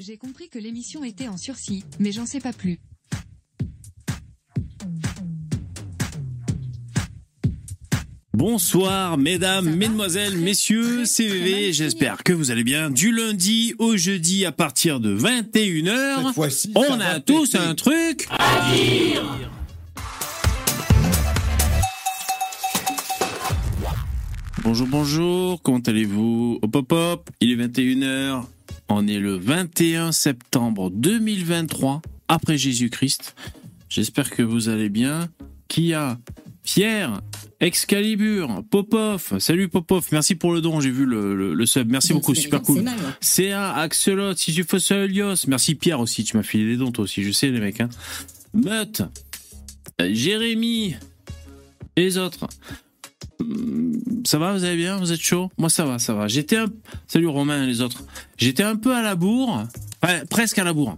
J'ai compris que l'émission était en sursis, mais j'en sais pas plus. Bonsoir mesdames, mesdemoiselles, messieurs, c'est VV, j'espère que vous allez bien. Du lundi au jeudi à partir de 21h, Cette fois-ci, on a tous un truc Bonjour, bonjour, comment allez-vous? Hop, hop, hop, il est 21h, on est le 21 septembre 2023, après Jésus-Christ. J'espère que vous allez bien. Qui a? Pierre, Excalibur, Popov, salut Popov, merci pour le don, j'ai vu le, le, le sub, merci beaucoup, super cool. CA, Axelot, si tu fais Elios, merci Pierre aussi, tu m'as filé des dons toi aussi, je sais les mecs. Hein. Mutt, euh, Jérémy, et les autres. Hum, Ça va, vous allez bien Vous êtes chaud? Moi ça va, ça va. J'étais un... Salut Romain et les autres. J'étais un peu à la bourre, presque à la bourre.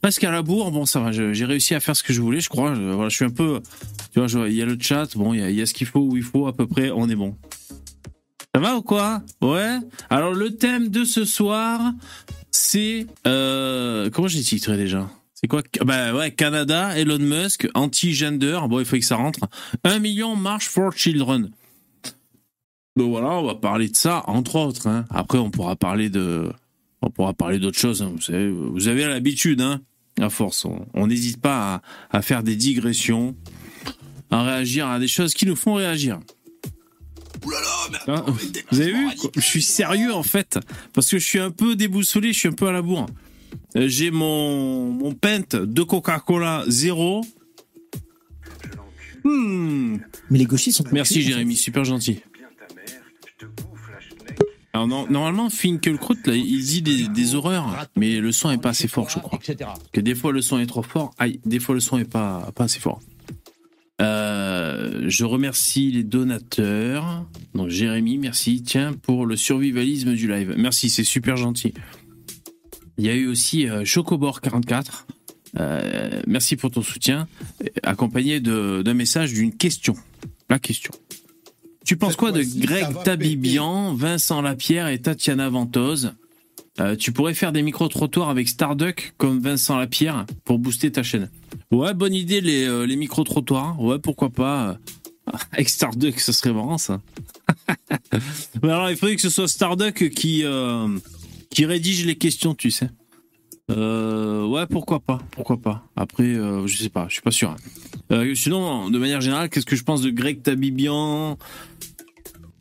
Presque à la bourre, bon ça va, j'ai réussi à faire ce que je voulais, je crois. Je, voilà, je suis un peu... Tu vois, il y a le chat, bon, il y a, ce qu'il faut où il faut, à peu près, on est bon. Ça va ou quoi? Ouais Alors le thème de ce soir, c'est... Euh, comment j'ai titré déjà? C'est quoi Bah ouais, Canada, Elon Musk, anti-gender, bon il faut que ça rentre. Un million March for Children. Donc voilà, on va parler de ça, entre autres. hein. Après, on pourra parler de, on pourra parler d'autres choses. hein. Vous savez, vous avez l'habitude, hein. À force, on n'hésite pas à, à faire des digressions, à réagir à des choses qui nous font réagir. Hein, vous avez vu Je suis sérieux en fait, parce que je suis un peu déboussolé, je suis un peu à la bourre. Euh, J'ai mon, mon pint de Coca-Cola zéro. Hmm. Mais les gauchistes sont. Merci Jérémy, super gentil. Alors non, normalement, Finkelkraut, là, il dit des, des horreurs, mais le son est pas assez fort, je crois. Que des fois le son est trop fort, aïe, des fois le son est pas, pas assez fort. Euh, je remercie les donateurs. Donc Jérémy, merci. Tiens, pour le survivalisme du live. Merci, c'est super gentil. Il y a eu aussi euh, Chocobor44. Euh, merci pour ton soutien, accompagné de- d'un message d'une question. La question. Tu penses quoi de Greg Tabibian, Vincent Lapierre et Tatiana Ventose Euh, Tu pourrais faire des micro-trottoirs avec Starduck comme Vincent Lapierre pour booster ta chaîne. Ouais, bonne idée les, euh, les micro-trottoirs. Ouais, pourquoi pas. euh, Avec Starduck, ce serait marrant ça. Mais alors, il faudrait que ce soit Starduck qui, euh, qui rédige les questions, tu sais. Euh, ouais, pourquoi pas, pourquoi pas. Après, euh, je sais pas, je suis pas sûr. hein. Euh, sinon, de manière générale, qu'est-ce que je pense de Greg Tabibian?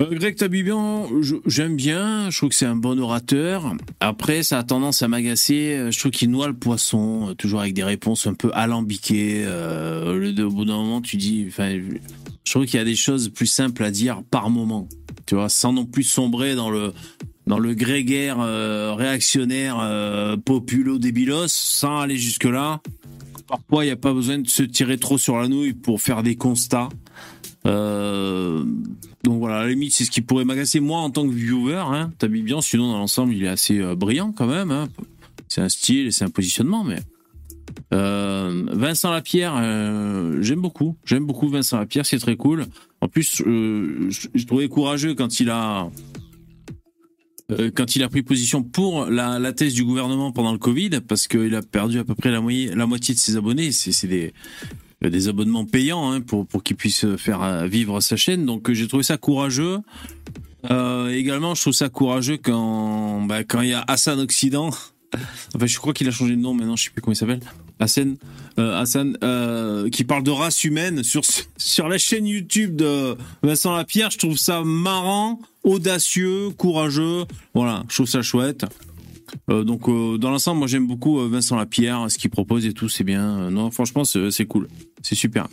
Euh, Greg Tabibian, j'aime bien, je trouve que c'est un bon orateur. Après, ça a tendance à m'agacer, je trouve qu'il noie le poisson, toujours avec des réponses un peu alambiquées. Au bout d'un moment, tu dis, je trouve qu'il y a des choses plus simples à dire par moment, tu vois, sans non plus sombrer dans le dans le grégaire euh, réactionnaire euh, populo débilos, sans aller jusque là. Parfois, il n'y a pas besoin de se tirer trop sur la nouille pour faire des constats. Euh, donc voilà, à la limite, c'est ce qui pourrait m'agacer moi en tant que viewer. Hein, bien, sinon dans l'ensemble, il est assez euh, brillant quand même. Hein. C'est un style et c'est un positionnement, mais Vincent Lapierre, euh, j'aime beaucoup. J'aime beaucoup Vincent Lapierre, c'est très cool. En plus, je, trouvais courageux quand il a quand il a pris position pour la, thèse du gouvernement pendant le Covid, parce qu'il a perdu à peu près la, moitié- de ses abonnés. C'est euh, des abonnements payants hein, pour, qu'il puisse faire euh, vivre sa chaîne. Donc euh, j'ai trouvé ça courageux. Euh, également, je trouve ça courageux quand bah, quand il y a Hassan Occident. Enfin, je crois qu'il a changé de nom maintenant, je sais plus comment il s'appelle. Hassan, euh, Hassan euh, qui parle de race humaine sur sur la chaîne YouTube de Vincent Lapierre. Je trouve ça marrant, audacieux, courageux. Voilà, je trouve ça chouette. Euh, donc dans l'ensemble, moi j'aime beaucoup Vincent Lapierre, ce qu'il propose et tout, c'est bien. Non, franchement, c'est cool, c'est super.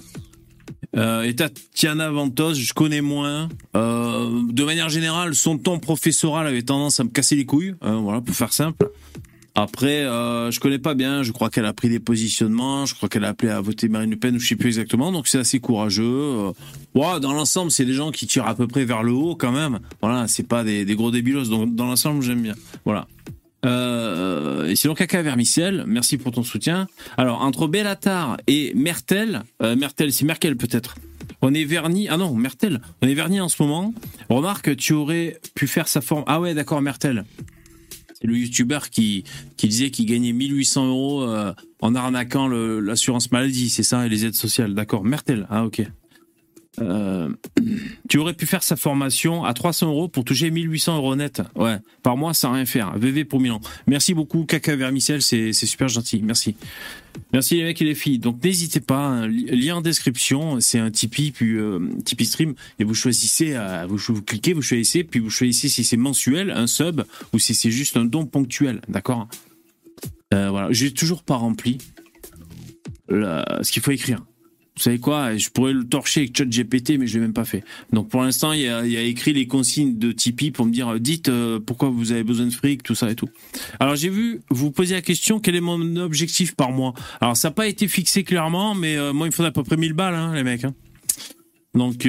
Et Tatiana Ventos, je connais moins. De manière générale, son ton professoral avait tendance à me casser les couilles, voilà, pour faire simple. Après, euh, je connais pas bien. Je crois qu'elle a pris des positionnements. Je crois qu'elle a appelé à voter Marine Le Pen ou je sais plus exactement. Donc c'est assez courageux. Euh, ouais, dans l'ensemble, c'est des gens qui tirent à peu près vers le haut quand même. Voilà, c'est pas des, gros débilos. Donc dans l'ensemble, j'aime bien. Voilà. Euh, et sinon, Caca Vermicelle, merci pour ton soutien. Alors, entre Bellatar et Mertel, euh, Mertel, c'est Merkel peut-être. On est verni. Ah non, Mertel. On est verni en ce moment. Remarque, tu aurais pu faire sa forme. Ah ouais, d'accord, Mertel. C'est le youtubeur qui, qui disait qu'il gagnait 1800 euros euh, en arnaquant l'assurance maladie, c'est ça, et les aides sociales. D'accord, Mertel, ah ok. Euh, tu aurais pu faire sa formation à 300 euros pour toucher 1800 euros net. Ouais, par mois sans rien faire. VV pour Milan. Merci beaucoup, Caca Vermicelle, c'est super gentil. Merci. Merci les mecs et les filles. Donc n'hésitez pas, hein, li- lien en description, c'est un Tipeee, puis euh, Tipeee Stream, et vous choisissez, euh, vous, cliquez, vous choisissez, puis vous choisissez si c'est mensuel, un sub, ou si c'est juste un don ponctuel, d'accord? Euh, Voilà, j'ai toujours pas rempli ce qu'il faut écrire. Vous savez quoi Je pourrais le torcher avec ChatGPT, mais je l'ai même pas fait. Donc pour l'instant, il y a, écrit les consignes de Tipeee pour me dire euh, dites euh, pourquoi vous avez besoin de fric, tout ça et tout. Alors j'ai vu vous poser la question quel est mon objectif par mois? Alors ça n'a pas été fixé clairement, mais euh, moi il me faudrait à peu près 1000 balles, hein, les mecs. hein. Donc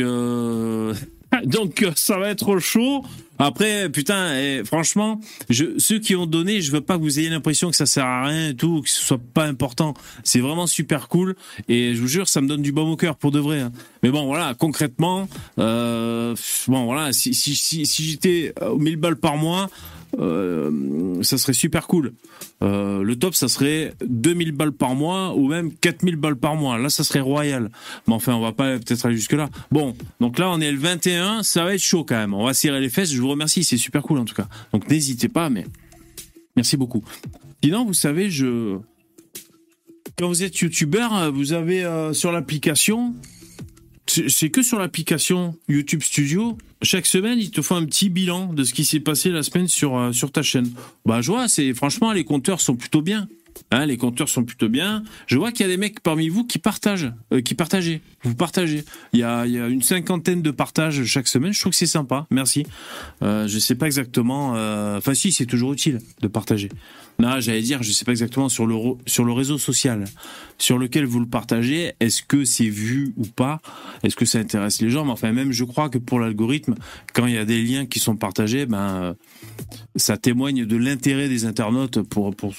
donc euh, ça va être chaud. Après, putain, eh, franchement, je, ceux qui ont donné, je veux pas que vous ayez l'impression que ça sert à rien et tout, que ce soit pas important. C'est vraiment super cool et je vous jure, ça me donne du baume au cœur pour de vrai. hein. Mais bon, voilà, concrètement, euh, bon, voilà, si, si, si, si j'étais aux 1000 balles par mois, euh, ça serait super cool. Euh, le top, ça serait 2000 balles par mois ou même 4000 balles par mois. Là, ça serait royal. Mais enfin, on va pas peut-être aller jusque-là. Bon, donc là, on est le 21, ça va être chaud quand même. On va serrer les fesses. Je vous remercie, c'est super cool en tout cas. Donc n'hésitez pas, mais merci beaucoup. Sinon, vous savez, je quand vous êtes youtubeur, vous avez euh, sur l'application, c'est que sur l'application YouTube Studio. Chaque semaine, ils te font un petit bilan de ce qui s'est passé la semaine sur euh, sur ta chaîne. Bah, je vois, c'est franchement les compteurs sont plutôt bien. Hein, les compteurs sont plutôt bien. Je vois qu'il y a des mecs parmi vous qui partagent, euh, qui partagez. Vous partagez. Il y a, il y a une cinquantaine de partages chaque semaine. Je trouve que c'est sympa. Merci. Euh, je sais pas exactement. euh, Enfin, si, c'est toujours utile de partager. Non, j'allais dire, je sais pas exactement sur le sur le réseau social sur lequel vous le partagez. Est-ce que c'est vu ou pas? Est-ce que ça intéresse les gens? Mais enfin, même je crois que pour l'algorithme, quand il y a des liens qui sont partagés, ben euh, ça témoigne de l'intérêt des internautes pour, pour,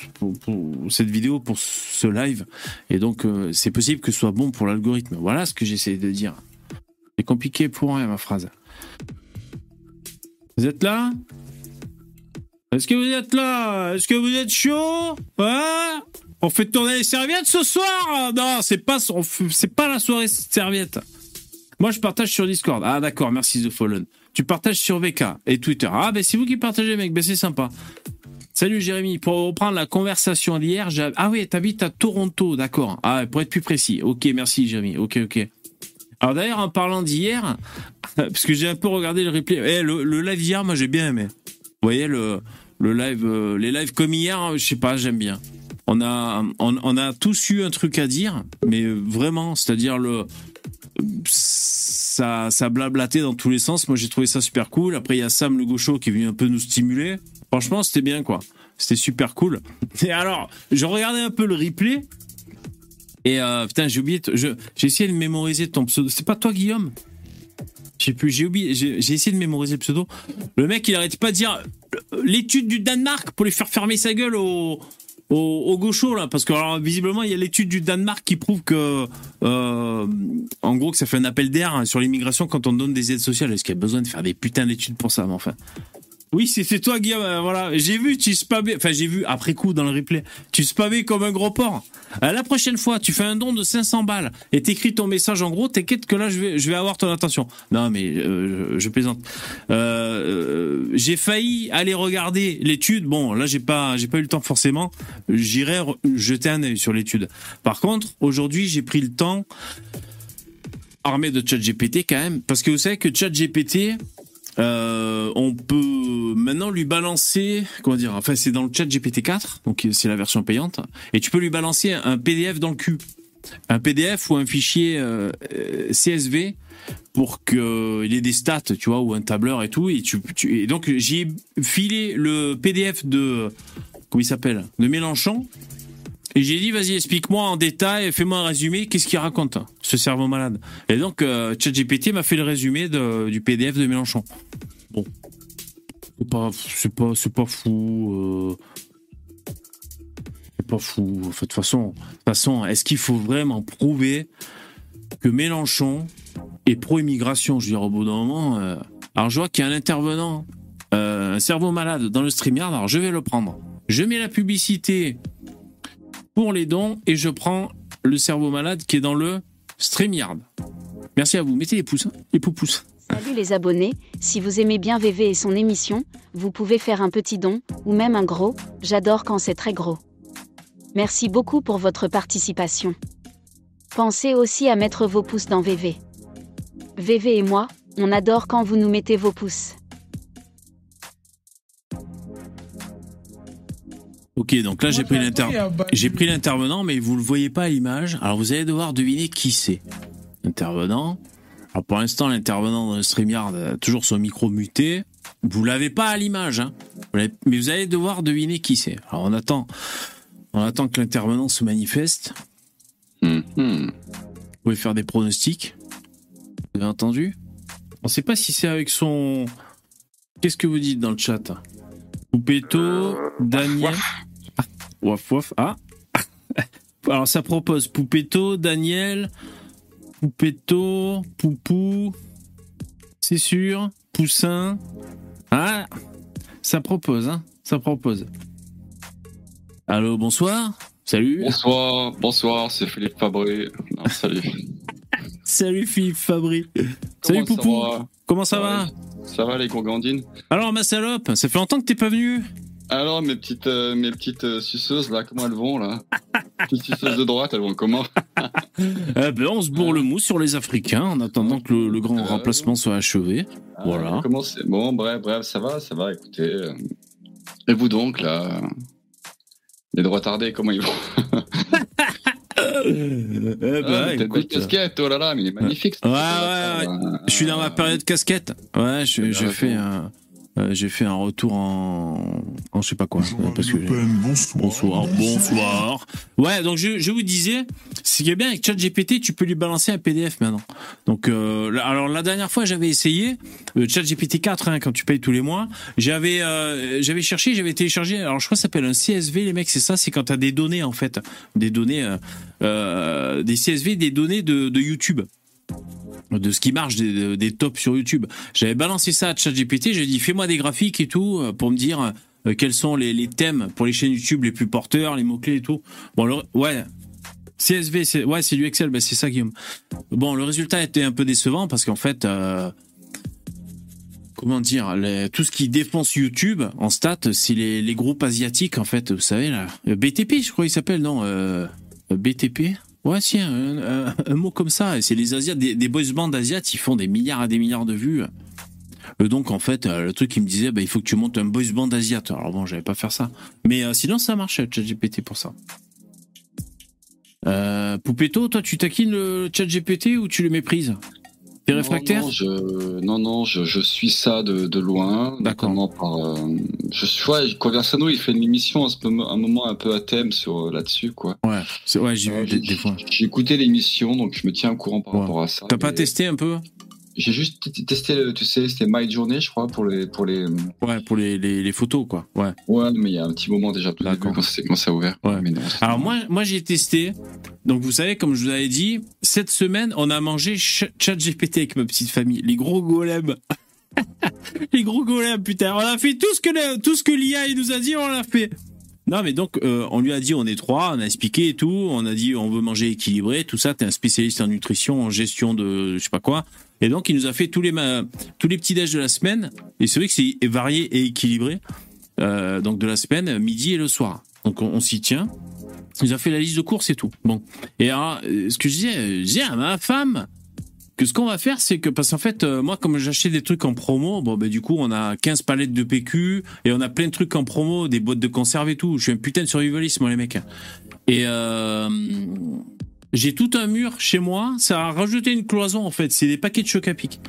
cette vidéo, pour ce live. Et donc, euh, c'est possible que ce soit bon pour l'algorithme. Voilà ce que j'essaie de dire. C'est compliqué pour rien, ma phrase. Vous êtes là? Est-ce que vous êtes là? Est-ce que vous êtes chaud? Hein? On fait tourner les serviettes ce soir? Non, c'est pas, c'est pas la soirée serviette. Moi, je partage sur Discord. Ah, d'accord, merci The Fallen. Tu partages sur VK et Twitter. Ah, ben c'est vous qui partagez, mec. Ben c'est sympa. Salut Jérémy. Pour reprendre la conversation d'hier, ah oui, t'habites à Toronto, d'accord. Ah, pour être plus précis. Ok, merci Jérémy. Ok, ok. Alors d'ailleurs, en parlant d'hier, parce que j'ai un peu regardé le replay, eh, le, le live d'hier, moi j'ai bien aimé. Vous voyez le, le live, euh, les lives comme hier, je sais pas, j'aime bien. On a, on, a tous eu un truc à dire, mais vraiment, c'est-à-dire le, ça, ça blablatait dans tous les sens. Moi, j'ai trouvé ça super cool. Après, il y a Sam le gaucho qui est venu un peu nous stimuler. Franchement, c'était bien, quoi. C'était super cool. Et alors, je regardais un peu le replay. Et euh, putain, j'ai oublié. J'ai essayé de mémoriser ton pseudo. C'est pas toi, Guillaume? J'ai oublié. Essayé de mémoriser le pseudo. Le mec, il arrête pas de dire l'étude du Danemark pour lui faire fermer sa gueule au au, au gaucho là. Parce que alors, visiblement il y a l'étude du Danemark qui prouve que euh, en gros ça fait un appel d'air hein, sur l'immigration quand on donne des aides sociales. Est-ce qu'il y a besoin de faire des putains d'études pour ça mais enfin oui c'est c'est toi Guillaume euh, voilà j'ai vu tu spamais enfin j'ai vu après coup dans le replay tu spamais comme un gros porc Euh, la prochaine fois tu fais un don de 500 balles et t'écris ton message en gros t'inquiète que là je vais avoir ton attention non mais euh, je, plaisante j'ai failli aller regarder l'étude. Bon, là j'ai pas j'ai pas eu le temps forcément. J'irai jeter un œil sur l'étude. Par contre, aujourd'hui j'ai pris le temps armé de ChatGPT quand même, parce que vous savez que ChatGPT euh, on peut maintenant lui balancer, comment dire, enfin c'est dans le chat GPT 4, donc c'est la version payante, et tu peux lui balancer un PDF dans le cul, un PDF ou un fichier euh, euh, CSV pour qu'il ait des stats, tu vois, ou un tableur et tout, et et donc j'ai filé le PDF de comment il s'appelle, de Mélenchon, et j'ai dit, vas-y, explique-moi en détail, fais-moi un résumé, qu'est-ce qu'il raconte, ce cerveau malade. Et donc, euh, ChatGPT m'a fait le résumé du PDF de Mélenchon. Bon. C'est pas, c'est pas, c'est pas fou. euh, C'est pas fou. Enfin, de toute façon, de toute façon, est-ce qu'il faut vraiment prouver que Mélenchon est pro-immigration? Je veux dire, au bout d'un moment. euh, Alors, je vois qu'il y a un intervenant euh, un cerveau malade dans le StreamYard, alors je vais le prendre. Je mets la publicité pour les dons et je prends le cerveau malade qui est dans le StreamYard. Merci à vous. Mettez les pouces, hein, les pouces. Salut les abonnés, si vous aimez bien VV et son émission, vous pouvez faire un petit don, ou même un gros, j'adore quand c'est très gros. Merci beaucoup pour votre participation. Pensez aussi à mettre vos pouces dans VV. VV et moi, on adore quand vous nous mettez vos pouces. Ok, donc là j'ai pris l'intervenant, j'ai pris l'intervenant, mais vous le voyez pas à l'image. Alors vous allez devoir deviner qui c'est. Intervenant. Alors pour l'instant, l'intervenant dans le StreamYard a toujours son micro muté. Vous l'avez pas à l'image, hein. mais vous allez devoir deviner qui c'est. Alors on attend, on attend que l'intervenant se manifeste. Vous pouvez faire des pronostics. Vous avez entendu? On sait pas si c'est avec son. Qu'est-ce que vous dites dans le chat? Poupetto, Daniel. Ah, Waf waf. Ah. Alors ça propose Poupetto, Daniel, Poupetto, Poupou. C'est sûr. Poussin. Ah. Ça propose, hein. Ça propose. Allô, bonsoir. Salut. Bonsoir, bonsoir, c'est Philippe Fabry. Non, salut. Salut Philippe Fabry. Salut Comment ça Poupou. va? Comment ça va Ça va les gourgandines Alors ma salope, ça fait longtemps que t'es pas venu. Alors mes petites, euh, mes petites euh, suceuses là, comment elles vont là Petites suceuses de droite, elles vont comment Eh ben, on se bourre le mou sur les Africains en attendant que le, le grand Euh, remplacement soit achevé. Voilà. Euh, Comment c'est Bon, bref, bref, ça va, ça va. Écoutez, euh, et vous donc là Les droits tardés, comment ils vont Eh ben, Ah, écoute, casquette, oh là là, mais il est magnifique. Ouais, truc-là, ouais, ça, je suis dans ma période casquette. Ouais, je- bien j'ai raison. fait un, j'ai fait un retour en, en je sais pas quoi. Bonjour, parce que bonsoir. Bonsoir, bonsoir. Ouais, donc je, je vous disais, ce qui est bien avec ChatGPT, tu peux lui balancer un PDF maintenant. Donc, euh, alors la dernière fois, j'avais essayé euh, ChatGPT 4 hein, quand tu payes tous les mois. J'avais, euh, j'avais cherché, j'avais téléchargé. Alors je crois que ça s'appelle un CSV, les mecs, c'est ça. C'est quand t'as des données en fait, des données, euh, euh, des CSV, des données de, de YouTube de ce qui marche des, tops sur YouTube. J'avais balancé ça à ChatGPT, j'ai dit fais-moi des graphiques et tout euh, pour me dire euh, quels sont les, thèmes pour les chaînes YouTube les plus porteurs, les mots-clés et tout. Bon, le- ouais. CSV, c'est ouais, c'est du Excel, bah, c'est ça Guillaume. Bon, le résultat était un peu décevant parce qu'en fait, euh, comment dire, tout ce qui défonce YouTube en stats, c'est les, groupes asiatiques en fait. Vous savez là, BTP, je crois il s'appelle non BTP. Ouais, si, un, mot comme ça. C'est les Asiates, des, boys bands asiates, ils font des milliards et des milliards de vues. Euh, Donc en fait, euh, le truc il me disait, bah, il faut que tu montes un boys band asiate. Alors bon, j'allais pas faire ça. Mais euh, sinon, ça marche, ChatGPT pour ça. Euh, Poupetto, toi, tu taquines le ChatGPT ou tu le méprises? T'es réfractaire non, non, je, non, non, je, je suis ça de, de loin. D'accord. euh, je suis, ouais, Conversano, il fait une émission à ce moment, un moment un peu à thème sur euh, là-dessus, quoi. Ouais, c'est- ouais, j'ai Euh, vu des, des fois. J'ai écouté l'émission, donc je me tiens au courant par Ouais. rapport à ça. T'as pas testé un peu? J'ai juste testé, le, tu sais, c'était My Journey, je crois, pour les, pour les. Ouais, pour les, les, les photos, quoi. Ouais. Ouais, mais il y a un petit moment déjà, tout début, quand, ça a ouvert. Ouais. Mais non, Alors moi, moi j'ai testé. Donc vous savez, comme je vous avais dit, cette semaine, on a mangé Ch- ChatGPT avec ma petite famille. Les gros golems. les gros golems, putain. On a fait tout ce que le- tout ce que l'IA nous a dit, on l'a fait. Non mais donc euh, on lui a dit on est trois, on a expliqué et tout, on a dit on veut manger équilibré, tout ça. T'es un spécialiste en nutrition, en gestion de je sais pas quoi. Et donc il nous a fait tous les tous les petits déj de la semaine. Et c'est vrai que c'est varié et équilibré. Euh, donc de la semaine, midi et le soir. Donc on, s'y tient. Il a fait la liste de courses et tout. Bon. Et alors, euh, ce que je disais, je disais à ma femme que ce qu'on va faire, c'est que, parce qu'en fait, euh, moi, comme j'achetais des trucs en promo, bon, ben, du coup, on a 15 palettes de PQ et on a plein de trucs en promo, des boîtes de conserve et tout. Je suis un putain de survivaliste, moi, les mecs. Et, j'ai tout un mur chez moi. Ça a rajouté une cloison, en fait. C'est des paquets de choc à pic.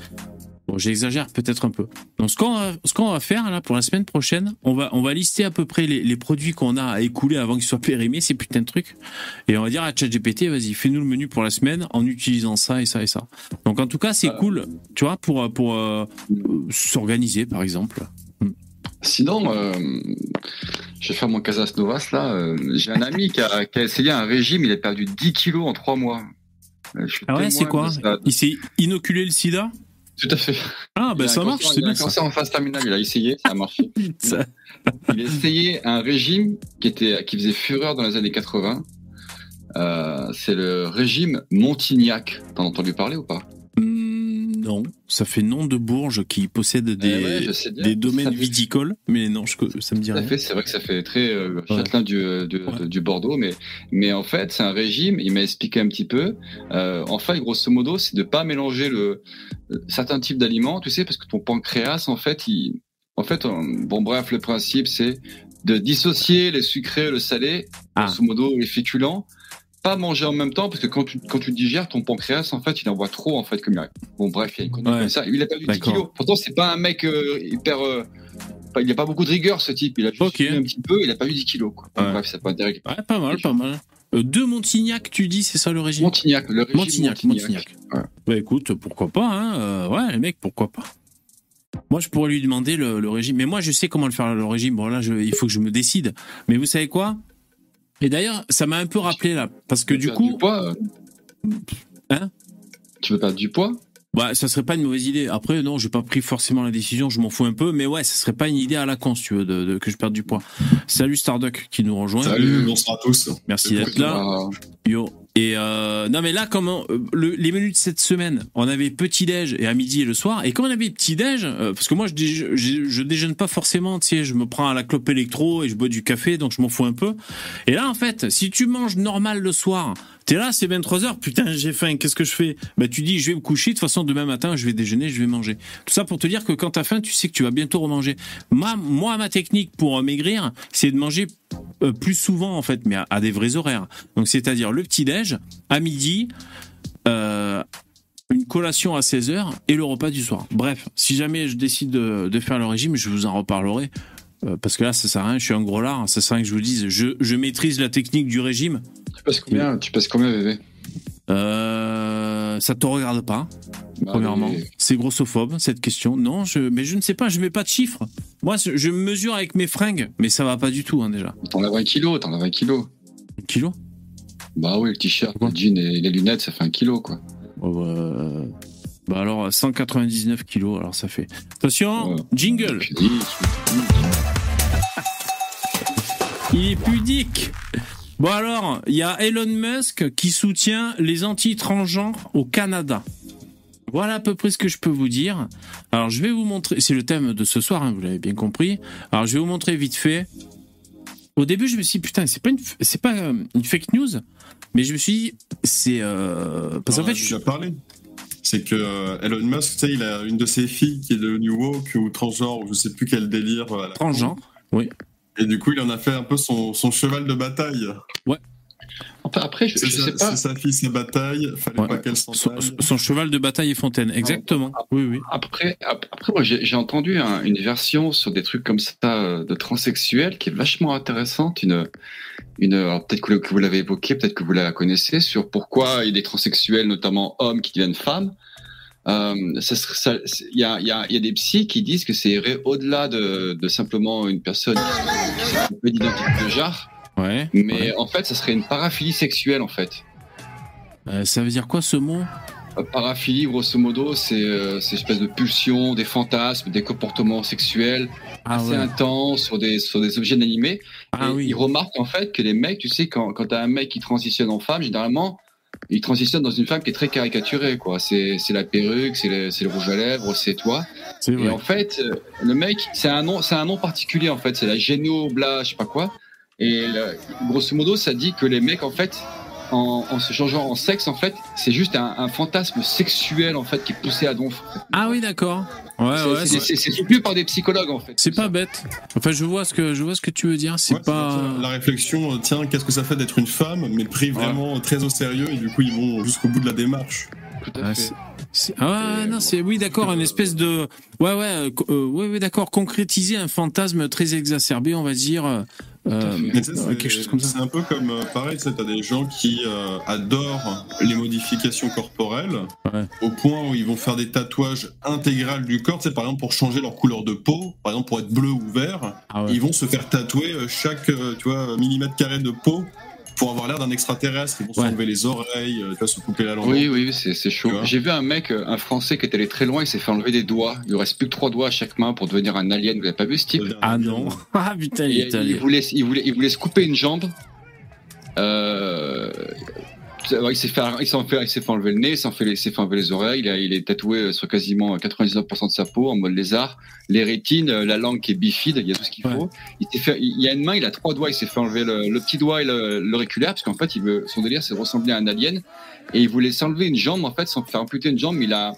Bon, j'exagère peut-être un peu. Donc, ce qu'on va, qu'on va faire, là, pour la semaine prochaine, on va, on va lister à peu près les, les produits qu'on a à écouler avant qu'ils soient périmés, ces putains de trucs. Et on va dire à ChatGPT, vas-y, fais-nous le menu pour la semaine en utilisant ça et ça et ça. Donc, en tout cas, c'est Euh. cool, tu vois, pour, pour euh, s'organiser, par exemple. Sinon, euh, je vais faire mon Casas Novas là. euh, J'ai un ami qui a, qui a essayé un régime, il a perdu 10 kilos en 3 mois. Euh, je suis Ah ouais, c'est quoi. Il s'est inoculé le sida? Tout à fait. Ah, ben a ça marche, c'est il a un cancer en phase terminale, il a essayé, ça a marché. Ça- Il a essayé un régime qui, était, qui faisait fureur dans les années 80. Euh, c'est le régime Montignac. T'en as entendu parler ou pas? Hmm, Non, ça fait nom de Bourges qui possède des, Eh ouais, bien. des domaines viticoles, mais non, je, ça me dit rien. c'est vrai que ça fait très euh, Ouais. châtelain du, euh, du, Ouais. du Bordeaux, mais, mais en fait, c'est un régime, il m'a expliqué un petit peu. Euh, en fait, grosso modo, c'est de pas mélanger le, euh, certains types d'aliments, tu sais, parce que ton pancréas, en fait, il, en fait, bon, bref, le principe, c'est de dissocier les sucrés, le salé, Ah. grosso modo, les féculents, pas manger en même temps, parce que quand tu, quand tu digères, ton pancréas, en fait, il envoie trop, en fait, comme il Bon, bref, il y a une connerie Ouais. comme ça. Il a perdu 10 D'accord. kilos. Pourtant, c'est pas un mec euh, hyper, euh, il n'y a pas beaucoup de rigueur, ce type. Il a juste un petit peu, il a pas eu 10 kilos, quoi. Ouais. Bref, ça peut intérêt. Ouais, pas mal, pas mal. Euh, deux Montignac, tu dis, c'est ça le régime? Montignac, le régime Montignac, Montignac. Bah écoute, pourquoi pas, hein euh, Ouais, les mecs, pourquoi pas Moi, je pourrais lui demander le, le régime. Mais moi, je sais comment le faire, le régime. Bon, là, je- il faut que je me décide. Mais vous savez quoi? Et d'ailleurs, ça m'a un peu rappelé, là. Parce que Tu veux du perdre coup, du poids, euh, Hein Tu veux perdre du poids bah, ça serait pas une mauvaise idée. Après, non, j'ai pas pris forcément la décision, je m'en fous un peu. Mais ouais, ça serait pas une idée à la con, si tu veux, de, de- que je perde du poids. Salut Starduck qui nous rejoint. Salut, bonsoir à tous. Merci d'être là. Yo. Et euh, non mais là comment euh, le- les menus de cette semaine, on avait petit déj et à midi et le soir. Et quand on avait petit déj, euh, parce que moi je, je, je déjeune pas forcément, tu sais, je me prends à la clope électro et je bois du café, donc je m'en fous un peu. Et là en fait, si tu manges normal le soir, t'es là, c'est 23 h putain j'ai faim, qu'est-ce que je fais? Bah tu dis je vais me coucher, de toute façon demain matin je vais déjeuner, je vais manger. Tout ça pour te dire que quand t'as faim, tu sais que tu vas bientôt remanger. Moi, ma technique pour euh, maigrir, c'est de manger euh, plus souvent en fait, mais à, des vrais horaires. Donc c'est-à-dire le petit déj à midi, euh, une collation à 16h et le repas du soir. Bref, si jamais je décide de, de faire le régime, je vous en reparlerai. Euh, parce que là, ça sert à rien, je suis un gros lard, ça sert à rien que je vous dise, je, je maîtrise la technique du régime. Tu passes combien Tu passes combien, bébé? Euh, ça te regarde pas, Bah, premièrement. mais- C'est grossophobe, cette question. Non, je, mais je ne sais pas, je mets pas de chiffres. Moi, je, me mesure avec mes fringues, mais ça va pas du tout, hein, déjà. T'en as 20 kilos, t'en as 20 kilos. Un kilo? Bah oui, le t-shirt, le jean et les lunettes, ça fait un kilo, quoi. Oh, bah, bah alors, 199 kilos, alors ça fait. Attention, Ouais. jingle Il est pudique. Bon alors, il y a Elon Musk qui soutient les anti-transgenres au Canada. Voilà à peu près ce que je peux vous dire. Alors je vais vous montrer, c'est le thème de ce soir, hein, vous l'avez bien compris. Alors je vais vous montrer vite fait. Au début, je me suis dit, putain, c'est pas une, c'est pas euh, une fake news, mais je me suis dit, c'est euh, parce qu'en fait, je parlé. C'est que euh, Elon Musk, tu sais, il a une de ses filles qui est devenue woke ou transgenre ou je sais plus quel délire. euh, transgenre. con. Et du coup, il en a fait un peu son, son cheval de bataille. Enfin, après, je, je sa, sais pas. c'est sa fille, sa bataille. Fallait Ouais. pas qu'elle s'en Son, cheval de bataille et fontaine, exactement. Oui, oui. Après, ap- après moi, j'ai entendu un- une version sur des trucs comme ça euh, de transsexuels qui est vachement intéressante. Une, une, peut-être que, vous l'avez évoqué, peut-être que vous la connaissez, sur pourquoi il y a des transsexuels, notamment hommes, qui deviennent femmes. Euh, ça ça- Il y, a, il y, a, il y a des psys qui disent que c'est au-delà de, de simplement une personne qui qui a un peu d'identité de genre, Ouais. mais ouais. en fait, ça serait une paraphilie sexuelle en fait. Euh, ça veut dire quoi ce mot? Euh, Paraphilie, grosso modo, c'est euh, une espèce de pulsion, des fantasmes, des comportements sexuels Ah assez ouais. intenses sur des, sur des objets inanimés. Ah Et oui. Ils remarquent en fait que les mecs, tu sais, quand, quand t'as un mec qui transitionne en femme, généralement, il transitionne dans une femme qui est très caricaturée, quoi. C'est la perruque, c'est le, le rouge à lèvres, c'est toi. Et vrai. en fait, euh, le mec, c'est un nom, c'est un nom particulier en fait. C'est la génobla, je sais pas quoi. Et grosso modo, ça dit que les mecs, en fait, en, en se changeant en sexe, en fait, c'est juste un, un fantasme sexuel en fait qui est poussé à donf. Ah oui, d'accord. Ouais, C'est- ouais. soutenu par des psychologues en fait. C'est pas bête. Enfin, je vois ce que je vois ce que tu veux dire. C'est Ouais, pas. la réflexion, euh, tiens, qu'est-ce que ça fait d'être une femme, mais pris vraiment très au sérieux, et du coup, ils vont jusqu'au bout de la démarche. Tout à Ah, fait. Ah non, c'est oui, d'accord, une espèce de ouais, ouais, euh, euh, ouais, ouais, d'accord, concrétiser un fantasme très exacerbé, on va dire. Euh. Mais c'est- quelque chose comme ça. C'est un peu comme, euh, pareil, tu t'as des gens qui euh, adorent les modifications corporelles, Ouais. au point où ils vont faire des tatouages intégrales du corps, sais, par exemple pour changer leur couleur de peau, par exemple pour être bleu ou vert, Ah ouais. ils vont se faire tatouer chaque, tu vois, millimètre carré de peau pour avoir l'air d'un extraterrestre. Ils vont s'enlever les oreilles, euh, se couper la langue. Oui, oui, c'est c'est chaud. J'ai vu un mec, euh, un Français qui est allé très loin, il s'est fait enlever des doigts. Il lui reste plus que trois doigts à chaque main pour devenir un alien. Vous avez pas vu ce type? Ah non. Ah putain, il il, est allé. il voulait, il, voulait, il voulait se couper une jambe. Euh, il s'est fait, il s'en fait, il s'est fait enlever le nez, il s'en fait, il s'est fait enlever les oreilles. Il, a, il est tatoué sur quasiment 99% de sa peau en mode lézard. Les rétines, euh, la langue qui est bifide, il y a tout ce qu'il Ouais. faut. Il s'est fait, il y a une main, il a trois doigts. Il s'est fait enlever le, le petit doigt et l'auriculaire parce qu'en fait, il veut, son délire, c'est de ressembler à un alien. Et il voulait s'enlever une jambe, en fait, sans faire amputer une jambe. Il a,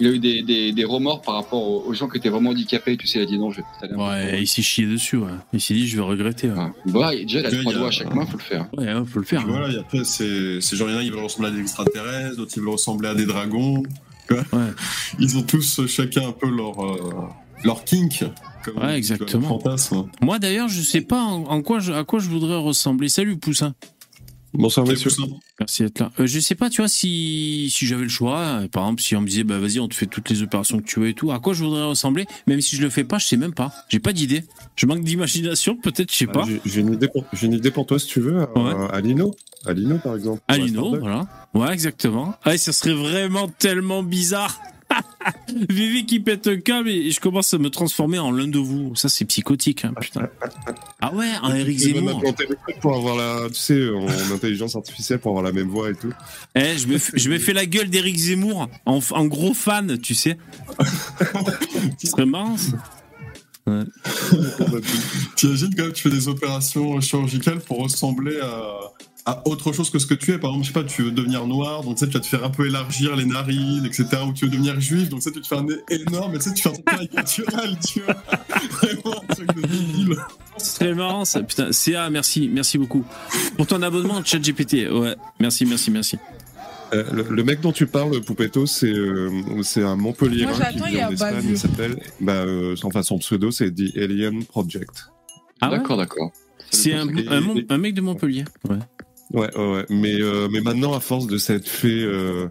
il a eu des, des, des remords par rapport aux, aux gens qui étaient vraiment handicapés. Tu sais, il a dit non, je vais Ouais, il s'est chié dessus, ouais. Il s'est dit, je vais regretter. Ouais, ouais, déjà, il a Il y a- trois doigts à chaque main, faut le faire. ouais, ouais, faut le faire. Hein. voilà, et après, c'est c'est genre, il y en a, ils veulent ressembler à des extraterrestres, d'autres, ils veulent ressembler à des dragons. quoi. Ouais. Ils ont tous chacun un peu leur, euh, leur kink. Comme, Ouais, exactement. Fantasme. Moi d'ailleurs, je sais pas en, en quoi je, à quoi je voudrais ressembler. Salut Poussin. Bonsoir, monsieur. Merci d'être là. Euh, je sais pas, tu vois, si, si j'avais le choix, euh, par exemple, si on me disait, bah vas-y, on te fait toutes les opérations que tu veux et tout, à quoi je voudrais ressembler, même si je le fais pas, je sais même pas. J'ai pas d'idée. Je manque d'imagination, peut-être, je sais pas. Bah, J'ai j'ai une, idée pour- j'ai une idée pour toi, si tu veux. à- Ouais. À Lino. À Lino, par exemple. Alino, Starbucks. voilà. Ouais, exactement. Ah, ça serait vraiment tellement bizarre. Vivi qui pète un câble et je commence à me transformer en l'un de vous. Ça, c'est psychotique, hein, putain. Ah ouais, en Eric Zemmour. implanter le truc pour avoir la, tu sais, en intelligence artificielle pour avoir la même voix et tout. Eh, je me, f- je me fais la gueule d'Eric Zemmour en, f- en gros fan, tu sais. Ce serait marrant, ça. T'imagines quand même, tu fais des opérations chirurgicales pour ressembler à, à autre chose que ce que tu es. Par exemple, je sais pas, tu veux devenir noir, donc tu sais, tu vas te faire un peu élargir les narines, etc. Ou tu veux devenir juif, donc tu sais, tu te fais un nez énorme, et tu sais, tu fais un truc caricatural, tu vois. Vraiment un truc de débile. Ce serait marrant, ça. Putain, CA, merci, merci beaucoup. Pour ton abonnement au chat GPT. Ouais, merci, merci, merci. Euh, le, le mec dont tu parles, Poupetto, c'est euh, c'est un Montpellier Moi, qui j'attends, vit en Espagne. Il s'appelle, bah, euh, enfin son pseudo, c'est The Alien Project. Ah ouais d'accord, d'accord. C'est un, un, un mec de Montpellier. Ouais. Ouais, ouais, ouais. Mais, euh, mais maintenant, à force de s'être fait euh,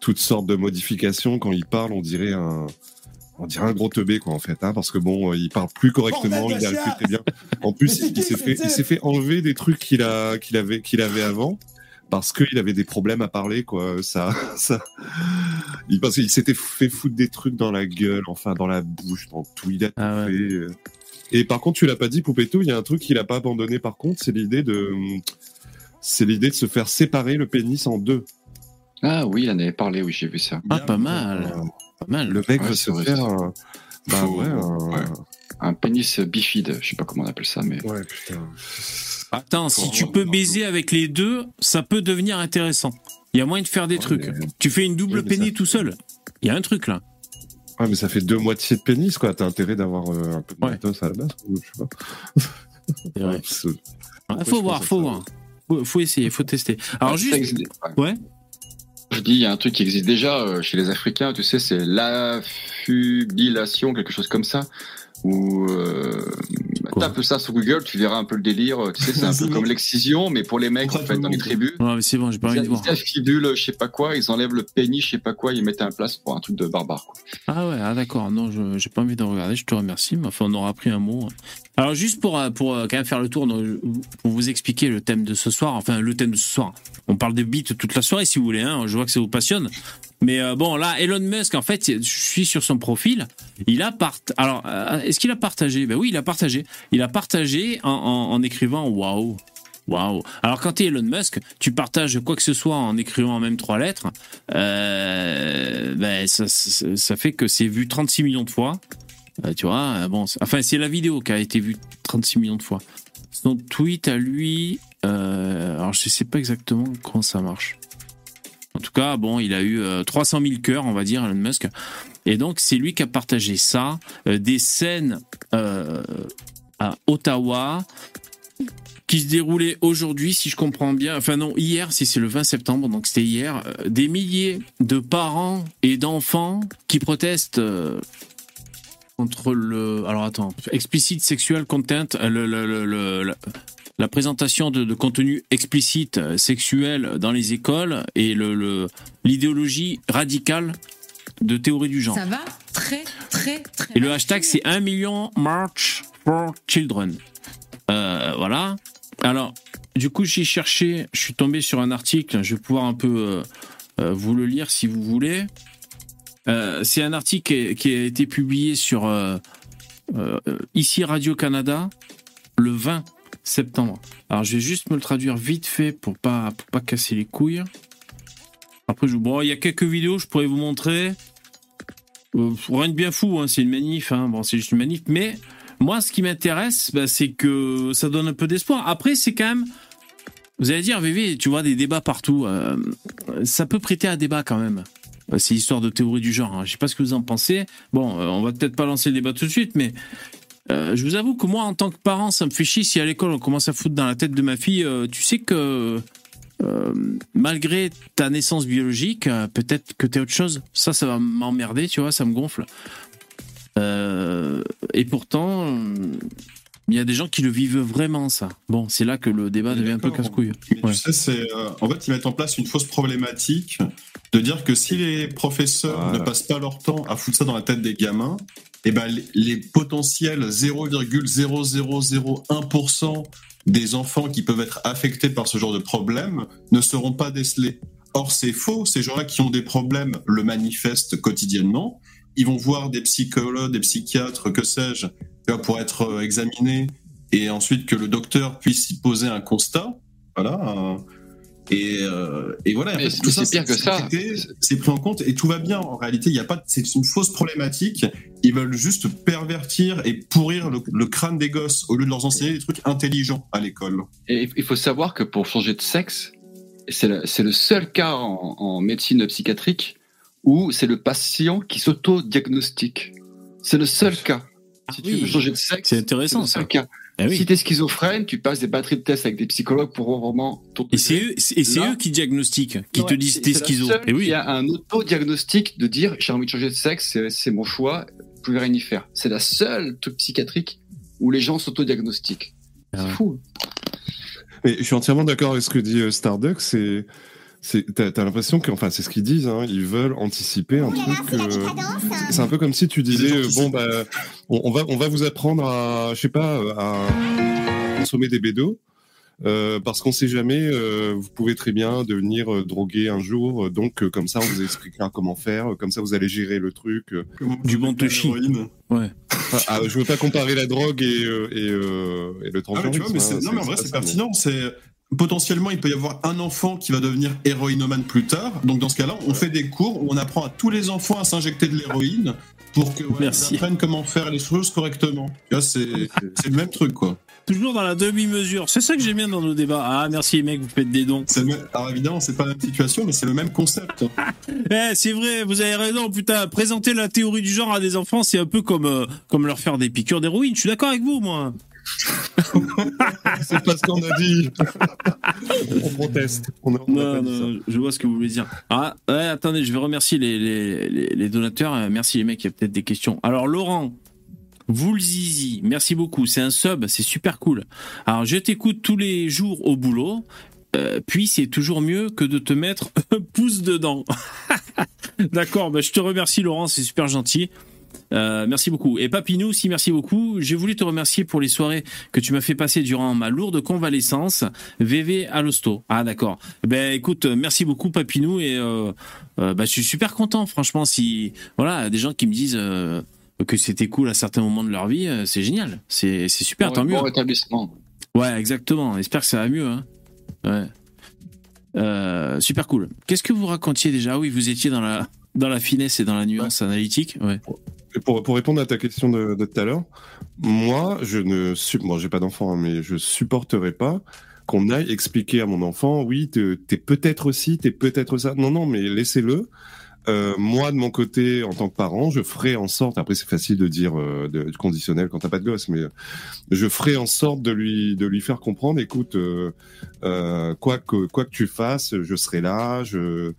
toutes sortes de modifications, quand il parle, on dirait un, on dirait un gros teubé, quoi, en fait, hein, parce que bon, euh, il parle plus correctement, il arrive plus très bien. En plus, il s'est fait, il type s'est fait enlever des trucs qu'il a, qu'il avait, qu'il avait avant. Parce qu'il avait des problèmes à parler, quoi. Ça, ça. Il, parce qu'il s'était fait foutre des trucs dans la gueule, enfin dans la bouche, dans tout. Il a tout Ah ouais. fait. Et par contre, tu l'as pas dit, Poupetto, il y a un truc qu'il a pas abandonné. Par contre, c'est l'idée de, c'est l'idée de se faire séparer le pénis en deux. Ah oui, il en avait parlé, oui, j'ai vu ça. Ah, pas mal. Euh, Pas mal. Le mec Ouais, veut se vrai, faire un... Bah Faut- ouais, un- ouais. Un pénis bifide, je sais pas comment on appelle ça, mais. Ouais, putain. Attends, si tu peux baiser avec les deux, ça peut devenir intéressant. Il y a moyen de faire des Ouais, trucs. mais- Tu fais une double pénis ça- tout seul. Il y a un truc là. Ouais, mais ça fait deux moitiés de pénis, quoi. T'as intérêt d'avoir euh, un peu de Ouais. matos à la base, ou je sais pas. C'est- Ah, Ouais, faut voir, faut ça. voir. Faut, faut essayer, faut tester. Alors juste, existe- ouais. ouais. Je dis, il y a un truc qui existe déjà euh, chez les Africains, tu sais, c'est l'affubilation, quelque chose comme ça. Ou euh, tape ça sur Google, tu verras un peu le délire. Tu sais, c'est un peu comme l'excision, mais pour les mecs, en fait, dans les tribus. Ouais, mais c'est bon, j'ai pas envie de Ils voir. affibulent, je sais pas quoi, ils enlèvent le pénis, je sais pas quoi, ils mettent un place pour un truc de barbare. Quoi. Ah ouais, ah d'accord. Non, je j'ai pas envie de regarder. Je te remercie. Mais enfin, on aura appris un mot. Alors juste pour euh, pour euh, quand même faire le tour, pour vous expliquer le thème de ce soir. Enfin, le thème de ce soir. On parle de beats toute la soirée si vous voulez. Hein, je vois que ça vous passionne. Mais euh, bon, là, Elon Musk, en fait, je suis sur son profil. Il a part. Alors, euh, est-ce qu'il a partagé? Ben oui, il a partagé. Il a partagé en, en, en écrivant waouh. Waouh. Alors quand tu es Elon Musk, tu partages quoi que ce soit en écrivant même trois lettres, euh, ben ça, ça, fait que c'est vu 36 millions de fois. Tu vois, bon, enfin c'est la vidéo qui a été vue 36 millions de fois. Son tweet à lui, alors je sais pas exactement comment ça marche. Tout cas, bon, il a eu euh, 300 000 cœurs, on va dire, Elon Musk. Et donc, c'est lui qui a partagé ça, euh, des scènes euh, à Ottawa qui se déroulaient aujourd'hui, si je comprends bien. Enfin non, hier, si c'est le 20 septembre, donc c'était hier, euh, des milliers de parents et d'enfants qui protestent. euh, contre le alors attends explicit sexual content euh, le- le- le- la présentation de, de contenu explicite euh, sexuel dans les écoles et le le- l'idéologie radicale de théorie du genre Ça va très, très, très et le hashtag c'est 1 million March for Children. Euh, voilà. Alors, du coup, j'ai cherché, je suis tombé sur un article, je vais pouvoir un peu euh, vous le lire si vous voulez. Euh, c'est un article qui a, qui a été publié sur ici Radio-Canada le 20 septembre. Alors, je vais juste me le traduire vite fait pour pas, pas casser les couilles. Après, je, il y a quelques vidéos, je pourrais vous montrer. Euh, rien de bien fou, hein, c'est une manif. Hein. Bon. Mais moi, ce qui m'intéresse, bah, c'est que ça donne un peu d'espoir. Après, c'est quand même. Vous allez dire, VV, tu vois des débats partout. euh, ça peut prêter à débat quand même. Euh, C'est histoire de théorie du genre. hein. Je sais pas ce que vous en pensez. Bon, euh, on va peut-être pas lancer le débat tout de suite, mais euh, je vous avoue que moi, en tant que parent, ça me fait chier si à l'école on commence à foutre dans la tête de ma fille. euh, tu sais que euh, malgré ta naissance biologique, euh, peut-être que t'es autre chose. Ça, ça va m'emmerder, tu vois, ça me gonfle. Euh, et pourtant, euh, il y a des gens qui le vivent vraiment, ça. Bon, c'est là que le débat devient un peu casse-couille. Ouais. tu sais, c'est euh, en fait ils mettent en place une fausse problématique de dire que si les professeurs Voilà. ne passent pas leur temps à foutre ça dans la tête des gamins, et ben les, potentiels 0,0001% des enfants qui peuvent être affectés par ce genre de problème ne seront pas décelés. Or c'est faux, ces gens-là qui ont des problèmes le manifestent quotidiennement. Ils vont voir des psychologues, des psychiatres, que sais-je, pour être euh, examinés et ensuite que le docteur puisse y poser un constat. Voilà. Et, euh, et voilà. Mais en fait, c'est- tout ça, c'est pire que ça. C'est pris en compte et tout va bien. En réalité, il y a pas. C'est une fausse problématique. Ils veulent juste pervertir et pourrir le, le crâne des gosses au lieu de leur enseigner des trucs intelligents à l'école. Et il faut savoir que pour changer de sexe, c'est le, c'est le seul cas en, en médecine psychiatrique où c'est le patient qui s'auto-diagnostique. C'est le seul cas. Si tu oui. veux changer de sexe, C'est intéressant, le seul ça. cas. Eh oui. Si tu es schizophrène, tu passes des batteries de tests avec des psychologues pour vraiment ton Et c'est eux, qui diagnostiquent, qui te disent t'es schizo. seule Et oui. qui a un auto-diagnostic de dire j'ai envie de changer de sexe, c'est- mon choix, je pouvais rien y faire. C'est la seule truc psychiatrique où les gens s'auto-diagnostiquent. Ah C'est fou. Mais je suis entièrement d'accord avec ce que dit euh, Starduck. C'est, t'as, l'impression que, enfin, c'est ce qu'ils disent. Hein, ils veulent anticiper un truc. euh, c'est un peu comme si tu disais, euh, bon bah, on, on va, on va vous apprendre à, je sais pas, à consommer des bédos. Euh, parce qu'on sait jamais, euh, vous pouvez très bien devenir euh, drogué un jour, donc euh, comme ça on vous expliquera comment faire, comme ça vous allez gérer le truc. euh. Du bon touchy. L'héroïne. Enfin, ah, je veux pas comparer la drogue et, euh, et, euh, et le Ah, mais tu vois, transgenrisme. mais c'est- hein, non, mais en vrai, c'est pertinent. C'est potentiellement, il peut y avoir un enfant qui va devenir héroïnomane plus tard. Donc, dans ce cas-là, on fait des cours où on apprend à tous les enfants à s'injecter de l'héroïne pour que voilà, apprennent comment faire les choses correctement. C'est le même truc, quoi. Toujours dans la demi-mesure. C'est ça que j'aime bien dans nos débats. Ah, merci les mecs, vous faites des dons. Même- Alors évidemment, c'est pas la même situation, mais c'est le même concept. Eh, c'est vrai, vous avez raison, putain. Présenter la théorie du genre à des enfants, c'est un peu comme, euh, comme leur faire des piqûres d'héroïne. Je suis d'accord avec vous, moi. C'est pas ce qu'on a dit. on proteste. On a, on a Non, non, je vois ce que vous voulez dire. Ah, ouais, attendez, je vais remercier les, les, les, les donateurs. Euh, Merci les mecs, il y a peut-être des questions. Alors, Laurent, Woolzizi, merci beaucoup. C'est un sub, c'est super cool. Alors, je t'écoute tous les jours au boulot. Euh, puis c'est toujours mieux que de te mettre un pouce dedans. D'accord, bah, je te remercie Laurent, c'est super gentil. Euh, merci beaucoup. Et Papinou aussi, merci beaucoup. J'ai voulu te remercier pour les soirées que tu m'as fait passer durant ma lourde convalescence. VV à l'hosto. Ah d'accord. Ben écoute, merci beaucoup Papinou et euh, euh, bah, je suis super content. Franchement, si voilà des gens qui me disent que c'était cool à certains moments de leur vie, c'est génial. C'est c'est super, Bon- tant mieux. bon rétablissement. Ouais, exactement. J'espère que ça va mieux. Hein. Ouais. Super cool. Qu'est-ce que vous racontiez déjà? Oui, vous étiez dans la dans la finesse et dans la nuance analytique. Ouais. Pour, pour répondre à ta question de, de tout à l'heure, moi, je ne suis, moi, j'ai pas d'enfant, hein, mais je supporterais pas qu'on aille expliquer à mon enfant, oui, te- t'es peut-être aussi, t'es peut-être ça. Non, non, mais laissez-le. Euh, moi, de mon côté, en tant que parent, je ferai en sorte. Après, c'est facile de dire euh, de, conditionnel quand t'as pas de gosse, mais je ferai en sorte de lui de lui faire comprendre. Écoute, euh, euh, quoi que quoi que tu fasses, je serai là. Je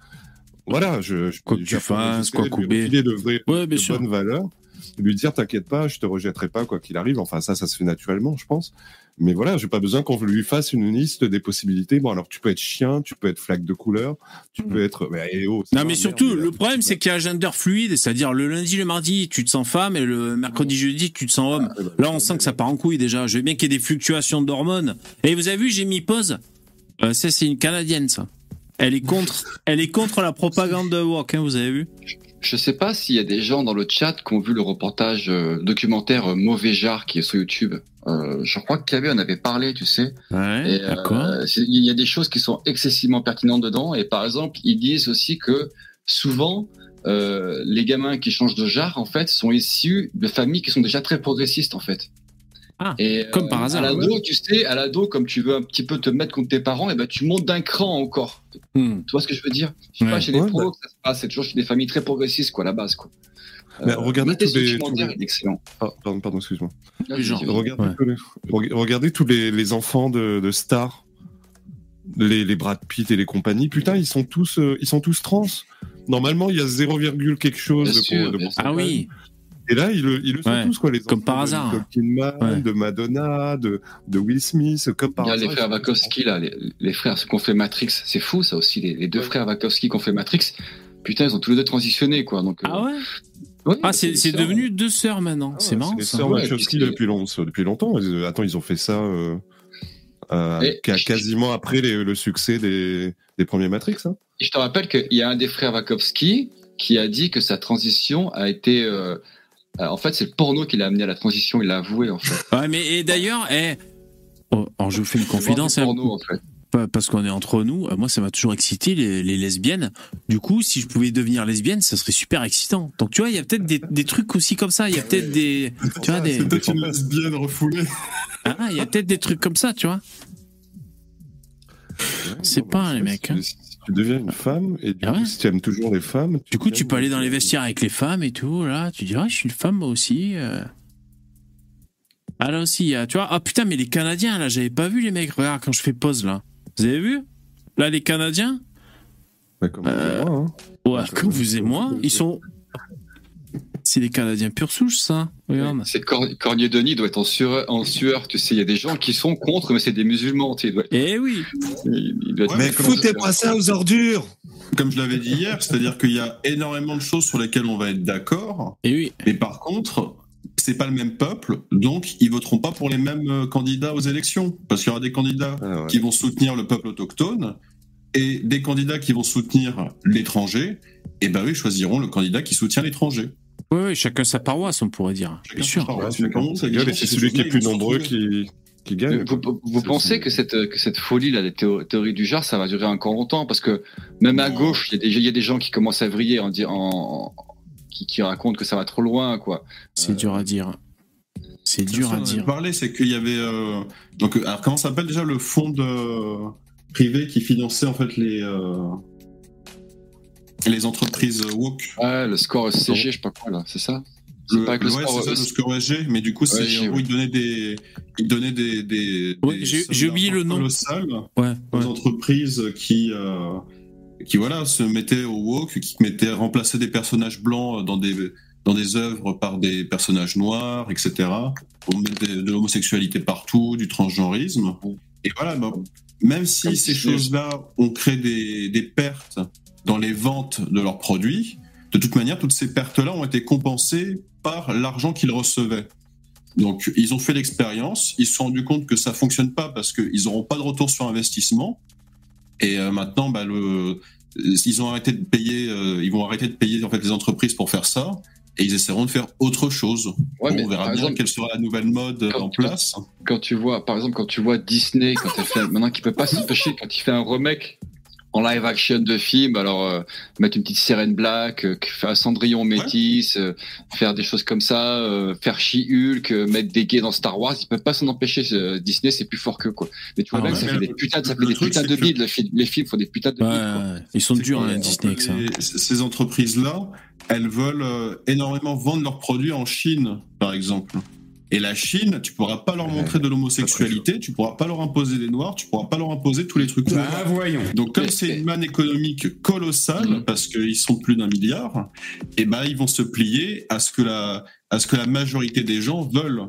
voilà, je, je Quoi que tu fasses, quoi couper. de vraies Ouais, bien de sûr. bonnes valeurs. lui dire t'inquiète pas, je te rejetterai pas quoi qu'il arrive. Enfin ça, ça se fait naturellement, je pense. Mais voilà, j'ai pas besoin qu'on lui fasse une liste des possibilités. Bon alors tu peux être chien, tu peux être flaque de couleur, tu peux être. Eh oh, c'est Non, mais merde, surtout, là. le problème, c'est qu'il y a un gender fluide, c'est-à-dire le lundi, le mardi, tu te sens femme, et le mercredi, jeudi, tu te sens homme. Ah, bah, Là, on sent que ça part en couille déjà. Je veux bien qu'il y ait des fluctuations d'hormones. Et vous avez vu, j'ai mis pause. Euh, ça, c'est une Canadienne, ça. Elle est contre, elle est contre la propagande de Walk, hein, vous avez vu Je sais pas s'il y a des gens dans le chat qui ont vu le reportage euh, documentaire euh, Mauvais Jar qui est sur YouTube. Euh, je crois que Kavé en avait parlé, tu sais. Ouais, euh, Il y a des choses qui sont excessivement pertinentes dedans. Et par exemple, ils disent aussi que souvent, euh, les gamins qui changent de genre, en fait, sont issus de familles qui sont déjà très progressistes, en fait. Ah, et, comme par hasard, À l'ado, tu sais, à l'ado, comme tu veux un petit peu te mettre contre tes parents, et ben tu montes d'un cran encore. Hmm. Tu vois ce que je veux dire? Je sais Ouais. pas chez les Ouais, pros que ça se passe. C'est toujours chez des familles très progressistes, quoi, à la base, quoi. Mais regardez mettez tous les- documentaire, tous les- il est excellent. Ah, pardon, pardon, excuse-moi. Regardez, Ouais. les, regardez tous les, les enfants de, de stars, les, les Brad Pitt et les compagnies. Putain, ils sont tous, euh, ils sont tous trans. Normalement, il y a 0, quelque chose Bien de, sûr, de bien pourcentage. Ah oui, Et là, ils, le- ils le sont Ouais, tous, quoi. Les comme par de hasard. Nicole Kidman, Ouais. de Madonna, de, de Will Smith, comme par Il y a hasard. les frères Wachowski, là, les, les frères, ceux qui ont fait Matrix. C'est fou, ça aussi, les, les deux Ouais. frères Wachowski qui ont fait Matrix. Putain, ils ont tous les deux transitionné, quoi. Donc, euh, ah ouais. ouais, Ah, c'est devenu deux sœurs maintenant. Ah, c'est marrant les ça. sœurs Ouais, Wachowski depuis, long- depuis longtemps. Ils- Attends, ils ont fait ça euh, euh, Et- quasiment après les- le succès des, des premiers Matrix. Hein. Et je te rappelle qu'il y a un des frères Wachowski qui a dit que sa transition a été. euh, euh, en fait, c'est le porno qui l'a amené à la transition, il l'a avoué, en fait. Ouais, mais et d'ailleurs, eh, oh, alors je vous fais une confidence. C'est hein. le porno, en fait. Pas- parce qu'on est entre nous. Euh, Moi, ça m'a toujours excité les, les lesbiennes. Du coup, si je pouvais devenir lesbienne, ça serait super excitant. Donc, tu vois, il y a peut-être des, des trucs aussi comme ça. Il y a peut-être des, tu vois, des, C'est peut-être une lesbienne refoulée. ah, il y a peut-être des trucs comme ça, tu vois. C'est pas, les mecs, hein. Tu deviens une femme, et du Ah coup, si tu aimes toujours les femmes. Du coup, tu peux aller dans les vestiaires avec les femmes et tout. Là, tu diras, je suis une femme moi aussi. euh. Ah là aussi, tu vois. Ah putain, mais les Canadiens, là, j'avais pas vu les mecs. Regarde quand je fais pause là. Vous avez vu? Là, les Canadiens? Ouais, comme Euh, moi, hein. Ouais, comme vous et moi, ils sont. C'est les Canadiens pure souche, ça. Regarde. C'est Cor- Cornier Denis doit être en sueur, en sueur. Tu sais, il y a des gens qui sont contre, mais c'est des musulmans. Tu sais, doit, Eh oui. il, il doit être- Ouais, Mais foutez-moi ça aux ordures Comme je l'avais dit hier, c'est-à-dire qu'il y a énormément de choses sur lesquelles on va être d'accord, Eh oui. mais par contre, c'est pas le même peuple, donc ils voteront pas pour les mêmes euh, candidats aux élections, parce qu'il y aura des candidats Ah ouais. qui vont soutenir le peuple autochtone et des candidats qui vont soutenir l'étranger. Et ben eux ils choisiront le candidat qui soutient l'étranger. Oui, oui, chacun sa paroisse, on pourrait dire. Chacun Bien sûr. paroisse. Ouais, sa gueule, et c'est ces celui qui est plus nombreux qui, qui gagne. Vous, vous- vous C'est- pensez que cette, que cette folie là, des théo- théories du genre, ça va durer encore longtemps? Parce que même à gauche, il y, a des- il y a des gens qui commencent à vriller en, en, qui, qui racontent que ça va trop loin, quoi. C'est dur à dire. C'est dur Ça, à dire. parlé, c'est qu'il y avait euh, donc euh, alors comment ça s'appelle déjà le fonds de privé qui finançait en fait les euh, les entreprises woke. Ouais, le score SCG, je sais pas quoi là, c'est ça? C'est Le, pas le ouais, score. c'est ça, euh, le score SG, mais du coup, c'est SG, en gros, ouais. il donnait des, il donnait des, des, Ouais, des j'ai- oublié le nom. aux ouais. entreprises qui, euh, qui voilà, se mettaient au woke, qui mettaient remplacer des personnages blancs dans des dans des œuvres par des personnages noirs, etc. Pour mettre de, de l'homosexualité partout, du transgenrisme. Et voilà, bah, même si Comme ces choses-là ont créé des, des pertes dans les ventes de leurs produits, de toute manière, toutes ces pertes-là ont été compensées par l'argent qu'ils recevaient. Donc, ils ont fait l'expérience, ils se sont rendus compte que ça fonctionne pas parce qu'ils n'auront pas de retour sur investissement. Et euh, maintenant, bah, le, ils ont arrêté de payer, euh, ils vont arrêter de payer en fait les entreprises pour faire ça, et ils essaieront de faire autre chose. Ouais, Bon, mais on verra bien exemple, quelle sera la nouvelle mode en place. quand tu vois, par exemple, quand tu vois Disney, quand elle fait, maintenant qu'il peut pas s'empêcher, quand il fait un remake en live action de film, alors euh, mettre une petite sirène black, euh, faire un Cendrillon métis, euh, faire des choses comme ça, euh, faire She-Hulk, euh, mettre des gays dans Star Wars, ils peuvent pas s'en empêcher. euh, Disney, c'est plus fort que quoi. Mais tu vois Ah bien ouais, que ça fait des putains, de- ça le fait des truc, putains de que- bides. Les, films- les films font des putains de bides. ils sont durs, que, hein, Disney, avec ça. les- Ces entreprises-là, elles veulent euh, énormément vendre leurs produits en Chine, par exemple. Et la Chine, tu pourras pas leur montrer de l'homosexualité, tu pourras pas leur imposer des noirs, tu pourras pas leur imposer tous les trucs. Ah, voyons. Donc comme c'est une manne économique colossale, Mhm. parce qu'ils sont plus d'un milliard, et ben ils vont se plier à ce que la à ce que la majorité des gens veulent.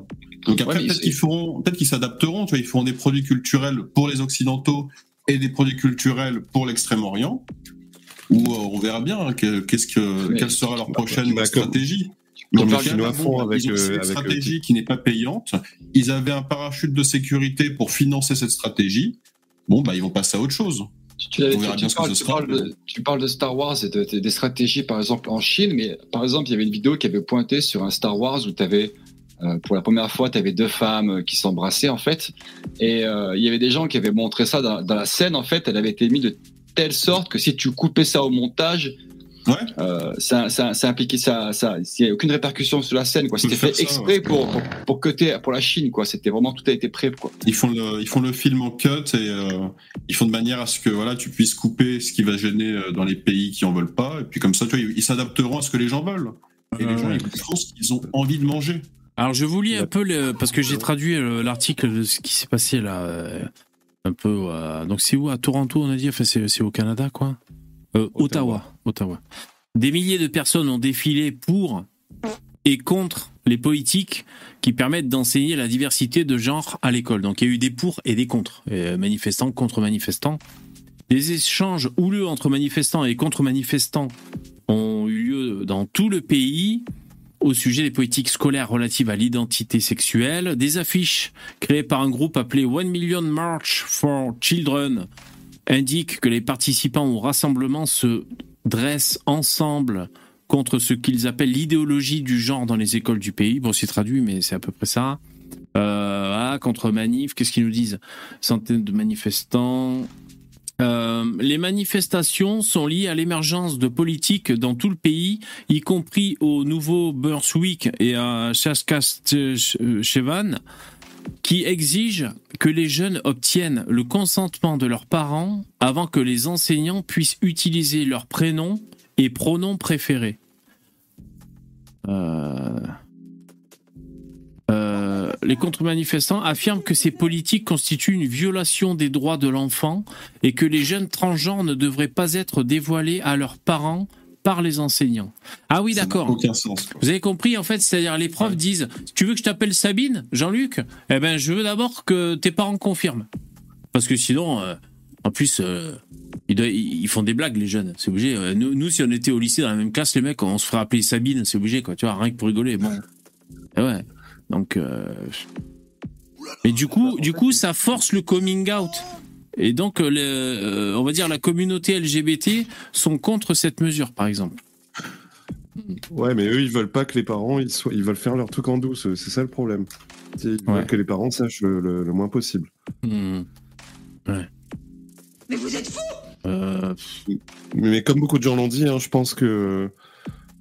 Donc après Ouais, peut-être qu'ils feront, peut-être qu'ils s'adapteront. Tu vois, ils feront des produits culturels pour les occidentaux et des produits culturels pour l'extrême-orient. Ou euh, on verra bien hein, que- qu'est-ce que quelle sera leur prochaine bah, stratégie. Tout cas, Chinois là, font avec, ils ont euh, une avec, euh, stratégie qui n'est pas payante. Ils avaient un parachute de sécurité pour financer cette stratégie. Bon, bah ils vont passer à autre chose. Tu, parles, de, tu parles de Star Wars et de, de- des stratégies, par exemple, en Chine, mais par exemple, il y avait une vidéo qui avait pointé sur un Star Wars où tu avais, pour la première fois, tu avais deux femmes euh, qui s'embrassaient, en fait. Et euh, il y avait des gens qui avaient montré ça dans, dans la scène, en fait, elle avait été mise de telle sorte que si tu coupais ça au montage, Ouais. euh, ça, ça, ça impliquait ça, ça, il n'y a aucune répercussion sur la scène, quoi. C'était fait ça, exprès ouais. pour, pour, pour cutter pour la Chine, quoi. C'était vraiment tout a été prêt, quoi. Ils font le, ils font le film en cut et euh, ils font de manière à ce que voilà, tu puisses couper ce qui va gêner euh, dans les pays qui en veulent pas. Et puis comme ça, tu vois, ils s'adapteront à ce que les gens veulent. Et les gens, Ouais. ils ce qu'ils ont envie de manger. Alors je vous lis un peu le, parce que j'ai traduit l'article de ce qui s'est passé là, un peu. euh, donc c'est où? À Toronto on a dit, enfin c'est au Canada quoi. Euh, Ottawa. Ottawa. Des milliers de personnes ont défilé pour et contre les politiques qui permettent d'enseigner la diversité de genre à l'école. Donc il y a eu des pour et des contre, euh, manifestants contre manifestants. Des échanges houleux entre manifestants et contre-manifestants ont eu lieu dans tout le pays au sujet des politiques scolaires relatives à l'identité sexuelle, des affiches créées par un groupe appelé One Million March for Children indiquent que les participants au rassemblement se dressent ensemble contre ce qu'ils appellent l'idéologie du genre dans les écoles du pays. Bon, c'est traduit, mais c'est à peu près ça. Euh, ah, contre manif, qu'est-ce qu'ils nous disent? Centaines de manifestants. Euh, les manifestations sont liées à l'émergence de politiques dans tout le pays, y compris au Nouveau-Brunswick et à Saskatchewan, qui exigent que les jeunes obtiennent le consentement de leurs parents avant que les enseignants puissent utiliser leurs prénoms et pronoms préférés. Euh, euh, les contre-manifestants affirment que ces politiques constituent une violation des droits de l'enfant et que les jeunes transgenres ne devraient pas être dévoilés à leurs parents par les enseignants. Ah oui, d'accord. Aucun sens. quoi. Vous avez compris, en fait, c'est-à-dire les profs disent Tu veux que je t'appelle Sabine, Jean-Luc? Eh ben, je veux d'abord que tes parents confirment. Parce que sinon, euh, en plus, euh, ils, doivent- ils ils font des blagues, les jeunes. C'est obligé. Euh, Nous, nous, si on était au lycée dans la même classe, les mecs, on se ferait appeler Sabine, c'est obligé, quoi. Tu vois, rien que pour rigoler. Bon. Eh ouais. Donc. euh, Mais du coup, du coup, ça force le coming out. Et donc, euh, le- euh, on va dire la communauté LGBT sont contre cette mesure, par exemple. Ouais, mais eux, ils veulent pas que les parents, ils, soient... ils veulent faire leur truc en douce. C'est ça le problème. Ils Ouais. veulent que les parents sachent le, le- le moins possible. Hmm. Ouais. Mais vous êtes fous Euh, Mais comme beaucoup de gens l'ont dit, hein, je pense que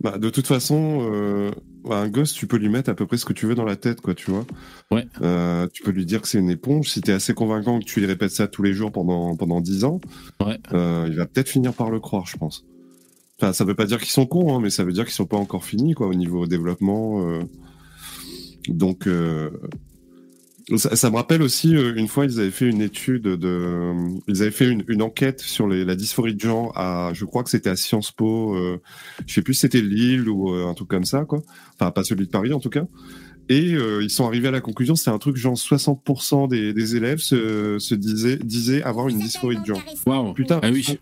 bah, de toute façon, euh, un gosse, tu peux lui mettre à peu près ce que tu veux dans la tête, quoi, tu vois. Ouais. Euh, tu peux lui dire que c'est une éponge. Si t'es assez convaincant que tu lui répètes ça tous les jours pendant pendant dix ans, Ouais. euh, il va peut-être finir par le croire, je pense. Enfin, ça veut pas dire qu'ils sont cons, hein, mais ça veut dire qu'ils sont pas encore finis, quoi, au niveau développement. euh. Donc, euh, ça, ça me rappelle aussi euh, une fois ils avaient fait une étude de, ils avaient fait une, une enquête sur les, la dysphorie de genre à, je crois que c'était à Sciences Po, euh, je sais plus si c'était Lille ou euh, un truc comme ça quoi, enfin pas celui de Paris en tout cas. Et euh, ils sont arrivés à la conclusion, c'était un truc genre 60% des, des élèves se, se disaient, disaient avoir une dysphorie de genre. Waouh. Putain, Ah oui.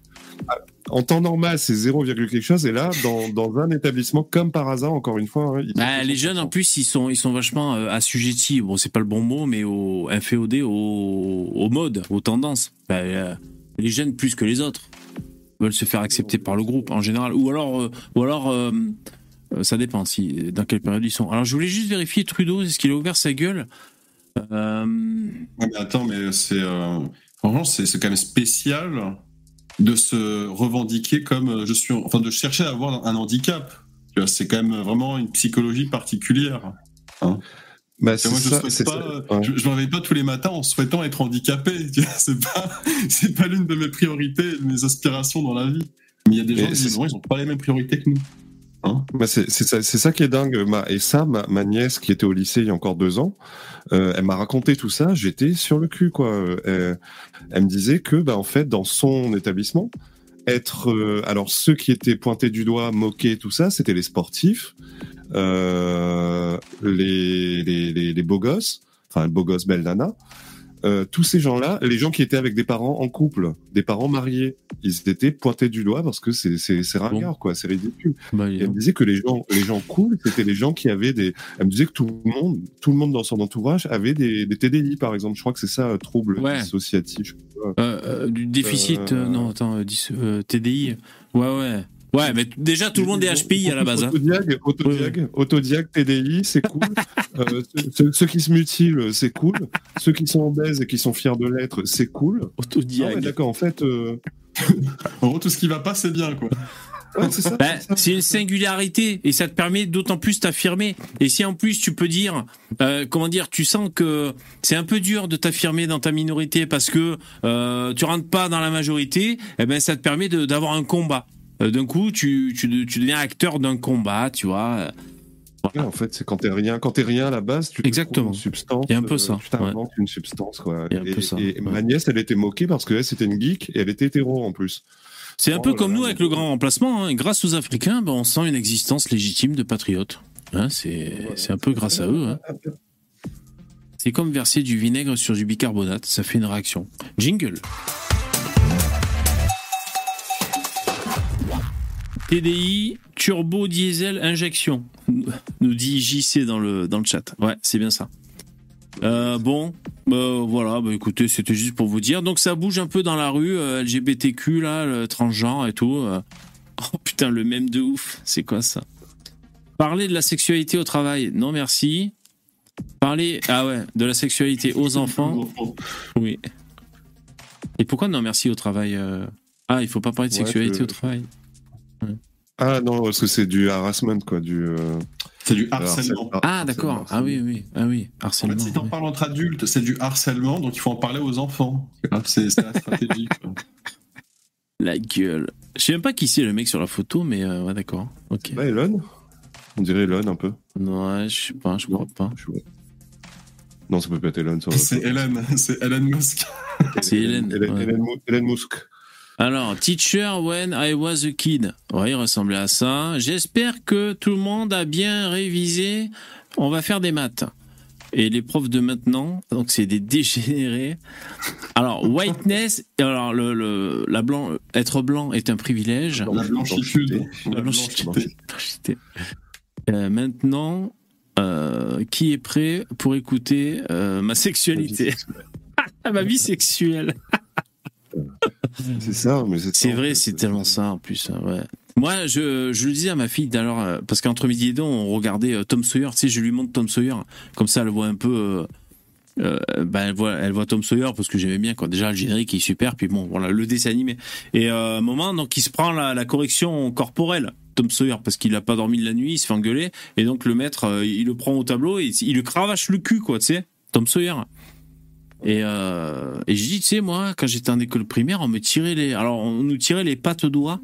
En temps normal c'est 0, quelque chose, et là dans, dans un établissement comme par hasard encore une fois. hein, Bah, les jeunes, en 60%. plus, ils sont, ils sont vachement euh, assujettis. Bon, c'est pas le bon mot, mais au inféodés au, au mode, aux tendances. Bah, euh, les jeunes, plus que les autres, veulent se faire accepter par le groupe en général. Ou alors, euh, ou alors ça dépend si, dans quelle période ils sont. Alors, je voulais juste vérifier Trudeau, est-ce qu'il a ouvert sa gueule Euh, Ouais, mais attends, mais c'est euh, franchement c'est c'est quand même spécial de se revendiquer comme euh, je suis, enfin de chercher à avoir un handicap. C'est quand même vraiment une psychologie particulière. Bah, c'est vois, moi, je c'est pas, euh, ouais. je, je me réveille pas tous les matins en souhaitant être handicapé. C'est pas, c'est pas l'une de mes priorités, de mes aspirations dans la vie. Mais il y a des gens qui ils ont pas les mêmes priorités que nous. Hein Bah, c'est ça, ça qui est dingue. Ma, et ça, ma, ma nièce qui était au lycée il y a encore deux ans, euh, elle m'a raconté tout ça. J'étais sur le cul, quoi. Euh, elle me disait que, bah, en fait, dans son établissement, être, euh, alors ceux qui étaient pointés du doigt, moqués, tout ça, c'était les sportifs, euh, les, les, les, les beaux gosses, enfin, le beau gosse belle nana. Euh, tous ces gens-là, les gens qui étaient avec des parents en couple, des parents mariés, ils étaient pointés du doigt parce que c'est c'est c'est ringard quoi, c'est ridicule. Bah, Et elle me disait que les gens les gens cool, c'était les gens qui avaient des. Elle me disait que tout le monde tout le monde dans son entourage avait des, des TDI par exemple. Je crois que c'est ça, euh, trouble Ouais. dissociatif. Euh, euh, du déficit, non, attends, dis- euh, TDI. Ouais, ouais. Ouais, mais déjà, tout le monde est HPI à la base. hein. Autodiag, autodiag, autodiag, TDI, c'est cool. Euh, ceux, qui se mutilent, c'est cool. Ceux qui sont obèses et qui sont fiers de l'être, c'est cool. Ah Autodiag. ouais, D'accord, en fait, euh, En gros, tout ce qui va pas, c'est bien, quoi. ouais, c'est ça. Ben, c'est une singularité et ça te permet d'autant plus t'affirmer. Et si en plus tu peux dire, euh, comment dire, tu sens que c'est un peu dur de t'affirmer dans ta minorité parce que euh, tu rentres pas dans la majorité, eh ben ça te permet de- d'avoir un combat. Euh, D'un coup, tu, tu, tu deviens acteur d'un combat, tu vois. Ouais, en fait, c'est quand t'es rien, quand t'es rien à la base, tu te Exactement. une substance. Il y a un peu euh, ça, Tu t'inventes une substance, quoi. Il y a un et, peu ça, et ouais. ma nièce, elle était moquée parce que c'était une geek et elle était hétéro en plus. C'est un Oh peu là comme là, nous avec le grand remplacement. hein. Grâce aux Africains, ben, on sent une existence légitime de patriotes. Hein, c'est c'est un peu grâce à eux. hein. C'est comme verser du vinaigre sur du bicarbonate, ça fait une réaction. Jingle. TDI, turbo diesel injection, nous dit JC dans le, dans le chat. Ouais, c'est bien ça. Euh, bon, bah, voilà, bah, écoutez, c'était juste pour vous dire. Donc ça bouge un peu dans la rue, euh, LGBTQ, là, le transgenre et tout. euh. Oh putain, le même de ouf, c'est quoi ça? Parler de la sexualité au travail, non merci. Parler, ah ouais, de la sexualité aux enfants, oui. Et pourquoi non merci au travail Ah, il faut pas parler de Ouais, sexualité je- au travail. Ah non, parce que c'est du harassment, quoi, du. euh, C'est du harcèlement. Ah d'accord, ah oui, oui, ah oui, En harcèlement. fait, si t'en oui. parles entre adultes, c'est du harcèlement, donc il faut en parler aux enfants. C'est c'est la stratégie. quoi. La gueule. Je sais même pas qui c'est le mec sur la photo, mais euh, ouais, d'accord. Ok. Bah, Elon? On dirait Elon un peu. Ouais, je sais pas, je crois pas. Je vois. Non, ça peut pas être Elon. sur la C'est. Hélène, c'est Elon Musk. C'est Hélène, Hélène, ouais. Mou- Hélène Musk. Alors, teacher when I was a kid. Ouais, il ressemblait à ça. J'espère que tout le monde a bien révisé. On va faire des maths. Et les profs de maintenant, donc c'est des dégénérés. Alors, whiteness, alors le, le la blanc, être blanc est un privilège. La blanchitude. La blanchité. Euh, maintenant, euh, qui est prêt pour écouter euh, ma sexualité? Ma vie sexuelle. C'est ça, mais c'est vrai, c'est tellement ça en plus. hein, Ouais. Moi, je, je le disais à ma fille d'ailleurs, euh, parce qu'entre midi et deux, on regardait euh, Tom Sawyer. Tu sais, je lui montre Tom Sawyer, comme ça, elle voit un peu. euh, ben, elle voit, elle voit Tom Sawyer parce que j'aimais bien quoi. Déjà le générique il est super, puis bon voilà le dessin animé. Et euh, à un moment donc il se prend la, la correction corporelle. Tom Sawyer parce qu'il a pas dormi de la nuit, il se fait engueuler et donc le maître euh, il le prend au tableau et il le cravache le cul quoi, tu sais. Tom Sawyer. Et, euh, et je dis, tu sais, moi, quand j'étais en école primaire, on me tirait les, alors on nous tirait les pattes doigts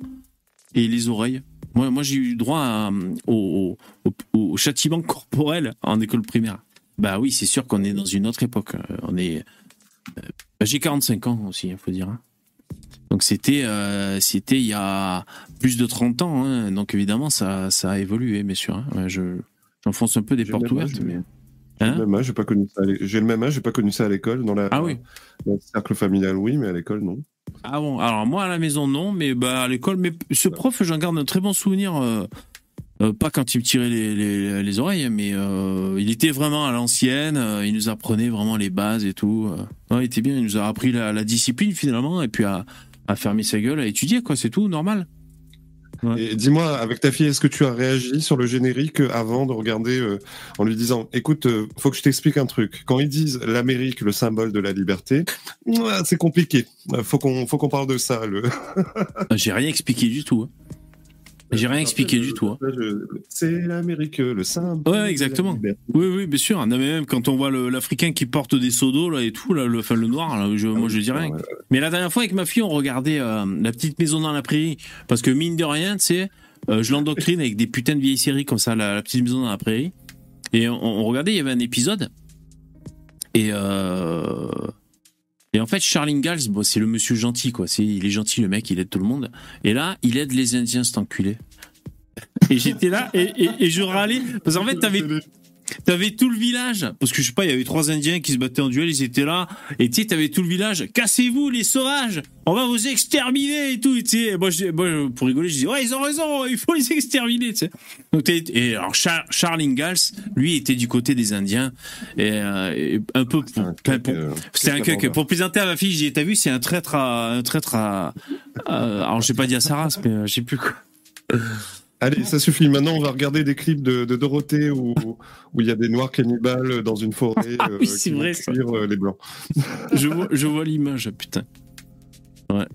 et les oreilles. Moi, moi j'ai eu droit à, au, au, au- au châtiment corporel en école primaire. Bah oui, c'est sûr qu'on est dans une autre époque. Euh, On est, euh, bah, j'ai 45 ans aussi, il faut dire. hein. Donc c'était, euh, c'était il y a plus de 30 ans. hein. Donc évidemment, ça, ça a évolué, bien sûr. hein. Ouais, je, j'enfonce un peu des portes ouvertes, âge, J'ai Hein le même âge, j'ai pas connu ça. J'ai le même âge, j'ai pas connu ça à l'école, dans la. Ah oui. dans le cercle familial, oui, mais à l'école, non. Ah bon, alors moi à la maison non, mais bah à l'école, mais ce prof j'en garde un très bon souvenir. euh, euh, pas quand il me tirait les, les, les oreilles, mais euh, il était vraiment à l'ancienne. euh, il nous apprenait vraiment les bases et tout. il était bien. Il nous a appris la, la discipline finalement, et puis à, à fermer sa gueule, à étudier quoi. C'est tout, normal. Ouais. Et dis-moi, avec ta fille, est-ce que tu as réagi sur le générique avant de regarder euh, en lui disant Écoute, euh, faut que je t'explique un truc. Quand ils disent l'Amérique, le symbole de la liberté, ouah, c'est compliqué. Faut qu'on faut qu'on parle de ça. Le... J'ai rien expliqué du tout. hein. J'ai rien expliqué du tout. hein. C'est l'Amérique, le symbole. Ouais, exactement. Oui, oui, bien sûr. Non, mais même quand on voit l'Africain qui porte des seaux d'eau là et tout, là, le, enfin le noir, là, je, moi je dis rien. Ouais, Mais la dernière fois avec ma fille, on regardait euh, la petite maison dans la prairie parce que mine de rien, tu sais, euh, je l'endoctrine avec des putains de vieilles séries comme ça, la, la petite maison dans la prairie. Et on, on regardait, il y avait un épisode. Et euh, et en fait, Charles Ingalls, c'est le monsieur gentil, quoi. C'est, il est gentil, le mec, il aide tout le monde. Et là, il aide les Indiens, cet enculé. Et j'étais là et, et, et je râlais parce qu'en fait, t'avais T'avais tout le village, parce que je sais pas, il y avait trois Indiens qui se battaient en duel, ils étaient là, et tu sais, t'avais tout le village, cassez-vous les sauvages, on va vous exterminer et tout, et tu sais, moi, je, moi, je- pour rigoler, je dis, ouais, ils ont raison, il faut les exterminer, tu sais. Donc, et alors, Char- Charles Ingalls, lui, était du côté des Indiens, et, euh, et un peu pour, un enfin, cuck, pour- euh, c'était un cuck. vendeur. Pour présenter à ma fille, j'ai dit, t'as vu, c'est un traître à, un traître à, à- alors j'ai pas dit à sa race, mais euh, je sais plus quoi. Allez, ça suffit. Maintenant, on va regarder des clips de, de Dorothée où où il y a des noirs cannibales dans une forêt Ah euh, oui, qui c'est vont vrai, ça. cuire, euh, les blancs. je vois, je vois l'image, putain. Ouais.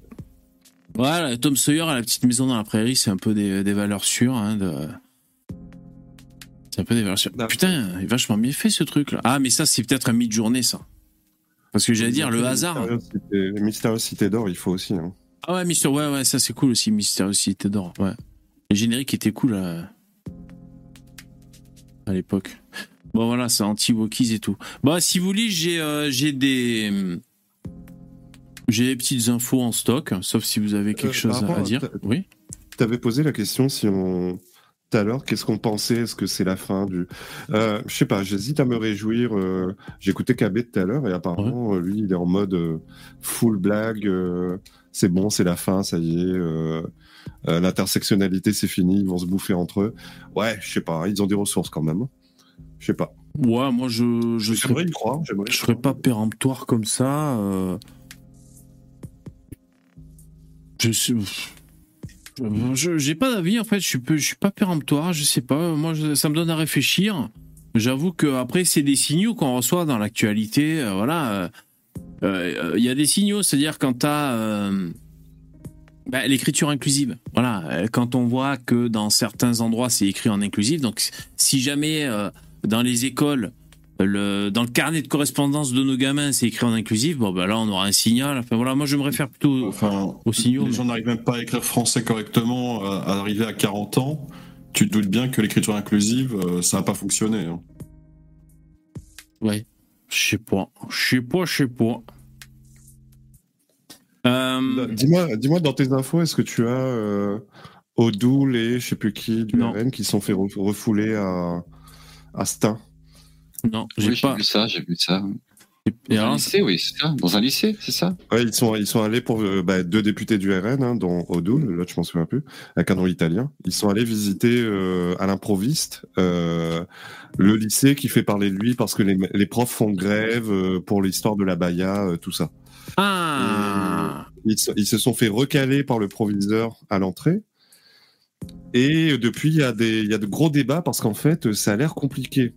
Voilà, Tom Sawyer à la petite maison dans la prairie, c'est un peu des, des valeurs sûres. Hein, de... C'est un peu des valeurs sûres. Putain, il est vachement bien fait ce truc-là. Ah, mais ça, c'est peut-être un mid-journée, ça. Parce que j'allais dire, le hasard. Mystérieuse Cité d'Or, il faut aussi. hein. Ah ouais, Mister, ouais, ouais, ça c'est cool aussi, Mystérieux Cité d'Or. Ouais. Le générique était cool à, à l'époque. Bon voilà, c'est anti-Wokies et tout. Bah si vous voulez, j'ai euh, j'ai des j'ai des petites infos en stock, sauf si vous avez quelque Euh, chose à à dire. Oui. T'avais posé la question si on. Tout à l'heure, qu'est-ce qu'on pensait? Est-ce que c'est la fin du. Euh, je sais pas, j'hésite à me réjouir. euh, J'écoutais KB tout à l'heure et apparemment, euh, lui, il est en mode euh, full blague. euh, c'est bon, c'est la fin, ça y est. euh, L'intersectionnalité, c'est fini, ils vont se bouffer entre eux. Ouais, je sais pas, ils ont des ressources quand même. Je sais pas. Ouais, moi je je serais, croire. je serais pas péremptoire comme ça. euh. Je suis. J'ai pas d'avis en fait. Je suis je suis pas péremptoire. Je sais pas. Moi, je- ça me donne à réfléchir. J'avoue que après c'est des signaux qu'on reçoit dans l'actualité. euh, voilà. euh, euh, Il y a des signaux, c'est-à-dire quand t'as bah, l'écriture inclusive. Voilà. euh, Quand on voit que dans certains endroits c'est écrit en inclusif, donc si jamais euh, dans les écoles le, dans le carnet de correspondance de nos gamins, c'est écrit en inclusif. Bon, ben là, on aura un signal. Enfin, voilà, moi, je me réfère plutôt Enfin, aux signaux. les gens n'arrivent même pas à écrire français correctement à, à arriver à 40 ans. Tu te doutes bien que l'écriture inclusive, euh, ça n'a pas fonctionné. hein. Ouais. Je sais pas. Je sais pas, je sais pas. Euh, Dis-moi, dis-moi dans tes infos, est-ce que tu as euh, Odoul et je sais plus qui du Non. RN qui se sont fait re- refouler à, à Stein? Non, j'ai Oui, j'ai pas. vu ça, j'ai vu ça. Et Dans un alors, lycée, oui, c'est ça. Dans un lycée, c'est ça? Ouais, ils sont, ils sont allés pour euh, bah, deux députés du RN, hein, dont Odoul, l'autre je m'en souviens plus, avec un nom italien. Ils sont allés visiter euh, à l'improviste euh, le lycée qui fait parler de lui parce que les, les profs font grève euh, pour l'histoire de la Baïa, euh, tout ça. Ah Ils, se- ils se sont fait recaler par le proviseur à l'entrée. Et depuis, il y, a des, il y a de gros débats parce qu'en fait, ça a l'air compliqué.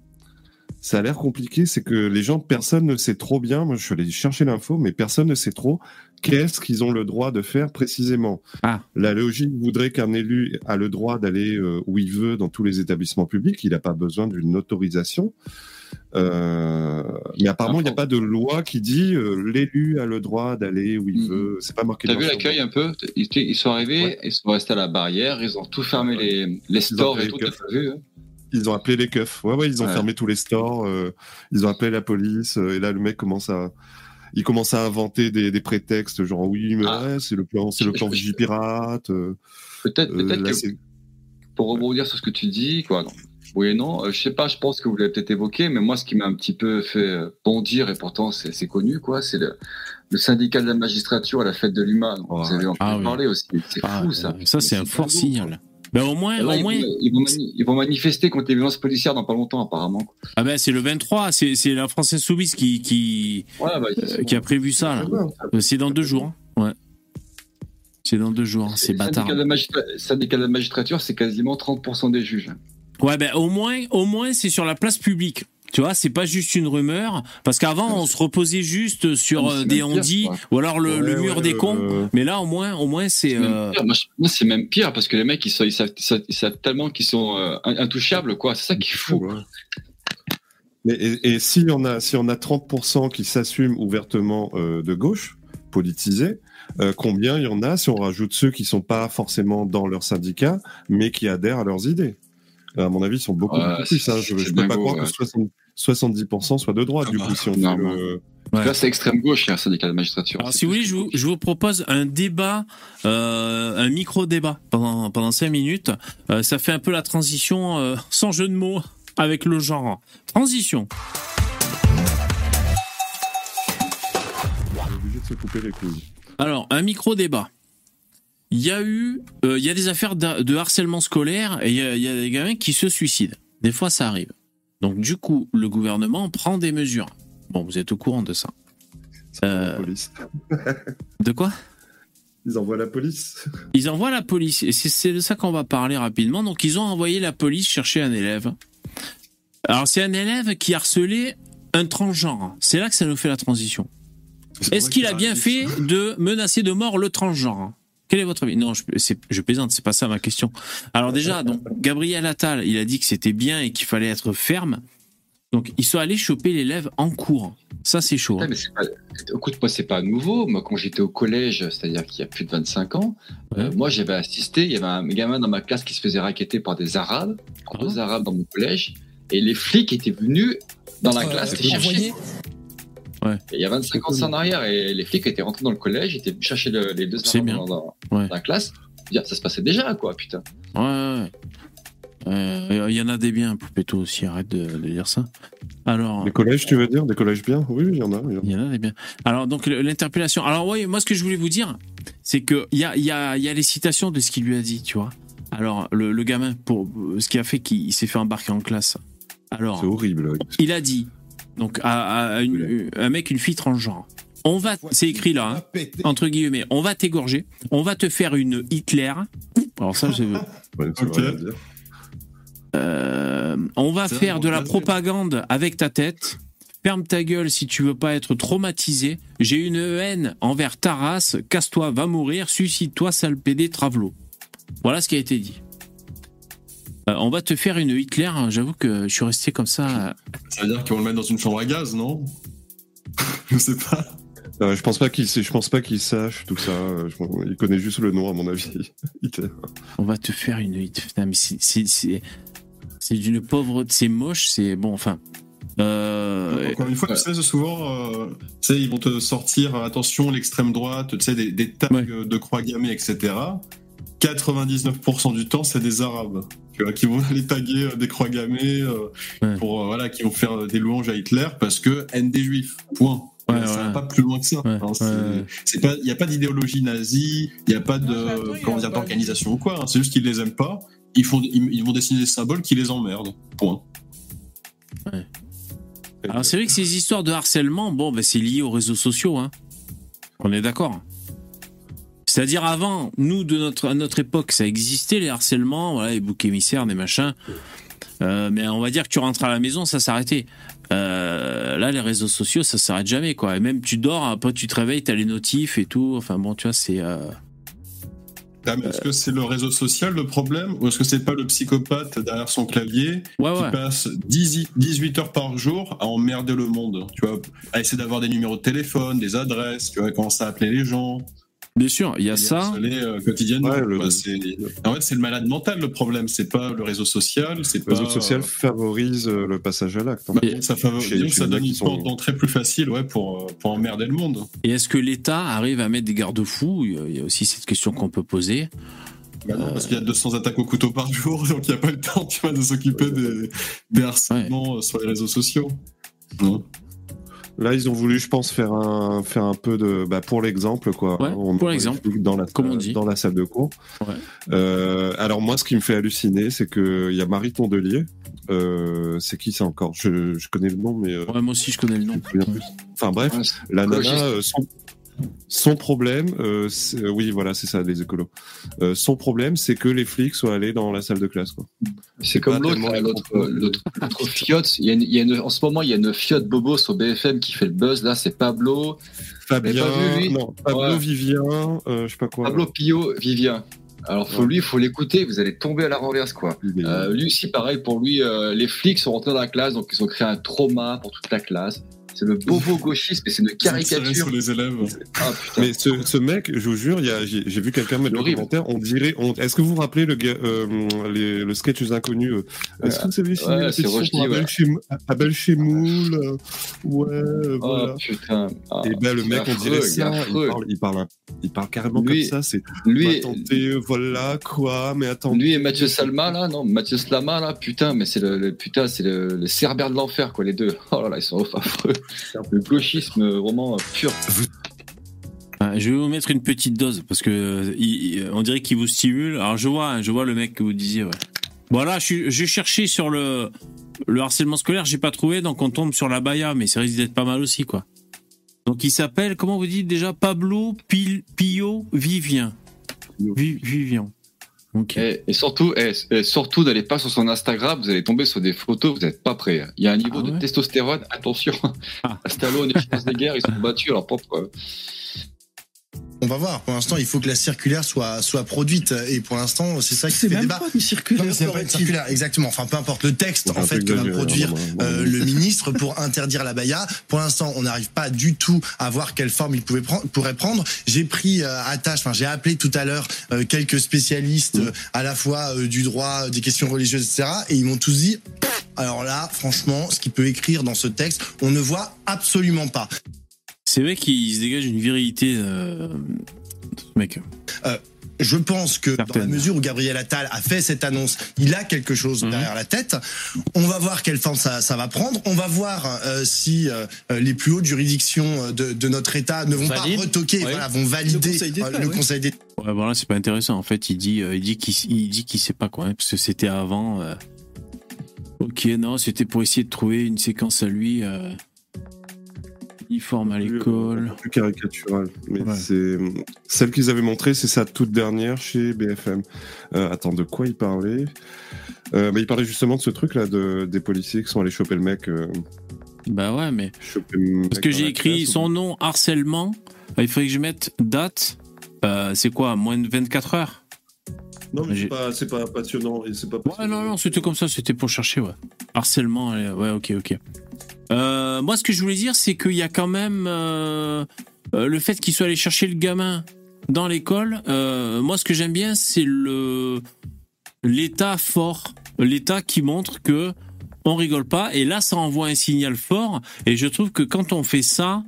Ça a l'air compliqué, c'est que les gens, personne ne sait trop bien. Moi, je suis allé chercher l'info, mais personne ne sait trop qu'est-ce qu'ils ont le droit de faire précisément. Ah. La logique voudrait qu'un élu a le droit d'aller euh, où il veut dans tous les établissements publics. Il n'a pas besoin d'une autorisation. Euh, mais apparemment, il n'y a pas de loi qui dit euh, l'élu a le droit d'aller où il Mhm. veut. C'est pas marqué. T'as vu l'accueil un peu? Ils, sont arrivés, Ouais. ils sont restés à la barrière, ils ont tout fermé les, les stores et tout, t'as vu hein? Ils ont appelé les keufs. Ouais, ouais, ils ont Ouais. fermé tous les stores. euh, ils ont appelé la police. et là, le mec commence à, il commence à inventer des, des prétextes, genre oui, mais Ah. c'est le plan, c'est le plan Vigipirate. Peut-être peut-être que pour rebondir sur ce que tu dis, quoi. Oui et non, euh, je sais pas, je pense que vous l'avez peut-être évoqué, mais moi, ce qui m'a un petit peu fait euh, bondir, et pourtant c'est connu, quoi, c'est le, le syndicat de la magistrature à la fête de l'UMA. Donc, Vous avez entendu Ah oui. parler aussi. C'est Ah, fou, ça. Ça, c'est un fort signal. Ben, au moins, quoi. Là, au ils, moins. vont, ils vont mani- ils vont manifester contre les violences policières dans pas longtemps, apparemment. Ah ben, c'est le 23. C'est la France Insoumise qui, qui, bah, euh, qui a prévu ça. Euh, C'est dans deux jours. hein. Ouais. C'est dans deux jours. hein, C'est le bâtard. syndicat de la magistra- syndicat de la magistrature, c'est quasiment 30% des juges. Ouais, ben au moins, au moins c'est sur la place publique. Tu vois, c'est pas juste une rumeur, parce qu'avant on se reposait juste sur euh, des ondits quoi. ou alors le, mur ouais, des euh, cons. Mais là, au moins, au moins c'est. C'est même euh, pire. Moi, c'est même pire parce que les mecs, ils, sont, ils, savent, ils savent- ils savent tellement qu'ils sont euh, intouchables, quoi. C'est ça qui est fou. Ouais. Mais, et, et si on a si on a 30% qui s'assument ouvertement euh, de gauche, politisés, euh, combien il y en a si on rajoute ceux qui sont pas forcément dans leur syndicat, mais qui adhèrent à leurs idées? À mon avis, ils sont beaucoup, Ouais, beaucoup plus. hein. Je ne peux pas croire ouais. que 60 70% soit de droite, Ah du bah, coup, si on non, fait le... Ouais. Là, c'est extrême gauche, il y a un syndicat de magistrature. Alors, si vous voulez, je vous, gauche. je vous propose un débat, euh, un micro-débat pendant, pendant 5 minutes. Euh, ça fait un peu la transition, euh, sans jeu de mots, avec le genre. Transition. on est obligé de se couper les couilles. Alors, un micro-débat. Il y a eu, euh, il y a des affaires de, de harcèlement scolaire et il y, a, il y a des gamins qui se suicident. Des fois, ça arrive. Donc, du coup, le gouvernement prend des mesures. Bon, vous êtes au courant de ça. Euh, la police. De quoi? Ils envoient la police. Ils envoient la police, et c'est- c'est de ça qu'on va parler rapidement. Donc, ils ont envoyé la police chercher un élève. Alors, c'est un élève qui harcelait un transgenre. C'est là que ça nous fait la transition. Est-ce qu'il a bien fait de menacer de mort le transgenre? Quel est votre avis? Non, je, je plaisante, c'est pas ça ma question. Alors déjà, donc Gabriel Attal, il a dit que c'était bien et qu'il fallait être ferme. Donc ils sont allés choper l'élève en cours. Ça c'est chaud. Ouais, hein. mais pas... Écoute, moi, c'est pas nouveau. Moi, quand j'étais au collège, c'est-à-dire qu'il y a plus de 25 ans, euh, moi, j'avais assisté. Il y avait un gamin dans ma classe qui se faisait raqueter par des Arabes, par Ah. deux Arabes dans mon collège, et les flics étaient venus dans la classe les chercher. Envoyé Ouais. Et il y a 25 ans de ça en arrière, et les flics étaient rentrés dans le collège, étaient chercher le- les deux bien. dans, dans- Ouais. dans la classe. Ça se passait déjà, quoi, putain. Ouais. Euh, Il y en a des biens, Poupetto aussi, arrête de, de dire ça. Alors, Des collèges, tu veux dire? Des collèges bien? Oui, il y en a. il y en a. il y en a des biens. Alors, donc, l'interpellation. Alors, oui, moi, ce que je voulais vous dire, c'est qu'il y a, il y, a, il y a les citations de ce qu'il lui a dit, tu vois. Alors, le, le gamin, pour ce qui a fait qu'il s'est fait embarquer en classe. Alors, C'est horrible. il a dit, donc, à, à une- un mec, une fille transgenre. On va, c'est écrit là, hein, entre guillemets, on va t'égorger, on va te faire une Hitler. Alors ça, c'est Ok. vrai à dire. Euh, on va faire de la propagande avec ta tête. Ferme ta gueule si tu veux pas être traumatisé. J'ai une haine envers ta race. Casse-toi, va mourir. Suicide-toi, sale pédé, travelo. Voilà ce qui a été dit. Euh, on va te faire une Hitler. J'avoue que je suis resté comme ça. Ça veut dire qu'ils vont le mettre dans une chambre à gaz, non Je sais pas. Euh, je pense pas qu'il sait- je pense pas qu'il sache tout ça. euh, je- il connaît juste le nom à mon avis. Hitler. On va te faire une Hitler. C'est- d'une pauvre. C'est moche. C'est bon. Enfin. Euh, Encore une fois, ouais. tu sais, souvent, euh, tu sais, ils vont te sortir, attention, l'extrême droite, tu sais, des, des tags Ouais. de croix gammées, etc. 99% du temps, c'est des Arabes, tu vois, qui vont aller taguer euh, des croix gammées, euh, Ouais. pour, euh, voilà, qui vont faire des louanges à Hitler parce que haine des Juifs. Point. Ouais, ça va pas plus loin que ça. Ouais, Hein, c'est- ouais. c'est pas, il y a pas d'idéologie nazie, il y a pas de, il comment dire, d'organisation ou quoi. hein, c'est juste qu'ils les aiment pas. Ils font, ils, ils vont dessiner des symboles qui les emmerdent. Point. Alors c'est vrai que ces histoires de harcèlement, bon, ben, c'est lié aux réseaux sociaux, hein. On est d'accord. C'est-à-dire avant, nous de notre à notre époque, ça existait les harcèlements, voilà, les boucs émissaires, des machins. Euh, mais on va dire que tu rentres à la maison, ça s'arrêtait. Euh, là, les réseaux sociaux, ça s'arrête jamais, quoi. Et même tu dors, après tu te réveilles, t'as les notifs et tout. Enfin bon, tu vois, c'est. euh, Ah, Est-ce que c'est le réseau social le problème? Ou est-ce que c'est pas le psychopathe derrière son clavier Ouais, qui ouais. passe 10 18 heures par jour à emmerder le monde? Tu vois, à essayer d'avoir des numéros de téléphone, des adresses, tu vois, commencer à appeler les gens? Bien sûr, il y a ça. euh, quotidiennement. Ouais, le- En fait, c'est le malade mental le problème. C'est pas le réseau social, c'est Le pas. réseau social favorise euh, le passage à l'acte. hein. Bah, ça favorise, ça donne une sont- porte d'entrée plus facile, ouais, pour euh, pour emmerder le monde. Et est-ce que l'État arrive à mettre des garde-fous? Il y a aussi cette question qu'on peut poser. Bah non, parce qu'il y a 200 attaques au couteau par jour, donc il n'y a pas le temps, tu vois, de s'occuper des, des harcèlements euh, sur les réseaux sociaux. Non. Là, ils ont voulu, je pense, faire un, faire un peu de, bah, pour l'exemple, quoi. Ouais, On- pour l'exemple. dans la, Comme on dit. dans la salle de cours. Ouais. Euh, alors moi, ce qui me fait halluciner, c'est que il y a Marie Tondelier. Euh, c'est qui ça encore? Je, je connais le nom, mais euh, Ouais, moi aussi, je connais le nom. Enfin bref, la nana, euh, son, son problème, euh, euh, oui, voilà, c'est ça, les écolos. Euh, son problème, c'est que les flics soient allés dans la salle de classe, quoi. C'est comme l'autre, l'autre, fiotte. Il y a une, il y a une- en ce moment, il y a une fiotte bobo sur BFM qui fait le buzz. Là, c'est Pablo, Fabien, pas vu, lui non, Pablo Ouais. Vivien, euh, je sais pas quoi. Pablo Pio, Vivien. Alors, faut Ouais. lui, il faut l'écouter. Vous allez tomber à la renverse, quoi. Euh, lui aussi, pareil, pour lui, euh, les flics sont rentrés dans la classe, donc ils ont créé un trauma pour toute la classe. C'est le bobo gauchiste, mais c'est une caricature. sur les élèves. Ah. Mais ce, ce mec, je vous jure, il y a- j'ai vu quelqu'un mettre le commentaire, on dirait... on- Est-ce que vous vous rappelez le, euh, les- le sketch des inconnus euh, Est-ce que vous avez signé ouais, la c'est pétition Rochdy, pour Abel, ouais. Abel Chemoul euh, Ouais, euh, Oh voilà. putain. Ah, Et ben le mec, on dirait ça, il parle, il, parle, un- il parle carrément Lui- comme ça, c'est... Lui, Bah, attendez, euh, voilà, quoi, mais attends. lui et Mathieu Salma là, non, Mathieu Slama là, putain, mais c'est le, le- putain, c'est le, le cerbère de l'enfer quoi, les deux. Oh là là, ils sont affreux. Le gauchisme vraiment pur. Ah, Je vais vous mettre une petite dose parce que euh, il- on dirait qu'il vous stimule. Alors je vois, je vois le mec que vous disiez. Ouais. Voilà, je, j'ai cherché sur le le harcèlement scolaire, j'ai pas trouvé, donc on tombe sur la baya, mais ça risque d'être pas mal aussi quoi. Donc il s'appelle, comment vous dites déjà, Pablo Pil, Pio Vivien. Vi- Vivien. Et, et surtout, et, et surtout, n'allez pas sur son Instagram, vous allez tomber sur des photos, vous n'êtes pas prêts. hein. Il y a un niveau Ah de ouais testostérone, attention. Ah. Stallone et Schwarzenegger, ils sont battus à leur propre. On va voir. Pour l'instant, il faut que la circulaire soit soit produite et pour l'instant, c'est ça qui fait même débat. pas une circulaire. Non, c'est pas une circulaire, exactement. Enfin, peu importe le texte en fait que va produire euh, le ministre pour interdire la baya. Pour l'instant, on n'arrive pas du tout à voir quelle forme il pouvait prendre, pourrait prendre. J'ai pris euh, à tâche, enfin, j'ai appelé tout à l'heure euh, quelques spécialistes euh, à la fois euh, du droit, des questions religieuses, etc. Et ils m'ont tous dit. Alors là, franchement, ce qu'il peut écrire dans ce texte, on ne voit absolument pas. C'est vrai qu'il se dégage une virilité, euh, mec. Je pense que dans la Certaines. mesure où Gabriel Attal a fait cette annonce, il a quelque chose Mhm. derrière la tête. On va voir quelle forme ça, ça va prendre. On va voir euh, si euh, les plus hautes juridictions de, de notre État ne vont Valide. pas retoquer, voilà, vont valider Le Conseil d'État, euh. Conseil d'État. Ouais, voilà, c'est pas intéressant. En fait, il dit, euh, il dit qu'il, il dit qu'il sait pas quoi, hein, parce que c'était avant. euh. Ok, non, c'était pour essayer de trouver une séquence à lui. Euh... Uniforme à l'école. Plus caricatural. Mais Ouais. c'est celle qu'ils avaient montrée, c'est sa toute dernière chez BFM. Euh, attends, de quoi il parlait? Euh, bah, Il parlait justement de ce truc-là, de, des policiers qui sont allés choper le mec. euh, Bah ouais, mais mec parce que j'ai écrit classe, son nom harcèlement. euh, Il faudrait que je mette date. Euh, c'est quoi, moins de 24 heures? Non, mais c'est pas, passionnant. et C'est pas Ouais, passionnant. non, non, c'était comme ça, c'était pour chercher, ouais. Harcèlement, ouais, ok, ok. Euh, moi, ce que je voulais dire, c'est qu'il y a quand même euh, euh, le fait qu'il soit allé chercher le gamin dans l'école. euh, moi, ce que j'aime bien, c'est le l'état fort, l'état qui montre que on rigole pas. Et là, ça envoie un signal fort. Et je trouve que quand on fait ça,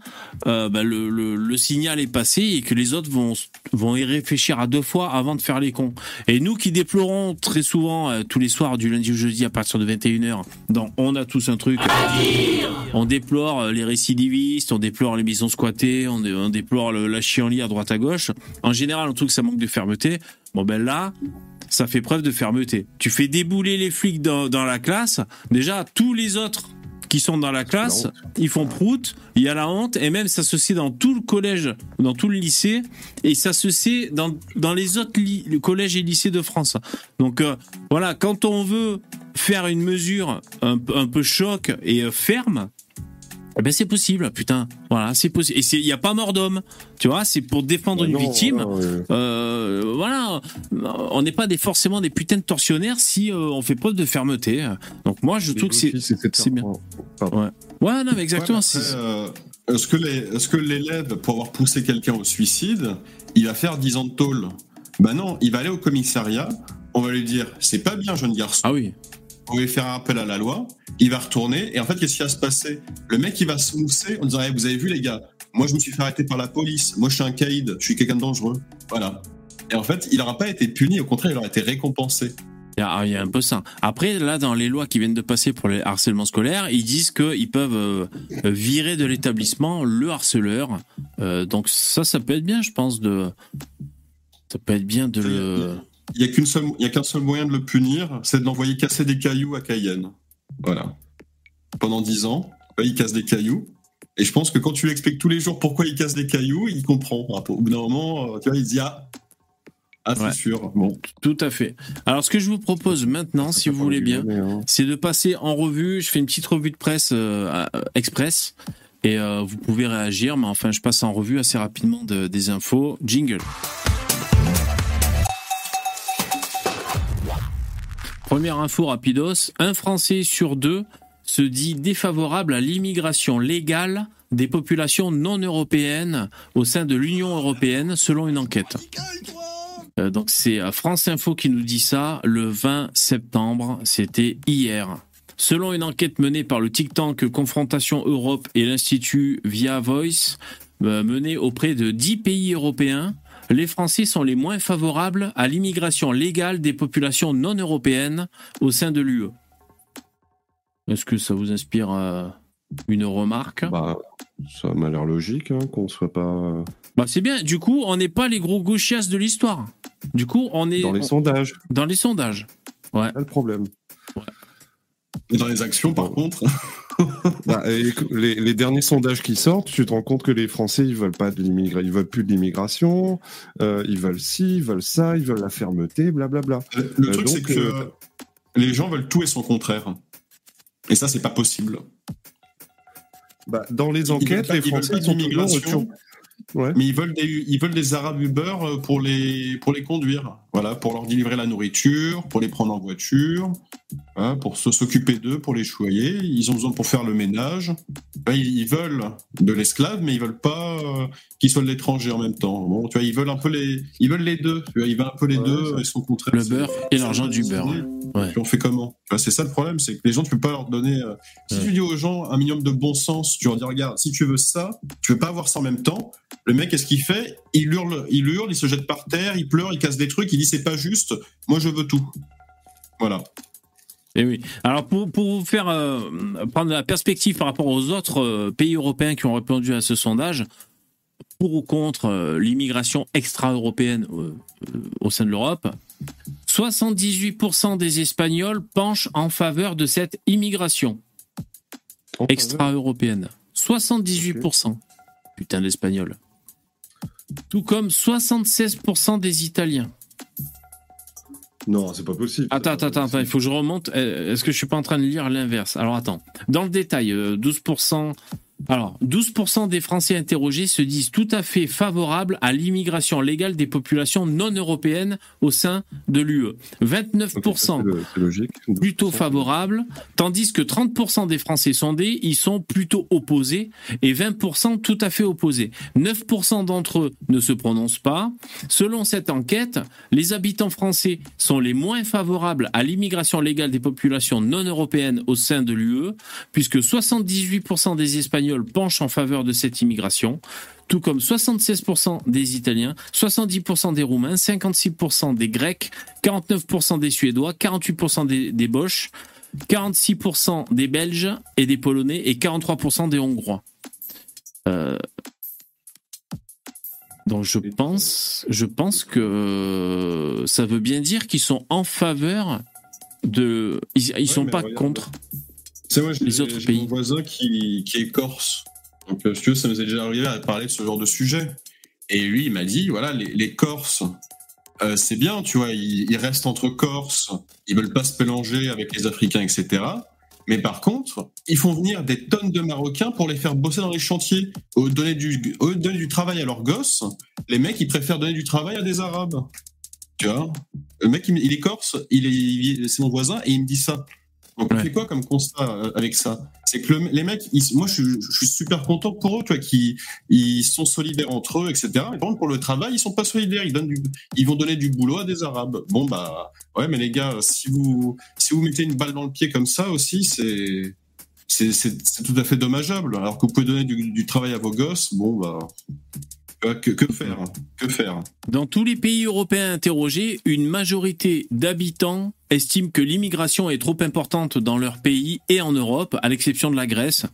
euh, bah, le, le, signal est passé et que les autres vont vont y réfléchir à deux fois avant de faire les cons. Et nous qui déplorons très souvent euh, tous les soirs du lundi au jeudi à partir de 21h dans On a tous un truc, on déplore euh, les récidivistes, on déplore les maisons squattées, on déplore le, la chienlit à droite à gauche. En général, on trouve que ça manque de fermeté. Bon ben là, ça fait preuve de fermeté. Tu fais débouler les flics dans, dans la classe, déjà tous les autres qui sont dans la classe, ils font prout, il y a la honte, et même ça se sait dans tout le collège, dans tout le lycée, et ça se sait dans, dans les autres le collèges et lycées de France. Donc euh, voilà, quand on veut faire une mesure un, peu- un peu choc et euh, ferme, eh ben c'est possible, putain. Voilà, c'est possible. Et il n'y a pas mort d'homme, tu vois, c'est pour défendre une victime. non. Euh, voilà, on n'est pas des, forcément des putains de tortionnaires si euh, on fait preuve de fermeté. Donc moi, je trouve que c'est... C'est bien. Ouais, non, mais exactement. Ouais, euh, Est-ce que les- est-ce que l'élève, pour avoir poussé quelqu'un au suicide, il va faire 10 ans de tôle? Ben non, il va aller au commissariat, on va lui dire c'est pas bien, jeune garçon. Ah oui. On va faire un appel à la loi, il va retourner, et en fait, qu'est-ce qui va se passer? Le mec, il va se mousser en disant Vous avez vu, les gars, moi, je me suis fait arrêter par la police, moi, je suis un caïd, je suis quelqu'un de dangereux. Voilà. Et en fait, il n'aura pas été puni, au contraire, il aura été récompensé. Il y, a, un peu ça. Après, là, dans les lois qui viennent de passer pour le harcèlement scolaire, ils disent qu'ils peuvent euh, virer de l'établissement le harceleur. Euh, donc ça, ça peut être bien, je pense, de... Ça peut être bien de le... Il n'y a qu'un seul moyen de le punir, c'est de l'envoyer casser des cailloux à Cayenne. Voilà. Pendant 10 ans, bah, il casse des cailloux. Et je pense que quand tu lui expliques tous les jours pourquoi il casse des cailloux, il comprend. Au bout d'un moment, euh, tu vois, il se dit Ah, ah c'est Ouais. sûr. Bon. Tout à fait. Alors, ce que je vous propose maintenant, si vous voulez bien, hein. c'est de passer en revue. Je fais une petite revue de presse euh, à- express et euh, vous pouvez réagir. Mais enfin, je passe en revue assez rapidement de- des infos. Jingle. Première info rapidos. Un Français sur deux se dit défavorable à l'immigration légale des populations non européennes au sein de l'Union européenne, selon une enquête. Euh, donc c'est euh, France Info qui nous dit ça le 20 septembre, c'était hier. Selon une enquête menée par le think Confrontation Europe et l'Institut Via Voice, euh, menée auprès de 10 pays européens, les Français sont les moins favorables à l'immigration légale des populations non européennes au sein de l'UE. Est-ce que ça vous inspire euh, une remarque? Bah, ça m'a l'air logique hein, qu'on soit pas Bah, C'est bien, du coup, on n'est pas les gros gauchias de l'histoire. Du coup, on est dans les on- sondages. dans les sondages. Ouais. C'est ça le problème. Et dans les actions, par contre, Bah, les, les derniers sondages qui sortent, tu te rends compte que les Français ils veulent pas de l'immigration, ils veulent plus de l'immigration, euh, ils veulent ci, ils veulent ça, ils veulent la fermeté, blablabla. le, le Euh, truc, c'est que euh, les gens veulent tout et son contraire. Et ça, c'est pas possible. Bah, dans les enquêtes, les Français ils sont toujours. Ouais. Mais ils veulent des, ils veulent des Arabes Uber euh, pour les, pour les conduire. Voilà, pour leur délivrer la nourriture, pour les prendre en voiture, hein, pour se- s'occuper d'eux, pour les choyer. Ils ont besoin pour faire le ménage. Ouais, Ils, ils veulent de l'esclave, mais ils veulent pas euh, qu'ils soient de l'étranger en même temps. Bon, tu vois, ils veulent un peu les, ils veulent les deux. Tu vois, ils veulent un peu les Ouais, deux ça. et son contraire. Le beurre et l'argent du beurre. Ouais. Puis on fait comment? C'est ça le problème, c'est que les gens, tu peux pas leur donner. euh, Si Ouais. tu dis aux gens un minimum de bon sens, tu leur dis regarde, si tu veux ça, tu veux pas avoir ça en même temps. Le mec, qu'est-ce qu'il fait? Il hurle, il hurle, il se jette par terre, il pleure, il casse des trucs, il dit c'est pas juste. Moi, je veux tout. Voilà. Et Eh oui. Alors pour, pour vous faire euh, prendre la perspective par rapport aux autres euh, pays européens qui ont répondu à ce sondage, pour ou contre l'immigration extra-européenne au sein de l'Europe, 78% des Espagnols penchent en faveur de cette immigration extra-européenne. 78%. Putain d'Espagnols. Tout comme 76% des Italiens. Non, c'est pas possible. Attends, attends, attends, attends, il faut que je remonte. Euh, Est-ce que je suis pas en train de lire l'inverse? Alors attends. Dans le détail, euh, 12%. Alors, 12% des Français interrogés se disent tout à fait favorables à l'immigration légale des populations non européennes au sein de l'UE. 29% Ok, ça, c'est le- c'est logique. plutôt favorables, tandis que 30% des Français sondés y sont plutôt opposés et 20% tout à fait opposés. 9% d'entre eux ne se prononcent pas. Selon cette enquête, les habitants français sont les moins favorables à l'immigration légale des populations non européennes au sein de l'UE, puisque 78% des Espagnols penchent en faveur de cette immigration tout comme 76% des Italiens, 70% des Roumains, 56% des Grecs, 49% des Suédois, 48% des, des Boches, 46% des Belges et des Polonais et 43% des Hongrois. Euh, donc je pense, je pense que euh, ça veut bien dire qu'ils sont en faveur de, ils, ils sont pas regarde. contre. Sais, moi, j'ai Les autres pays. mon voisin qui, qui est corse. Donc, euh, si tu veux, ça nous est déjà arrivé à parler de ce genre de sujet. Et lui, il m'a dit, voilà, les, les Corses, euh, c'est bien, tu vois, ils, ils restent entre Corses, ils veulent pas se mélanger avec les Africains, etc. Mais par contre, ils font venir des tonnes de Marocains pour les faire bosser dans les chantiers. Au donner du, au donner du travail à leurs gosses, les mecs, ils préfèrent donner du travail à des Arabes. Tu vois? Le mec, il, il est corse, il est- c'est mon voisin, et il me dit ça. Donc, on Ouais. fait quoi comme constat euh, avec ça? C'est que le- les mecs, ils- moi, je, suis- je suis super content pour eux, tu vois, qu'ils ils sont solidaires entre eux, etc. Mais par contre, pour le travail, ils sont pas solidaires. Ils, donnent du, ils vont donner du boulot à des Arabes. Bon, bah, ouais, mais les gars, si vous, si vous mettez une balle dans le pied comme ça aussi, c'est. C'est c'est- c'est tout à fait dommageable. Alors que vous pouvez donner du, du travail à vos gosses, bon, bah. Euh, Que, faire Que faire Dans tous les pays européens interrogés, une majorité d'habitants estiment que l'immigration est trop importante dans leur pays et en Europe, à l'exception de la Grèce.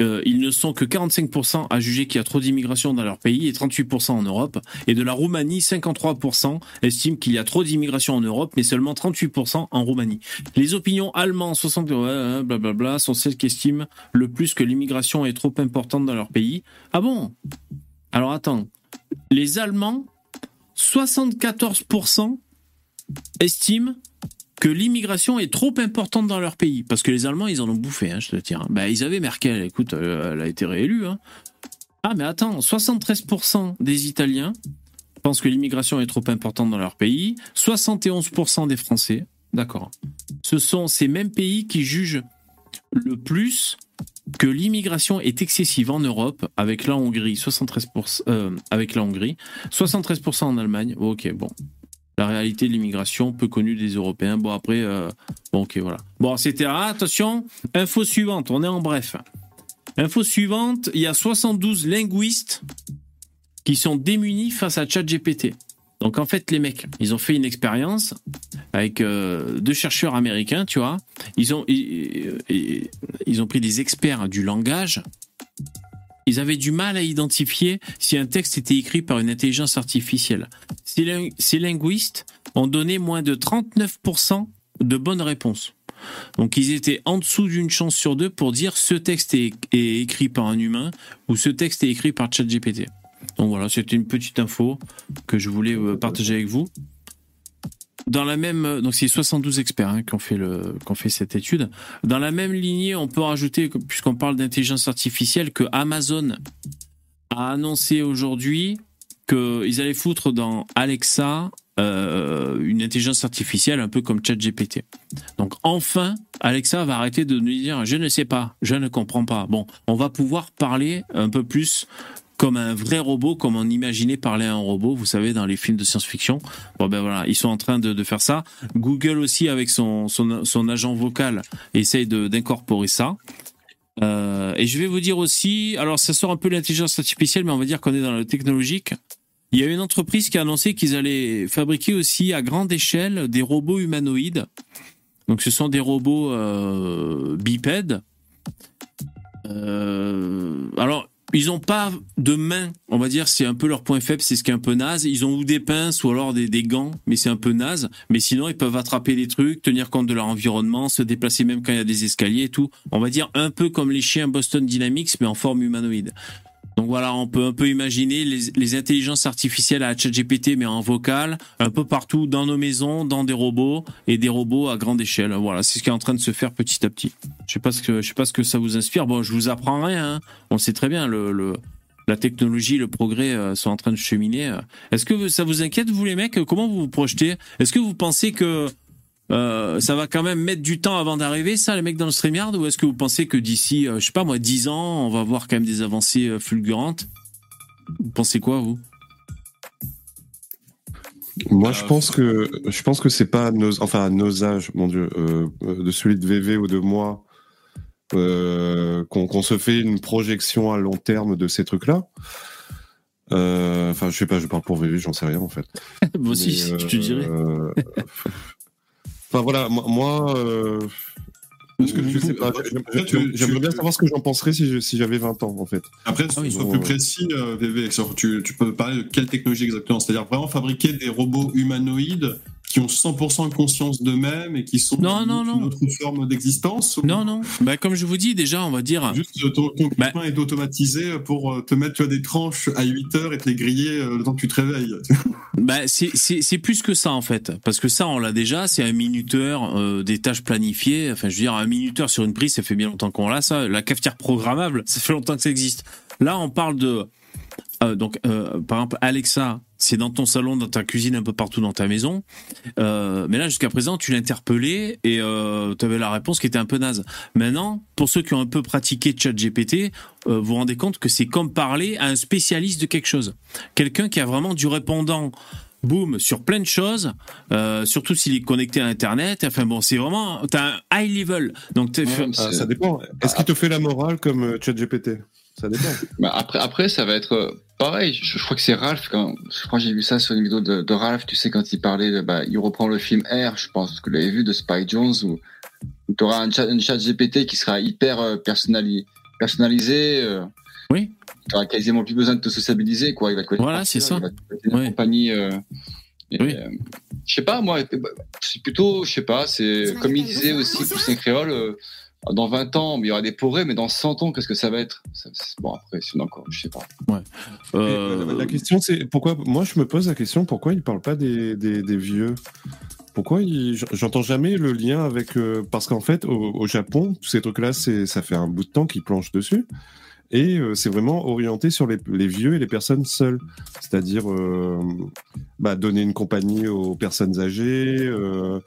Euh, ils ne sont que 45% à juger qu'il y a trop d'immigration dans leur pays et 38% en Europe. Et de la Roumanie, 53% estiment qu'il y a trop d'immigration en Europe, mais seulement 38% en Roumanie. Les opinions allemandes, 60, ouais, ouais, blablabla, sont celles qui estiment le plus que l'immigration est trop importante dans leur pays. Ah bon? Alors attends, les Allemands, 74% estiment que l'immigration est trop importante dans leur pays. Parce que les Allemands, ils en ont bouffé, hein, je te hein. Bah, ils avaient Merkel, écoute, euh, elle a été réélue. hein. Ah, mais attends, 73% des Italiens pensent que l'immigration est trop importante dans leur pays, 71% des Français, d'accord. Ce sont ces mêmes pays qui jugent le plus que l'immigration est excessive en Europe, avec la Hongrie, 73%, euh, avec la Hongrie, 73% en Allemagne. Ok, bon. La réalité de l'immigration, peu connue des Européens. Bon, après, euh, bon, ok, voilà. Bon, c'était ah, attention, info suivante, on est en bref. Info suivante, il y a 72 linguistes qui sont démunis face à ChatGPT. Donc en fait, les mecs, ils ont fait une expérience avec euh, deux chercheurs américains, tu vois. Ils ont, pris des experts du langage. Ils avaient du mal à identifier si un texte était écrit par une intelligence artificielle. Ces linguistes ont donné moins de 39% de bonnes réponses. Donc ils étaient en dessous d'une chance sur deux pour dire ce texte est, est écrit par un humain ou ce texte est écrit par ChatGPT. Donc voilà, c'était une petite info que je voulais euh, partager avec vous. Dans la même, euh, donc c'est 72 experts hein, qui ont fait fait cette étude. Dans la même lignée, on peut rajouter, puisqu'on parle d'intelligence artificielle, que Amazon a annoncé aujourd'hui qu'ils allaient foutre dans Alexa euh, une intelligence artificielle un peu comme ChatGPT. Donc enfin, Alexa va arrêter de nous dire je ne sais pas, je ne comprends pas. Bon, on va pouvoir parler un peu plus comme un vrai robot, comme on imaginait parler à un robot, vous savez, dans les films de science-fiction. Bon ben voilà, ils sont en train de, faire ça. Google aussi, avec son, son, agent vocal, essaye d'incorporer ça. Euh, et je vais vous dire aussi, alors ça sort un peu l'intelligence artificielle, mais on va dire qu'on est dans le technologique. Il y a une entreprise qui a annoncé qu'ils allaient fabriquer aussi à grande échelle des robots humanoïdes. Donc ce sont des robots euh, bipèdes. Euh, alors ils n'ont pas de main, on va dire, c'est un peu leur point faible, c'est ce qui est un peu naze. Ils ont ou des pinces ou alors des, des gants, mais c'est un peu naze. Mais sinon, ils peuvent attraper des trucs, tenir compte de leur environnement, se déplacer même quand il y a des escaliers et tout. On va dire un peu comme les chiens Boston Dynamics, mais en forme humanoïde. Donc voilà, on peut un peu imaginer les, intelligences artificielles à ChatGPT, mais en vocal, un peu partout dans nos maisons, dans des robots et des robots à grande échelle. Voilà, c'est ce qui est en train de se faire petit à petit. Je sais pas ce que je sais pas ce que ça vous inspire. Bon, je vous apprends rien. hein. On sait très bien le, la technologie, le progrès euh, sont en train de cheminer. Est-ce que ça vous inquiète vous les mecs? Comment vous vous projetez? Est-ce que vous pensez que euh, ça va quand même mettre du temps avant d'arriver, ça, les mecs dans le StreamYard Ou est-ce que vous pensez que d'ici, euh, je sais pas moi, 10 ans, on va voir quand même des avancées euh, fulgurantes? Vous pensez quoi, vous? Moi, je pense que je pense que c'est pas à nos, enfin à nos âges, mon Dieu, euh, de celui de VV ou de moi, euh, qu'on se fait une projection à long terme de ces trucs-là. Euh, Enfin, je sais pas, je parle pour VV, j'en sais rien en fait. Moi aussi, je te dirais. Euh, Enfin voilà, moi, moi, euh, Parce que je sais pas. euh, J'aimerais bien savoir ce que j'en penserais si j'avais 20 ans en fait. Après, Ah oui. sois Bon, plus ouais. précis, euh, VV. Tu, tu peux parler de quelle technologie exactement? C'est-à-dire vraiment fabriquer des robots humanoïdes qui ont 100% conscience d'eux-mêmes et qui sont Non, dans non, une non. autre forme d'existence Non, non. Bah, comme je vous dis, déjà, on va dire. Juste ton, Bah. est automatisé pour euh, te mettre tu des tranches à 8 heures et te les griller euh, le temps que tu te réveilles. Bah, c'est- c'est c'est plus que ça en fait, parce que ça on l'a déjà, c'est un minuteur euh, des tâches planifiées. Enfin, je veux dire, un minuteur sur une prise, ça fait bien longtemps qu'on l'a. Ça, la cafetière programmable, ça fait longtemps que ça existe. Là, on parle de euh, donc euh, par exemple Alexa, c'est dans ton salon, dans ta cuisine, un peu partout dans ta maison. Euh, mais là, jusqu'à présent, tu l'interpellais et tu avais la réponse qui était un peu naze. Maintenant, pour ceux qui ont un peu pratiqué ChatGPT, vous vous rendez compte que c'est comme parler à un spécialiste de quelque chose. Quelqu'un qui a vraiment du répondant boom sur plein de choses, euh, surtout s'il est connecté à Internet. Enfin bon, c'est vraiment t'as un high level. Donc t'es- Ouais, Ah, ça dépend. Est-ce qu'il te fait la morale comme euh, ChatGPT? Ça dépend. Bah, après, après, ça va être euh, pareil. Je, je crois que c'est Ralph. Quand, je crois que j'ai vu ça sur une vidéo de, de Ralph. Tu sais, quand il parlait, de, bah, il reprend le film R, je pense que vous l'avez vu, de Spike Jones, où, tu auras un chat, un chat GPT qui sera hyper euh, personnali- personnalisé. euh, Oui. Tu n'auras quasiment plus besoin de te sociabiliser. Quoi. Il va te connaître Voilà, c'est ça. Il va te Oui. compagnie. euh, Oui. euh, je sais pas, moi, c'est plutôt, je sais pas, c'est comme il disait aussi, Poussin Créole, euh, dans 20 ans, il y aura des porés, mais dans 100 ans, qu'est-ce que ça va être? Ça- Bon, après, c'est encore, je sais pas. euh, La, la question, c'est pourquoi. Moi, je me pose la question pourquoi il parle pas des, des, des vieux? Pourquoi il- j'entends jamais le lien avec. euh, parce qu'en fait, au, au Japon, tous ces trucs-là, c'est ça fait un bout de temps qu'ils planchent dessus. Et euh, c'est vraiment orienté sur les, les vieux et les personnes seules. C'est-à-dire euh, bah, donner une compagnie aux personnes âgées, euh,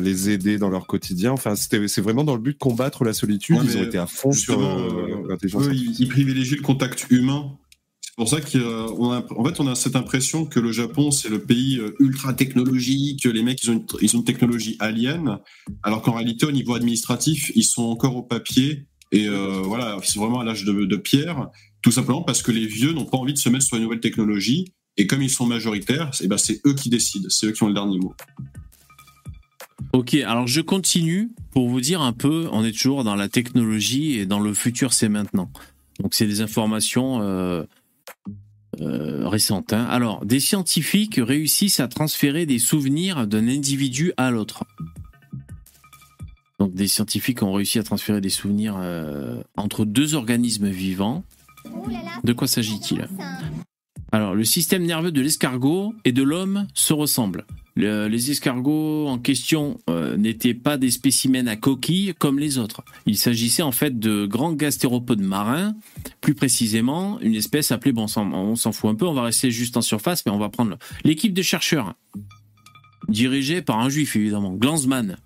les aider dans leur quotidien. Enfin, c'est vraiment dans le but de combattre la solitude. Ouais, Ils ont été à fond sur l'intelligence ils, privilégient le contact humain. C'est pour ça qu'on a, en fait, on a cette impression que le Japon, c'est le pays ultra technologique, les mecs, ils ont une, ils ont une technologie alien, alors qu'en réalité, au niveau administratif, ils sont encore au papier, et euh, voilà, sont vraiment à l'âge de, pierre, tout simplement parce que les vieux n'ont pas envie de se mettre sur les nouvelles technologies, et comme ils sont majoritaires, c'est ben, c'est eux qui décident, c'est eux qui ont le dernier mot. Ok, alors je continue pour vous dire un peu, on est toujours dans la technologie et dans le futur c'est maintenant. Donc c'est des informations euh, euh, récentes. hein. Alors, des scientifiques réussissent à transférer des souvenirs d'un individu à l'autre. Donc des scientifiques ont réussi à transférer des souvenirs euh, entre deux organismes vivants. De quoi s'agit-il? Alors, le système nerveux de l'escargot et de l'homme se ressemblent. Le- les escargots en question euh, n'étaient pas des spécimens à coquilles comme les autres. Il s'agissait en fait de grands gastéropodes marins, plus précisément une espèce appelée, bon, on s'en fout un peu, on va rester juste en surface, mais on va prendre l'équipe de chercheurs, dirigée par un juif évidemment, Glanzmann,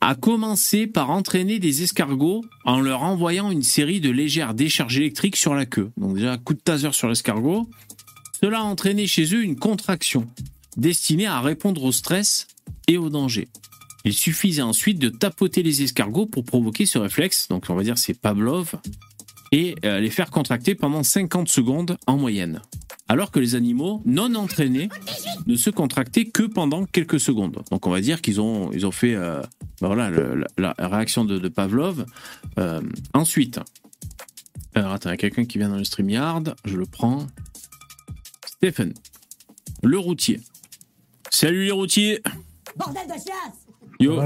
a commencé par entraîner des escargots en leur envoyant une série de légères décharges électriques sur la queue. Donc déjà, coup de taser sur l'escargot. Cela a entraîné chez eux une contraction destinée à répondre au stress et au danger. Il suffisait ensuite de tapoter les escargots pour provoquer ce réflexe, donc on va dire c'est Pavlov, et euh, les faire contracter pendant 50 secondes en moyenne. Alors que les animaux non entraînés ne se contractaient que pendant quelques secondes. Donc on va dire qu'ils ont, ils ont fait euh, ben voilà, le- la, la réaction de, de Pavlov. Euh, ensuite, alors attends, il y a quelqu'un qui vient dans le StreamYard, je le prends. Stephen, le routier. Salut les routiers Bordel de chiasse Yo,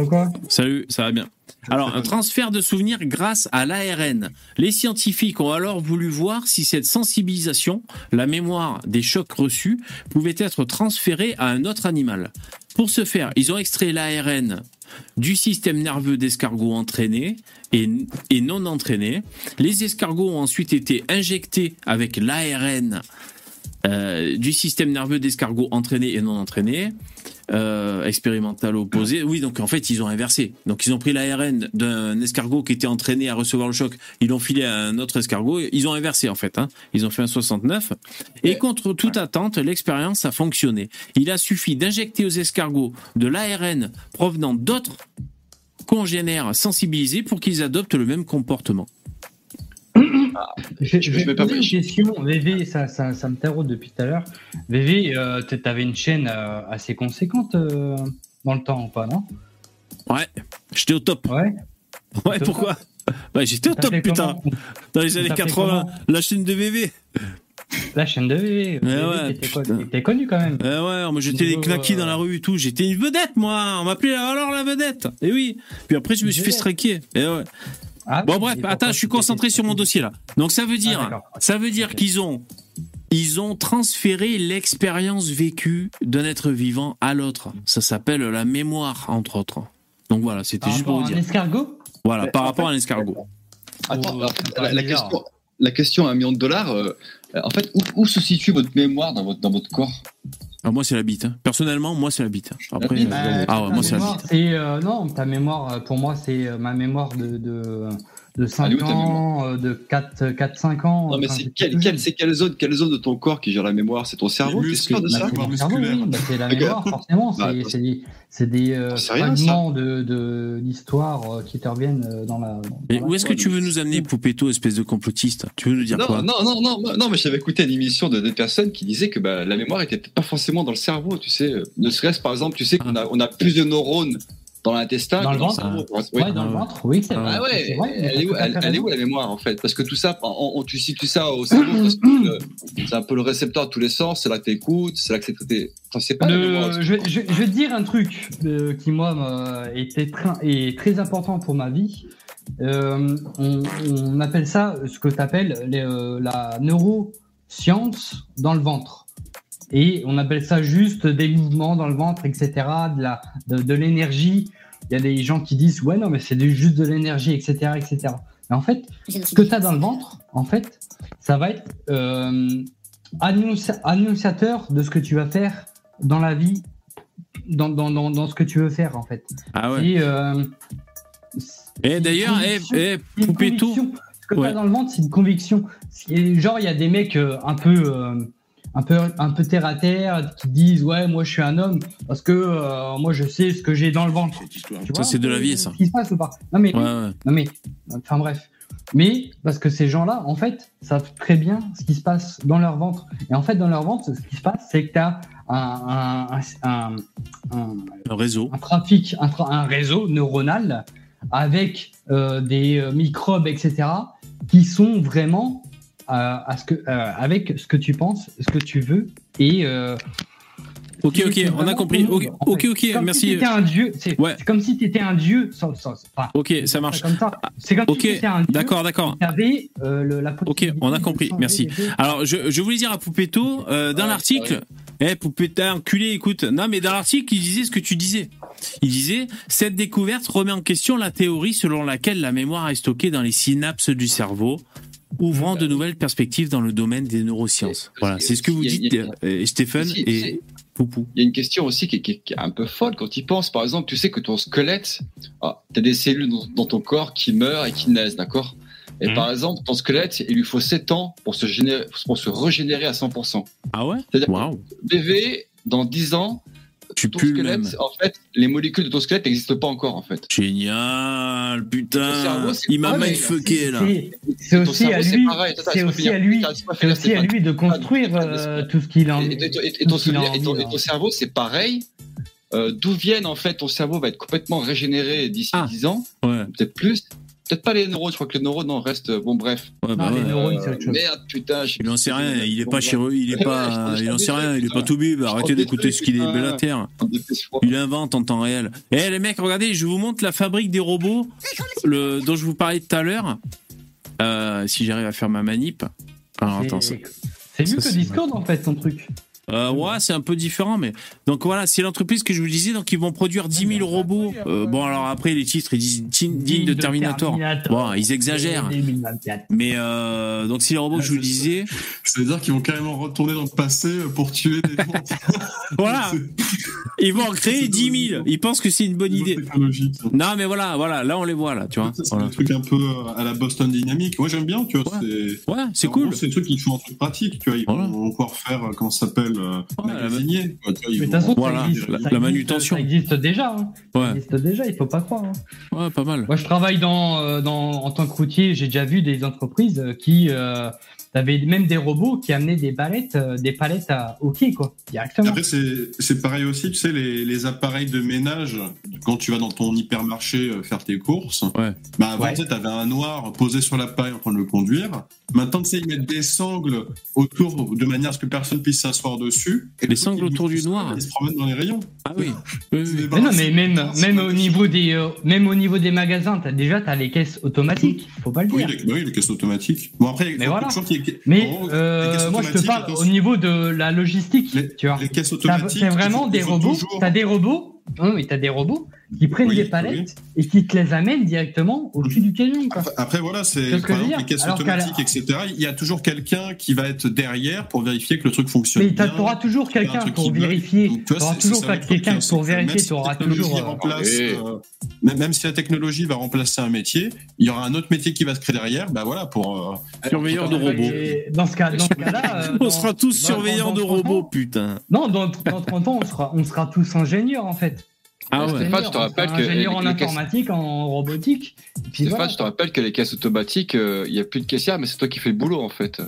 salut, ça va bien. Alors, un transfert de souvenirs grâce à l'ARN. Les scientifiques ont alors voulu voir si cette sensibilisation, la mémoire des chocs reçus, pouvait être transférée à un autre animal. Pour ce faire, ils ont extrait l'ARN du système nerveux d'escargots entraînés et, et non entraînés. Les escargots ont ensuite été injectés avec l'ARN euh, du système nerveux d'escargots entraînés et non entraînés, euh, expérimental opposé. Oui, donc en fait, ils ont inversé. Donc ils ont pris l'ARN d'un escargot qui était entraîné à recevoir le choc, ils l'ont filé à un autre escargot, ils ont inversé en fait. Hein. Ils ont fait un 69. Et contre toute attente, l'expérience a fonctionné. Il a suffi d'injecter aux escargots de l'ARN provenant d'autres congénères sensibilisés pour qu'ils adoptent le même comportement. Je, Je je vais poser une question, VV, ça, ça, ça me taraude depuis tout à l'heure. VV, euh, t- t'avais une chaîne euh, assez conséquente euh, dans le temps ou pas, non? Ouais, j'étais au top. Ouais. Ouais, pourquoi? Bah, j'étais au top, putain. Dans les années fait 80, comment? la chaîne de VV. La chaîne de VV. Ouais, t'étais connu quand même. Eh ouais, moi j'étais les euh, dans la rue et tout. J'étais une vedette, moi. On m'appelait alors la vedette. Et oui. Puis après, je me suis fait striker. Et ouais. Ah, Bon bref, attends, je suis concentré sur mon dossier là. Donc ça veut dire, Ah, d'accord. ça veut dire qu'ils ont, ils ont transféré l'expérience vécue d'un être vivant à l'autre. Ça s'appelle la mémoire, entre autres. Donc voilà, c'était juste pour rapport vous à un dire. escargot? Voilà, Mais par rapport fait- à l'escargot. Attends, Oh, alors, la, question, la question à un million de dollars, euh, en fait, où, où se situe votre mémoire dans votre, dans votre corps? Ah, moi c'est la bite. hein. Personnellement, moi c'est la bite. Après, bite, euh, Euh, ah ouais, moi c'est la bite. c'est, euh, non, ta mémoire, euh, pour moi, c'est ma mémoire de, de, de 5 Elle est où, ta ans, euh, de 4-5 ans. Non, mais c'est quelle, zone, quelle zone de ton corps qui gère la mémoire? C'est ton cerveau T'es sûr de ça? Bah, c'est oui, bah, c'est la mémoire, forcément. Bah, C'est c'est des, euh, fragments de, de, d'histoire euh, qui te reviennent euh, dans la. dans Mais la où est-ce que tu veux nous amener, Poupetto, espèce de complotiste? Tu veux nous dire non, quoi? non, non, non, non, non, mais j'avais écouté une émission de des personnes qui disaient que bah, la mémoire était pas forcément dans le cerveau, tu sais. Ne serait-ce par exemple, tu sais qu'on a, on a plus de neurones dans l'intestin Dans le dans ventre. Ouais, Oui. dans le ventre, oui, c'est vrai. Ah ouais, c'est vrai, elle, est où, elle, elle est la mémoire en fait? Parce que tout ça, on, on- tu situes ça au cerveau, le- c'est un peu le récepteur de tous les sens, c'est là que t'écoutes, c'est là que c'est traité. Enfin, c'est pas la Le- mémoire. je, vais- je- je vais te dire un truc euh, qui, moi, était très, est très important pour ma vie. Euh, on, on appelle ça ce que tu appelles la neuroscience dans le ventre. Et on appelle ça juste des mouvements dans le ventre, etc., de la, de, de l'énergie. Il y a des gens qui disent, ouais, non, mais c'est juste de l'énergie, etc., etc. Et en fait, ce que tu as dans le ventre, en fait, ça va être euh, annonci- annonciateur de ce que tu vas faire dans la vie, dans, dans, dans, dans ce que tu veux faire, en fait. Ah ouais. Et, euh, Et d'ailleurs, eh, eh, c'est une Poupetto, conviction. Ce que tu Ouais. as dans le ventre, c'est une conviction. C'est- Genre, il y a des mecs euh, un peu. Un peu, un peu terre à terre qui disent ouais moi je suis un homme parce que euh, moi je sais ce que j'ai dans le ventre. Tu Ça, c'est de la vie, ça. Ce qui se passe ou pas Non mais Ouais, ouais. non mais, enfin bref. Mais parce que ces gens-là, en fait, savent très bien ce qui se passe dans leur ventre. Et en fait, dans leur ventre, ce qui se passe, c'est que tu as un, un, un, un- un- Un réseau. un trafic, un, tra- un réseau neuronal avec euh, des euh, microbes, etc., qui sont vraiment à ce que, euh, avec ce que tu penses, ce que tu veux. Et euh, Ok, ok, on a compris. Ok, en ok, fait. ok, C'est comme merci. Si t'étais un dieu. C'est Ouais. c'est comme si tu étais un dieu. Sans, sans, enfin, Ok, ça marche. c'est comme comme Ok, si t'étais un dieu. d'accord, d'accord. Euh, Ok, on a compris, merci. Alors, je, je voulais dire à Poupetto, euh, dans Ouais, l'article, eh, Poupetto, enculé, écoute, non, mais dans l'article, il disait ce que tu disais. Il disait, cette découverte remet en question la théorie selon laquelle la mémoire est stockée dans les synapses du cerveau, ouvrant de nouvelles perspectives dans le domaine des neurosciences. Voilà, c'est ce que vous Il dites, il euh, Stéphane et. Poupou. Il y a une question aussi qui est, qui est- qui est un peu folle quand tu y penses. Par exemple, tu sais que ton squelette, ah, tu as des cellules dans, dans ton corps qui meurent et qui naissent, d'accord? Et Mhm. par exemple, ton squelette, il lui faut 7 ans pour se, générer, pour se régénérer à 100%. Ah ouais? C'est-à-dire que bébé, dans 10 ans, tu ton même. squelette, en fait, les molécules de ton squelette n'existent pas encore, en fait. Génial, putain, cerveau, il m'a mindfucké là. C'est aussi cerveau, lui, pareil. Aussi à lui, c'est aussi à lui de construire Stéphane, euh, tout ce qu'il a Et, envie. et- ton, et hein. cerveau, c'est pareil. Euh, D'où viennent en fait ton cerveau va être complètement régénéré d'ici Ah. 10 ans, Ouais, peut-être plus. Peut-être pas les neurones, je crois que les neurones non, restent. Bon, bref. ouais, bah Non, les neurones, Euh, c'est autre chose. merde, putain. je Il en sait rien, il est Bon, pas chirurgien, il est pas, il en sait rien, il est pas tout bib, arrêtez d'écouter ce qu'il est belle à terre. Il invente en temps réel. Eh les mecs, regardez, je vous montre la fabrique des robots le, dont je vous parlais tout à l'heure. Euh, si j'arrive à faire ma manip. Alors attends, ça- C'est mieux ça, que Discord en fait ton truc. Euh, ouais, c'est un peu différent, mais donc voilà, c'est l'entreprise que je vous disais, donc ils vont produire 10 000 robots. Euh, bon, alors après les titres, ils disent digne de Terminator. Bon, ils exagèrent. 2024. Mais euh, donc c'est les robots que je vous disais. C'est-à-dire qu'ils vont carrément retourner dans le passé pour tuer des gens. Voilà, ils vont en créer 10 000. Ils pensent que c'est une bonne idée. technologique. Non, mais voilà, voilà, là on les voit là, tu vois. C'est des trucs un peu à la Boston Dynamics. Moi, j'aime bien, tu vois. Ouais. C'est Ouais, c'est en cool. C'est des trucs qui font un truc pratique, tu vois. Ils vont pouvoir faire, comment ça s'appelle, euh, quoi, tu vois, Mais de toute façon, Voilà, ça existe, la- ça la manutention. Ça existe déjà. hein. Ça Ouais, existe déjà, il faut pas croire. hein. ouais, pas mal. Moi, je travaille dans, euh, dans, en tant que routier. J'ai déjà vu des entreprises euh, qui euh, avaient même des robots qui amenaient des palettes, euh, des palettes à, au quai, quoi, directement. Après, c'est c'est pareil aussi, tu sais, les, les appareils de ménage, quand tu vas dans ton hypermarché euh, faire tes courses, Ouais. bah avant, Ouais. tu sais, t'avais un noir posé sur l'appareil en train de le conduire. Maintenant, tu sais, ils mettent des sangles autour de manière à ce que personne puisse s'asseoir dessus. Et Des le truc, sangles autour du noir. Il se promène dans les rayons. Ah oui. oui, oui. Mais non, mais même, même au niveau des, euh, même au niveau des magasins, as déjà t'as les caisses automatiques. Faut pas le Oui, dire. les, bah oui, les caisses automatiques. Bon, après, il Mais faut voilà. toujours qu'il Mais gros, euh, les moi, je te parle au niveau de la logistique. Les- tu vois, les caisses T'as- automatiques. c'est vraiment des robots. toujours- T'as des robots. Non, mais t'as des robots qui prennent Oui, des palettes oui. et qui te les amènent directement au-dessus du camion. Quoi. Après, après, voilà, C'est par exemple les caisses Alors automatiques, etc. Il y a toujours quelqu'un qui va être derrière pour vérifier que le truc fonctionne Mais tu auras toujours quelqu'un pour bug. vérifier. Tu auras toujours quelqu'un pour vérifier. Tu auras toujours. même si la technologie va remplacer un métier, il y aura un autre métier qui va se créer derrière. Bah voilà, pour euh, Surveilleur de robots. Dans ce cas-là, euh, On sera tous surveillants de 30 ans- robots, putain. Non, dans, dans 30 ans, on sera, on sera tous ingénieurs en fait. Ah ouais. Stéphane, je te rappelle que ingénieurs en les- les caisses- informatique, en robotique. puis Stéphane, voilà. je te rappelle que les caisses automatiques, euh, il n'y a plus de caissière, mais c'est toi qui fais le boulot en fait.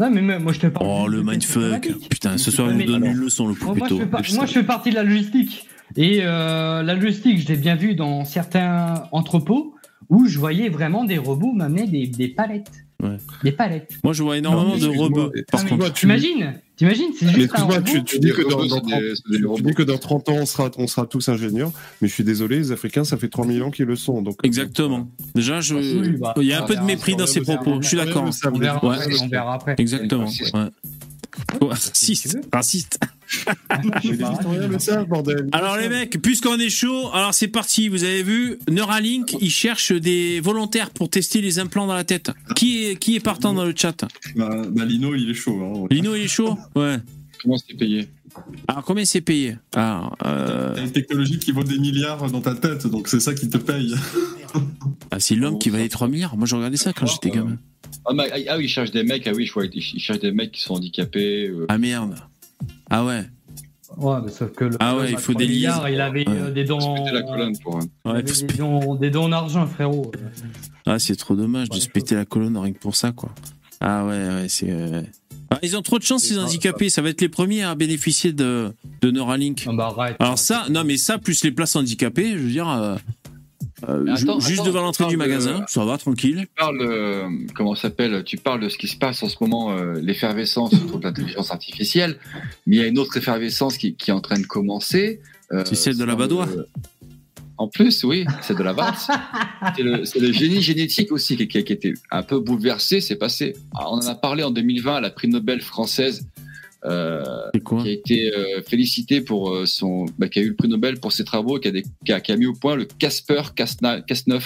Non, mais moi je te parle. Oh, le mindfuck. Putain, ce soir, il nous donne une leçon, le moi, je fais par- moi, je fais partie de la logistique. Et euh, la logistique, je l'ai bien vu dans certains entrepôts où je voyais vraiment des robots m'amener des, des palettes. Ouais. Des palettes. Moi, je vois énormément de robots. Par Ah, contre, T'imagines T'imagines C'est juste excuse-moi, tu, tu dis que dans, robots, dans c'est 30, des- c'est des tu dis que dans 30 ans, on sera, on sera tous ingénieurs, mais je suis désolé, les Africains, ça fait 3000 ans qu'ils le sont. Donc, exactement. Déjà, je... Oui, bah, il y a un peu de mépris dans verra, propos. Je suis d'accord. On verra, après. Exactement. Raciste. Raciste. Alors les mecs, puisqu'on est chaud, alors c'est parti. Vous avez vu, Neuralink, il cherche des volontaires pour tester les implants dans la tête. Qui est, qui est partant dans le chat Bah, bah, Lino, il est chaud. Hein. Lino, il est chaud Ouais. Comment c'est payé Alors combien c'est payé Alors, euh, T'as une technologie qui vaut des milliards dans ta tête, donc c'est ça qui te paye. ah, c'est l'homme qui valait 3 milliards. Moi, je regardais ça quand j'étais gamin. ah, mais- ah oui, il cherche des mecs. Ah oui, je vois. Il cherche des mecs qui sont handicapés. euh. Ah merde. Ah ouais. Ouais, mais sauf que le Ah ouais, il faut 3 des milliards, liens. Il avait euh, Ouais. des dons. Péter la colonne pour. un- il faut des, dons, des dons en argent, frérot. Ah, c'est trop dommage de se péter la colonne rien que pour ça, quoi. Ah ouais, ouais, c'est. euh, ah, ils ont trop de chance, ces handicapés. Ça va être les premiers à bénéficier de, de Neuralink. Ah bah arrête. Alors ça, non mais ça, plus les places handicapées, je veux dire, euh, euh, attends, juste attends, devant l'entrée du de- magasin, ça va, tranquille. Tu parles, euh, comment s'appelle Tu parles de ce qui se passe en ce moment, euh, l'effervescence autour de l'intelligence artificielle. Mais il y a une autre effervescence qui, qui est en train de commencer. C'est celle de la Badoie. En plus, oui, c'est de la VARS. c'est le, génie génétique aussi qui, qui a qui a été un peu bouleversé. C'est passé. Ah, on en a parlé en 2020 à la prix Nobel française. Euh, qui a été euh, félicité pour euh, son, bah, qui a eu le prix Nobel pour ses travaux, qui a, des- qui a, qui a mis au point le Casper Cas9. Cas9.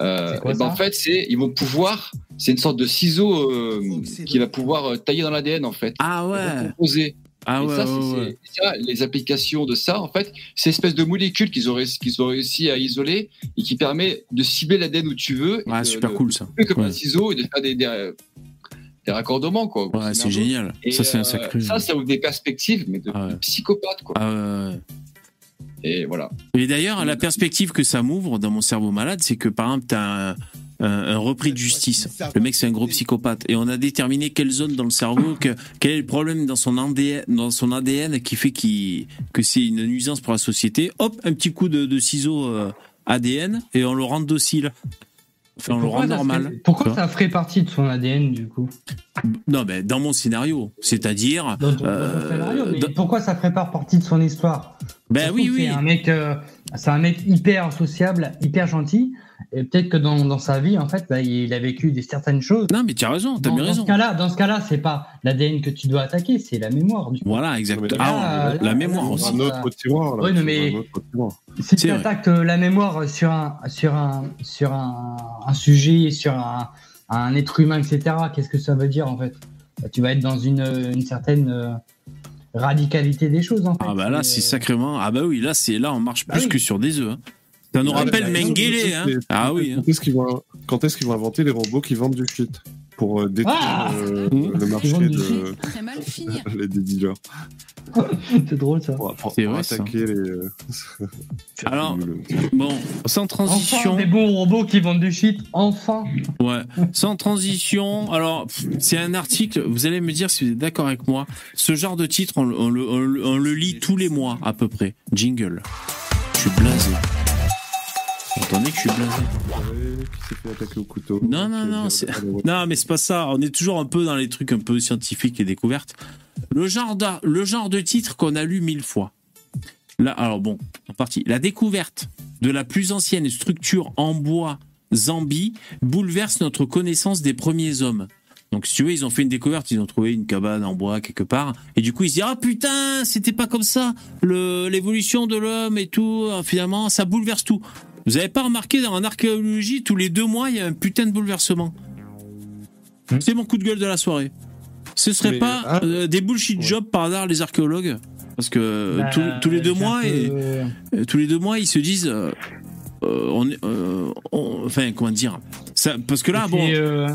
Euh, quoi et ben, en fait, c'est ils vont pouvoir, c'est une sorte de ciseau euh, qui va pouvoir euh, tailler dans l'ADN en fait, Ah ouais, ah Et ouais, ça, ouais, c'est- ouais. c'est- ça, les applications de ça, en fait, c'est une espèce de molécule qu'ils ont, réussi- qu'ils ont réussi à isoler et qui permet de cibler l'ADN où tu veux. de- super cool ça. un peu comme Ouais. un ciseau et de faire des, des, des raccordements quoi. Ouais, c'est génial. Et, Ça, c'est un euh, sacré. Ça, ça ouvre des perspectives, mais de, Ah ouais. de psychopathe, quoi. Ah ouais. Et voilà. Et d'ailleurs, la perspective que ça m'ouvre dans mon cerveau malade, c'est que par exemple, t'as un, un, repris de justice. Le mec, c'est un gros psychopathe. Et on a déterminé quelle zone dans le cerveau, que, quel est le problème dans son ADN, dans son ADN qui fait qu'il- que c'est une nuisance pour la société. Hop, un petit coup de, de ciseau euh, ADN et on le rend docile. Enfin, on le Pourquoi rend ça normal. Pourquoi ferait partie de son ADN du coup Non, mais dans mon scénario, c'est-à-dire. euh, scénario, mais dans- pourquoi ça ferait pas partie de son histoire? Ben oui, oui. C'est un mec, euh, c'est un mec hyper sociable, hyper gentil, et peut-être que dans, dans sa vie, en fait, bah, il a vécu des certaines choses. Non, mais tu as raison, tu as Dans, bien dans raison. ce cas-là, dans ce cas-là, c'est pas l'ADN que tu dois attaquer, c'est la mémoire. Du coup. Voilà, exactement. Ah, la mémoire aussi. Un autre tiroir, là. Non, sur mais-. Si tu attaques euh, la mémoire sur un sur un sur un, un sujet, sur un, un être humain, etc. Qu'est-ce que ça veut dire en fait? Bah, Tu vas être dans une, une certaine euh, radicalité des choses en fait. Ah bah là, c'est euh, sacrément. Ah bah oui, là, c'est là, on marche Bah plus oui. que sur des œufs. hein. Ça nous Ah, rappelle Mengele, hein. Ah oui. hein. Quand est-ce qu'ils vont, quand est-ce qu'ils vont inventer les robots qui vendent du shit pour euh, détruire Ah euh, Mmh. le marché de, Très mal finir. les des dealers c'est drôle ça. pour, pour- C'est pour vrai, ça. attaquer les. euh, Alors. Bon, sans Enfin, transition. des bons robots qui vendent du shit. Enfin. Ouais, sans transition. Alors, c'est un article, vous allez me dire si vous êtes d'accord avec moi. Ce genre de titre, on, on le lit tous les mois, à peu près. Jingle. Je suis blasé. Attendez que je suis blasé. Ouais, Qui s'est fait attaquer au couteau Non, non, non, Non, mais c'est pas ça. On est toujours un peu dans les trucs un peu scientifiques et découvertes. Le genre, d'ar- le genre de titre qu'on a lu mille fois. Là, alors bon, en partie. La découverte de la plus ancienne structure en bois Zambie bouleverse notre connaissance des premiers hommes. Donc, si tu veux, ils ont fait une découverte, ils ont trouvé une cabane en bois quelque part, et du coup, ils se disent ah putain, c'était pas comme ça, le l'évolution de l'homme et tout. Finalement, ça bouleverse tout. Vous avez pas remarqué dans en archéologie, tous les deux mois, il y a un putain de bouleversement. C'est mon coup de gueule de la soirée. Ce serait Mais, pas ah, euh, des bullshit ouais. jobs par hasard les archéologues Parce que euh, Bah, tous, tous les deux mois, peu- et, euh, tous les deux mois, ils se disent, euh, euh, on, euh, enfin comment dire, ça, parce que là, Et bon, euh,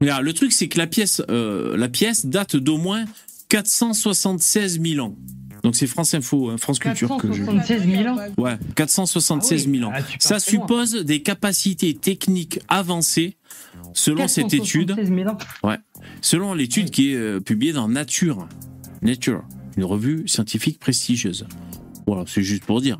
le truc c'est que la pièce, euh, la pièce date d'au moins 476 000 ans. Donc c'est France Info, hein, France Culture que je. 476 000 ans. Ouais, 476 000 ans. Ah, tu pars Ça loin. suppose des capacités techniques avancées selon cette étude. 476 000 ans. Selon l'étude qui est euh, publiée dans Nature, Nature, une revue scientifique prestigieuse. Voilà, c'est juste pour dire.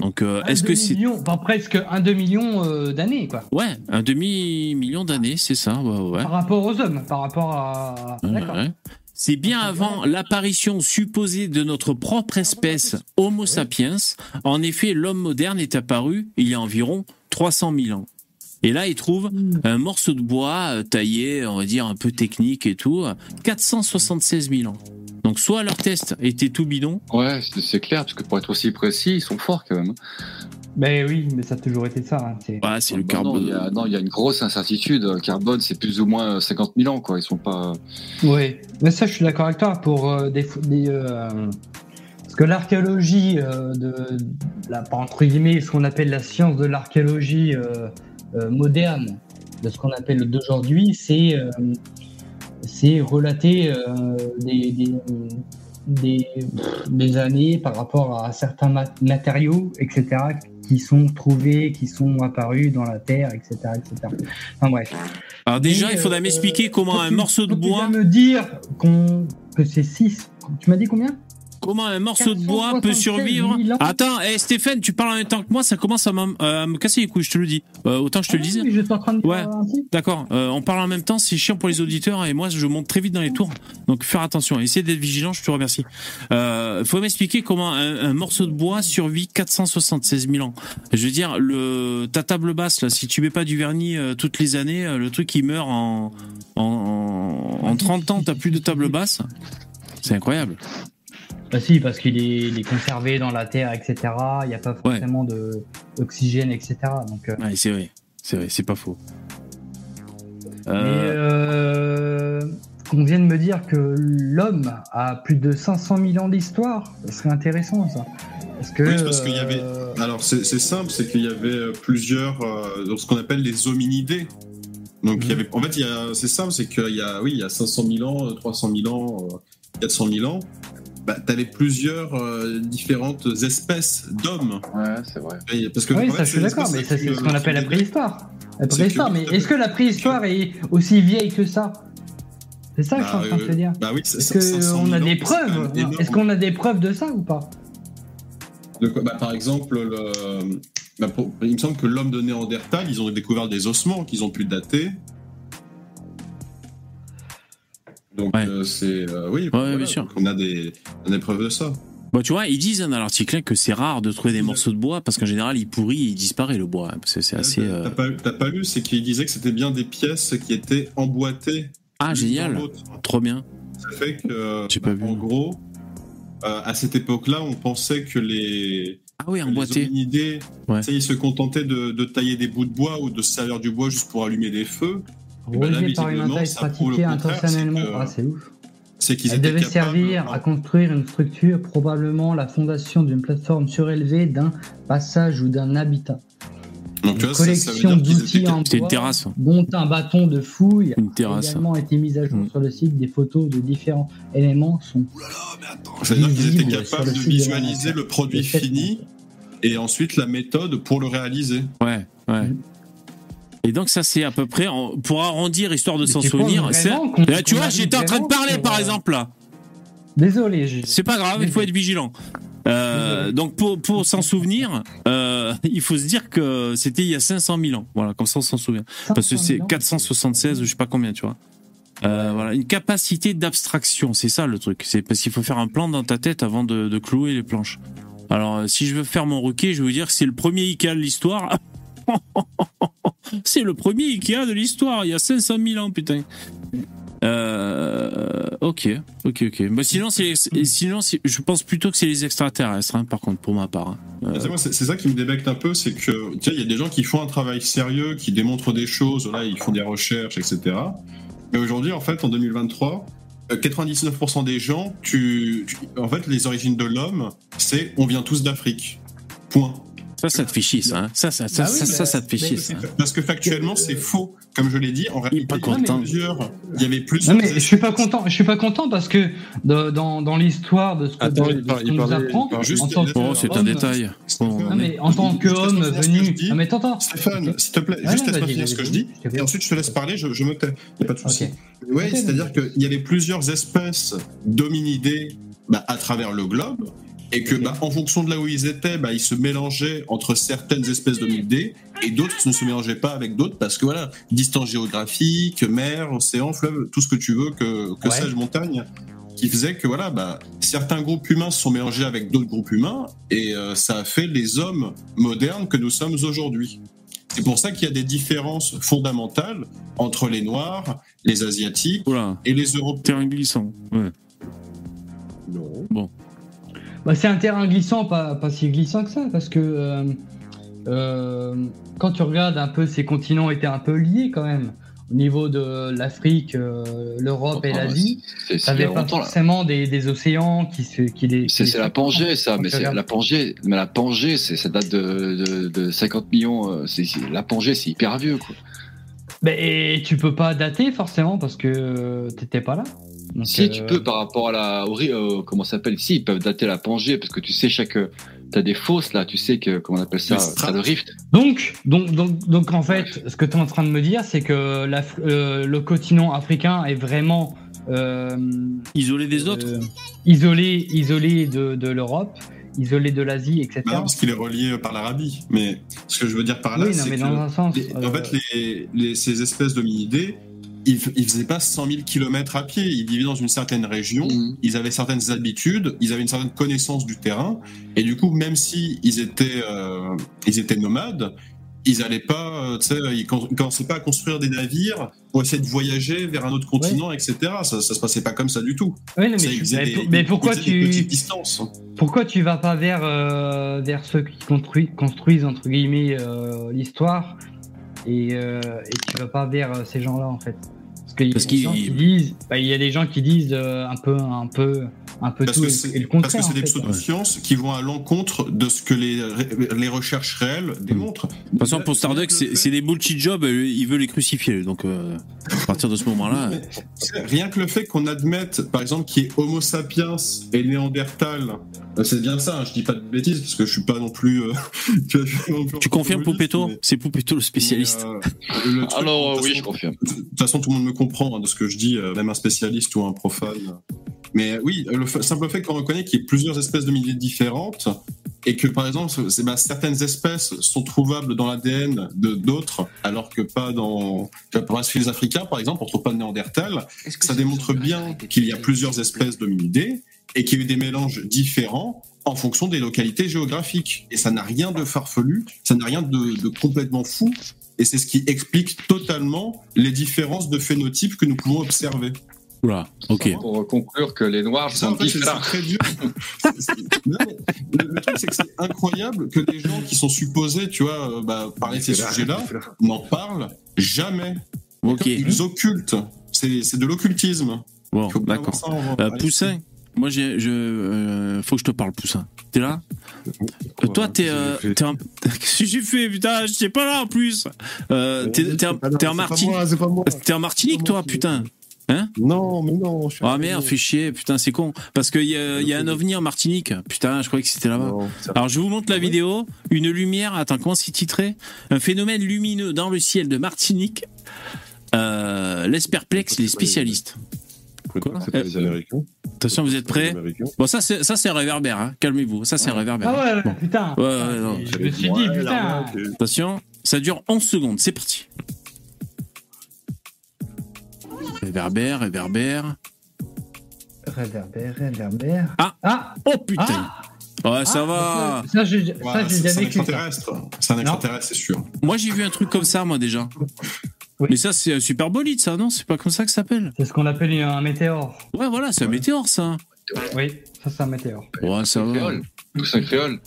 Donc, euh, Un est-ce que c'est demi-million, enfin, presque un demi-million euh, d'années, quoi. ouais un demi million d'années, c'est ça, ouais, ouais. Par rapport aux hommes, par rapport à. Ouais, D'accord. ouais. C'est bien avant l'apparition supposée de notre propre espèce Homo sapiens. En effet, l'homme moderne est apparu il y a environ 300 000 ans. Et là, il trouve un morceau de bois euh, taillé, on va dire, un peu technique et tout, 476 000 ans. Donc soit leur test était tout bidon. Ouais, c'est c'est clair, parce que pour être aussi précis, ils sont forts quand même. Ben oui, mais ça a toujours été ça. hein, c'est- Ouais, le non, carbone. il y a- non, il y a une grosse incertitude. Euh, Carbone, c'est plus ou moins 50 000 ans, quoi. Ils sont pas. Oui, mais ça, je suis d'accord avec toi pour euh, des, fo- des, euh, parce que l'archéologie euh, de, la, entre guillemets, ce qu'on appelle la science de l'archéologie euh, euh, moderne, de ce qu'on appelle d'aujourd'hui, c'est euh, c'est relater euh, des, des, des, des années par rapport à certains mat- matériaux, etc., qui sont trouvés, qui sont apparus dans la Terre, etc., etc. Enfin bref. Alors déjà, il faudrait euh, m'expliquer comment un tu- morceau de quand tu bois, viens me dire que c'est 6. Tu m'as dit combien? Comment un morceau de bois peut 476 survivre. 000 ans. Attends, eh, Stéphane, tu parles en même temps que moi, ça commence à, euh, me casser les couilles, je te le dis. Euh, autant je te le disais. Ah Oui, Ouais. D'accord, euh, on parle en même temps, c'est chiant pour les auditeurs et moi je monte très vite dans les tours. Donc faire attention, essayez d'être vigilant, je te remercie. Euh, faut m'expliquer comment un, un morceau de bois survit 476 000 ans. Je veux dire, le ta table basse là, si tu mets pas du vernis euh, toutes les années, le truc il meurt en en, en 30 ans, t'as plus de table basse. C'est incroyable. Bah si, parce qu'il est, il est conservé dans la terre, etc. Il n'y a pas forcément de d'oxygène, etc. Donc, euh, Ouais, c'est vrai, c'est vrai, c'est pas faux. mais, Euh, euh, qu'on vienne me dire que l'homme a plus de 500 000 ans d'histoire, ce serait intéressant ça. Parce que, Oui, parce qu'il y avait- euh, Alors c'est simple, c'est qu'il y avait euh, plusieurs, euh, ce qu'on appelle les hominidés. Donc il y avait, en fait, c'est simple, c'est qu'il y a, oui, il y a 500 000 ans, euh, 300 000 ans, euh, 400 000 ans. Bah, tu avais plusieurs euh, différentes espèces d'hommes. Ouais, c'est vrai. Et- Parce que, oui, ça je suis c'est d'accord, mais c'est ce qu'on appelle la préhistoire. La préhistoire, mais est-ce que la préhistoire est aussi vieille que ça? C'est ça que je suis en Bah, train de te euh, dire. Bah oui, c'est Est-ce 500 qu'on 000 a des preuves. Est-ce qu'on a des preuves de ça ou pas? De quoi? Bah, par exemple, le... bah, pour- il me semble que l'homme de Néandertal, ils ont découvert des ossements qu'ils ont pu dater. Donc Ouais. euh, c'est euh, oui, Ouais, bien sûr. on a des, preuves de ça. Bon, tu vois, ils disent hein, dans l'article que c'est rare de trouver des morceaux de bois parce qu'en général, il pourrit et il disparaît le bois. c'est assez. T'as euh, pas, t'as pas lu, c'est qu'il disait que c'était bien des pièces qui étaient emboîtées. Ah, génial. Trop bien. Ça fait que, vu. en gros, à cette époque-là, on pensait que les, Ah oui, emboîté. les hominidés, Ouais. ils se contentaient de, de tailler des bouts de bois ou de se servir du bois juste pour allumer des feux. Relié par une le contraire, intentionnellement. c'est que- Ah, c'est ouf. C'est qu'ils Elle devait capables- servir à construire une structure, probablement la fondation d'une plateforme surélevée, d'un passage ou d'un habitat. Donc, tu Une vois, collection d'outils étaient en C'était une bois, terrasse. dont un bâton de fouille, Une a terrasse. également été mise à jour Mm. sur le site. Des photos de différents éléments sont C'est-à-dire qu'ils étaient capables de de visualiser le produit fini et ensuite la méthode pour le réaliser. Ouais, ouais. Mm. Et donc ça c'est à peu près en- pour arrondir histoire de s'en tu souvenir. Là, tu qu'on vois, j'étais en train de parler par euh, exemple là. Désolé, j'ai- C'est pas grave, il faut être vigilant. Euh, donc pour, pour s'en souvenir, euh, il faut se dire que c'était il y a 500 000 ans. Voilà, comme ça on s'en souvient. Parce que 500 c'est 000 ans. 476 ou je sais pas combien, tu vois. Euh, voilà, une capacité d'abstraction, c'est ça le truc. C'est parce qu'il faut faire un plan dans ta tête avant de, de clouer les planches. Alors, si je veux faire mon roquet, je vais vous dire que c'est le premier Ikea de l'histoire. c'est le premier Ikea de l'histoire. Il y a 500 000 ans, putain. Euh, ok, ok, ok. Bah, sinon, c'est, sinon, c'est- je pense plutôt que c'est les extraterrestres, hein, par contre, pour ma part. hein. Euh, C'est moi, C'est ça qui me débecte un peu, c'est que il y a des gens qui font un travail sérieux, qui démontrent des choses, là, ils font des recherches, etc. Mais aujourd'hui, en fait, en 2023, euh, 99% des gens, tu, tu- en fait, les origines de l'homme, c'est on vient tous d'Afrique. Point. Ça, ça te fait chier, ça. hein. Ça, ça, ça, Bah oui, ça, bah, ça, ça te fait chier, ça. Parce que factuellement, c'est faux. Comme je l'ai dit, en réalité, pas il y avait content. plusieurs. Il y avait plusieurs. Non mais je suis pas content. Je suis pas content parce que de- dans, dans l'histoire de ce qu'on nous parlait- apprend, juste en tant Oh, c'est un détail. Bon, Non mais en tant qu'homme venu. Non mais attends. Stéphane, s'il te plaît, juste laisse-moi finir ce que je dis. Et ensuite, je te laisse parler, je, me tais. Il n'y a pas de souci. Ok. Oui, c'est-à-dire qu'il y avait plusieurs espèces d'hominidés bah, à travers le globe, et que bah, en fonction de là où ils étaient, bah, ils se mélangeaient entre certaines espèces d'hominidés et d'autres qui ne se mélangeaient pas avec d'autres parce que voilà, distance géographique, mer, océan, fleuve, tout ce que tu veux, que, que Ouais. sais-je, montagne, qui faisait que voilà, bah, certains groupes humains se sont mélangés avec d'autres groupes humains et euh, ça a fait les hommes modernes que nous sommes aujourd'hui. C'est pour ça qu'il y a des différences fondamentales entre les Noirs, les Asiatiques et les Européens. Terrain glissant. Ouais. Non. Bon. Bah, c'est un terrain glissant, pas, pas si glissant que ça, parce que euh, euh, quand tu regardes un peu, ces continents étaient un peu liés quand même. Au niveau de l'Afrique, euh, l'Europe et Ah, l'Asie, c'est- c'est t'avais il y a pas forcément des, des océans qui se, qui les. C'est la Pangée, ça, mais c'est la Pangée, mais la Pangée, c'est ça date de, de, de 50 millions. la Pangée, c'est hyper vieux, quoi. Bah, et tu peux pas dater forcément parce que t'étais pas là. Donc, Si euh, tu peux par rapport à la, au ri- euh, comment ça s'appelle Si ils peuvent dater la Pangée parce que tu sais chaque, t'as des fosses là, tu sais que comment on appelle ça, t'as le rift. Donc, donc, donc, donc en fait, ce que tu es en train de me dire, c'est que euh, le continent africain est vraiment euh, Isolé des autres euh, isolé, isolé de, de l'Europe, isolé de l'Asie, etc. Bah non, parce qu'il est relié par l'Arabie. Mais ce que je veux dire par là, Oui, non, c'est mais que dans un sens, les- euh, en fait, les, les- ces espèces d'hominidés, ils, ils faisaient pas 100 000 km à pied. Ils vivaient dans une certaine région. Mhm. Ils avaient certaines habitudes. Ils avaient une certaine connaissance du terrain. Et du coup, même si ils étaient, euh, ils étaient nomades, ils allaient pas, euh, tu sais, ils commençaient pas à construire des navires pour essayer de voyager vers un autre continent, etc. Ça, ça se passait pas comme ça du tout. Ouais, mais Ça, tu- mais des- mais pourquoi tu-. Pourquoi tu vas pas vers, euh, vers ceux qui construisent, construisent entre guillemets euh, l'histoire et, euh, et tu vas pas vers ces gens-là en fait? Parce qu'il y a Parce des gens qu'ils- qui disent, bah, il y a des gens qui disent euh, un peu, un peu, un peu Parce tout que et, c'est et le parce contraire. que c'est des pseudosciences qui vont à l'encontre de ce que les, les recherches réelles démontrent. De toute façon, pour Starduck, c'est c'est des bullshit jobs, euh, il veut les crucifier. Donc, euh, à partir de ce moment-là. Mais, Rien que le fait qu'on admette, par exemple, qu'il y ait Homo sapiens et Néandertal, c'est bien ça, hein, je dis pas de bêtises parce que je suis pas non plus. euh, tu vois, je suis pas non plus Tu confirmes Poupetto mais- C'est Poupetto le spécialiste. mais, euh, le truc, Alors de toute oui, façon, je confirme. De toute façon, tout le monde me comprend hein, de ce que je dis, euh, même un spécialiste ou un profane. Mais oui, le simple fait qu'on reconnaît qu'il y a plusieurs espèces de milliers différentes et que, par exemple, c'est- bah, certaines espèces sont trouvables dans l'ADN de d'autres, alors que pas dans. Pour chez les Africains, par exemple, on trouve pas de Néandertal. Ça démontre bien qu'il y a plusieurs espèces d'hominidés et qu'il y a eu des mélanges différents en fonction des localités géographiques. Et ça n'a rien de farfelu, ça n'a rien de, de complètement fou. Et c'est ce qui explique totalement les différences de phénotypes que nous pouvons observer. Oula, ok. Pour conclure que les noirs Ça, sont en fait, c'est c'est différents. le, le truc, c'est que c'est incroyable que les gens qui sont supposés, tu vois, euh, bah, parler de ces sujets-là, n'en parlent jamais. Ok. Ils occultent. C'est c'est de l'occultisme. Bon, d'accord. Euh, Poussin, moi, j'ai, je, euh, faut que je te parle, Poussin. T'es là? Euh, Toi, t'es, euh, t'es un... Qu'est-ce que j'ai fait, putain Je sais pas là en plus. Euh, t'es, t'es, un- t'es en Martinique. T'es en Martinique, toi, putain. Hein? Non, mais non. Je suis Ah merde, fais chier, putain, c'est con. Parce qu'il y a, y a un ovni en Martinique. Putain, je croyais que c'était là-bas. Non, Alors, je vous montre la vidéo. Une lumière, attends, comment c'est titré? Un phénomène lumineux dans le ciel de Martinique. Euh, laisse perplexe les spécialistes. Quoi les Américains. Attention, vous êtes prêts. Bon, ça, c'est, ça, c'est un réverbère, hein. Calmez-vous. Ça, c'est un réverbère. Ah ouais, ouais, Bon. putain. Ouais, ouais, non. Je me suis dit, Ouais, putain. l'arnaque, euh, Attention, ça dure 11 secondes. C'est parti. Réverbère, réverbère. Réverbère, réverbère. Ah. Ah Oh putain Ouais, ça Ah, va Ça, Ouais, j'ai c'est un extraterrestre. C'est un extraterrestre, c'est sûr. Moi, j'ai vu un truc comme ça, moi, déjà. Oui. Mais ça, c'est un super bolide, ça, non? C'est pas comme ça que ça s'appelle? C'est ce qu'on appelle un météore. Ouais, voilà, c'est un météore, ça. Oui, ça c'est un météore. Ouais, ça va. Créole. Tout ça créole.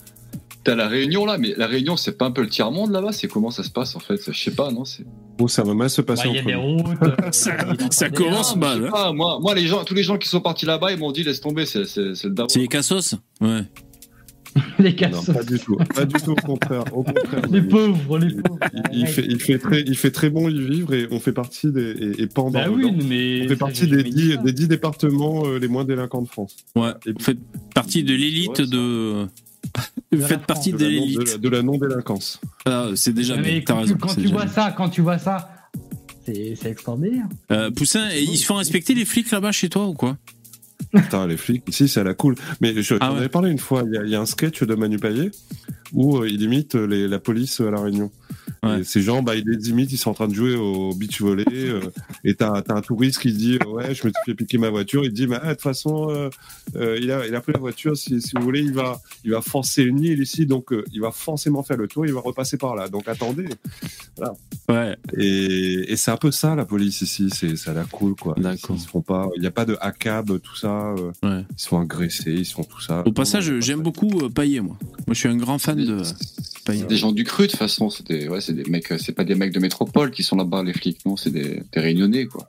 T'as la Réunion là, mais la Réunion c'est pas un peu le tiers monde là-bas? C'est comment ça se passe en fait? Je sais pas, non c'est. Oh, ça va mal se Bah, passer Il y a des routes. euh, Ça- commence mal, hein. pas, moi, moi les gens, tous les gens qui sont partis là-bas, ils m'ont dit laisse tomber, c'est c'est c'est le daron. C'est les cassos Ouais. Les Non, pas du tout. Pas du tout, au contraire. Au contraire. Les pauvres, les pauvres. Il, il fait, il, fait très, il fait très bon y vivre et on fait partie des. Et, en Bah oui, mais. On fait partie des jamais dit 10, ça. des 10 départements euh, les moins délinquants de France. Ouais. Et Vous faites partie de l'élite Ouais, de. Vous la faites partie De de la non- de l'élite. la- de la non-délinquance. Ah, c'est déjà Mais bien. T'as quand, tu, raison. quand tu vois bien. ça, quand tu vois ça, c'est c'est extraordinaire. Euh, Poussin, ils se font respecter les flics là-bas chez toi ou quoi? Putain, les flics, ici, c'est à la cool. Mais je Ah ouais. avais parlé une fois, il y, y a un sketch de Manu Payet où euh, il imite les- la police à La Réunion. Et ces gens, bah, ils les imitent, ils sont en train de jouer au beach volley. euh, et t'as as un touriste qui dit Ouais, je me suis fait piquer ma voiture. Il dit Mais ah, de toute façon, euh, euh, il, a, il a pris la voiture. Si, si vous voulez, il va, il va forcer une île ici. Donc, euh, il va forcément faire le tour. Il va repasser par là. Donc, attendez. Voilà. Ouais. Et, et c'est un peu ça, la police ici. C'est ça la cool, quoi. Ils se font pas. Il n'y a pas de hackab, tout ça. euh, Ouais. Ils se font agresser, ils font tout ça. Au passage, j'aime beaucoup euh, Payet, moi. Moi, je suis un grand fan de. Des gens du cru, de toute façon. C'est des, ouais, c'est des mecs, euh, c'est pas des mecs de métropole qui sont là-bas, les flics, non, c'est des, des réunionnais, quoi.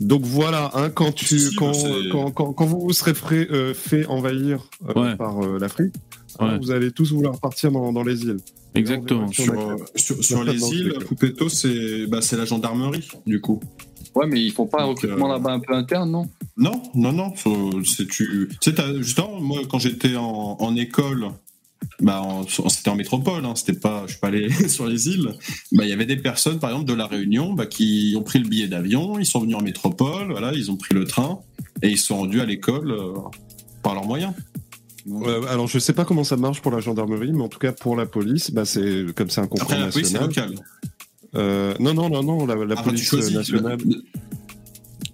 Donc voilà, hein, quand tu, Si, quand, quand, quand, quand vous vous serez frais- euh, fait envahir euh, Ouais. par euh, l'Afrique, hein, vous allez tous vouloir partir dans, dans les îles. Exactement. Sur Sur, sur, les îles. Poupetto, c'est bah, c'est la gendarmerie, du coup. Ouais, mais ils font pas un recrutement euh, là-bas un peu interne, non? Non, non, non. faut- C'est tu. sais, justement, moi, quand j'étais en, en école, bah, c'était en métropole. Hein, c'était pas, je suis pas allé sur les îles. Bah, il y avait des personnes, par exemple, de la Réunion, bah, qui ont pris le billet d'avion, ils sont venus en métropole, voilà, ils ont pris le train et ils sont rendus à l'école euh, par leurs moyens. Euh, alors je sais pas comment ça marche pour la gendarmerie, mais en tout cas pour la police, bah, c'est comme c'est un concours Après, la police, national. local. Euh, non, non, non, non, la, tu police choisis. nationale.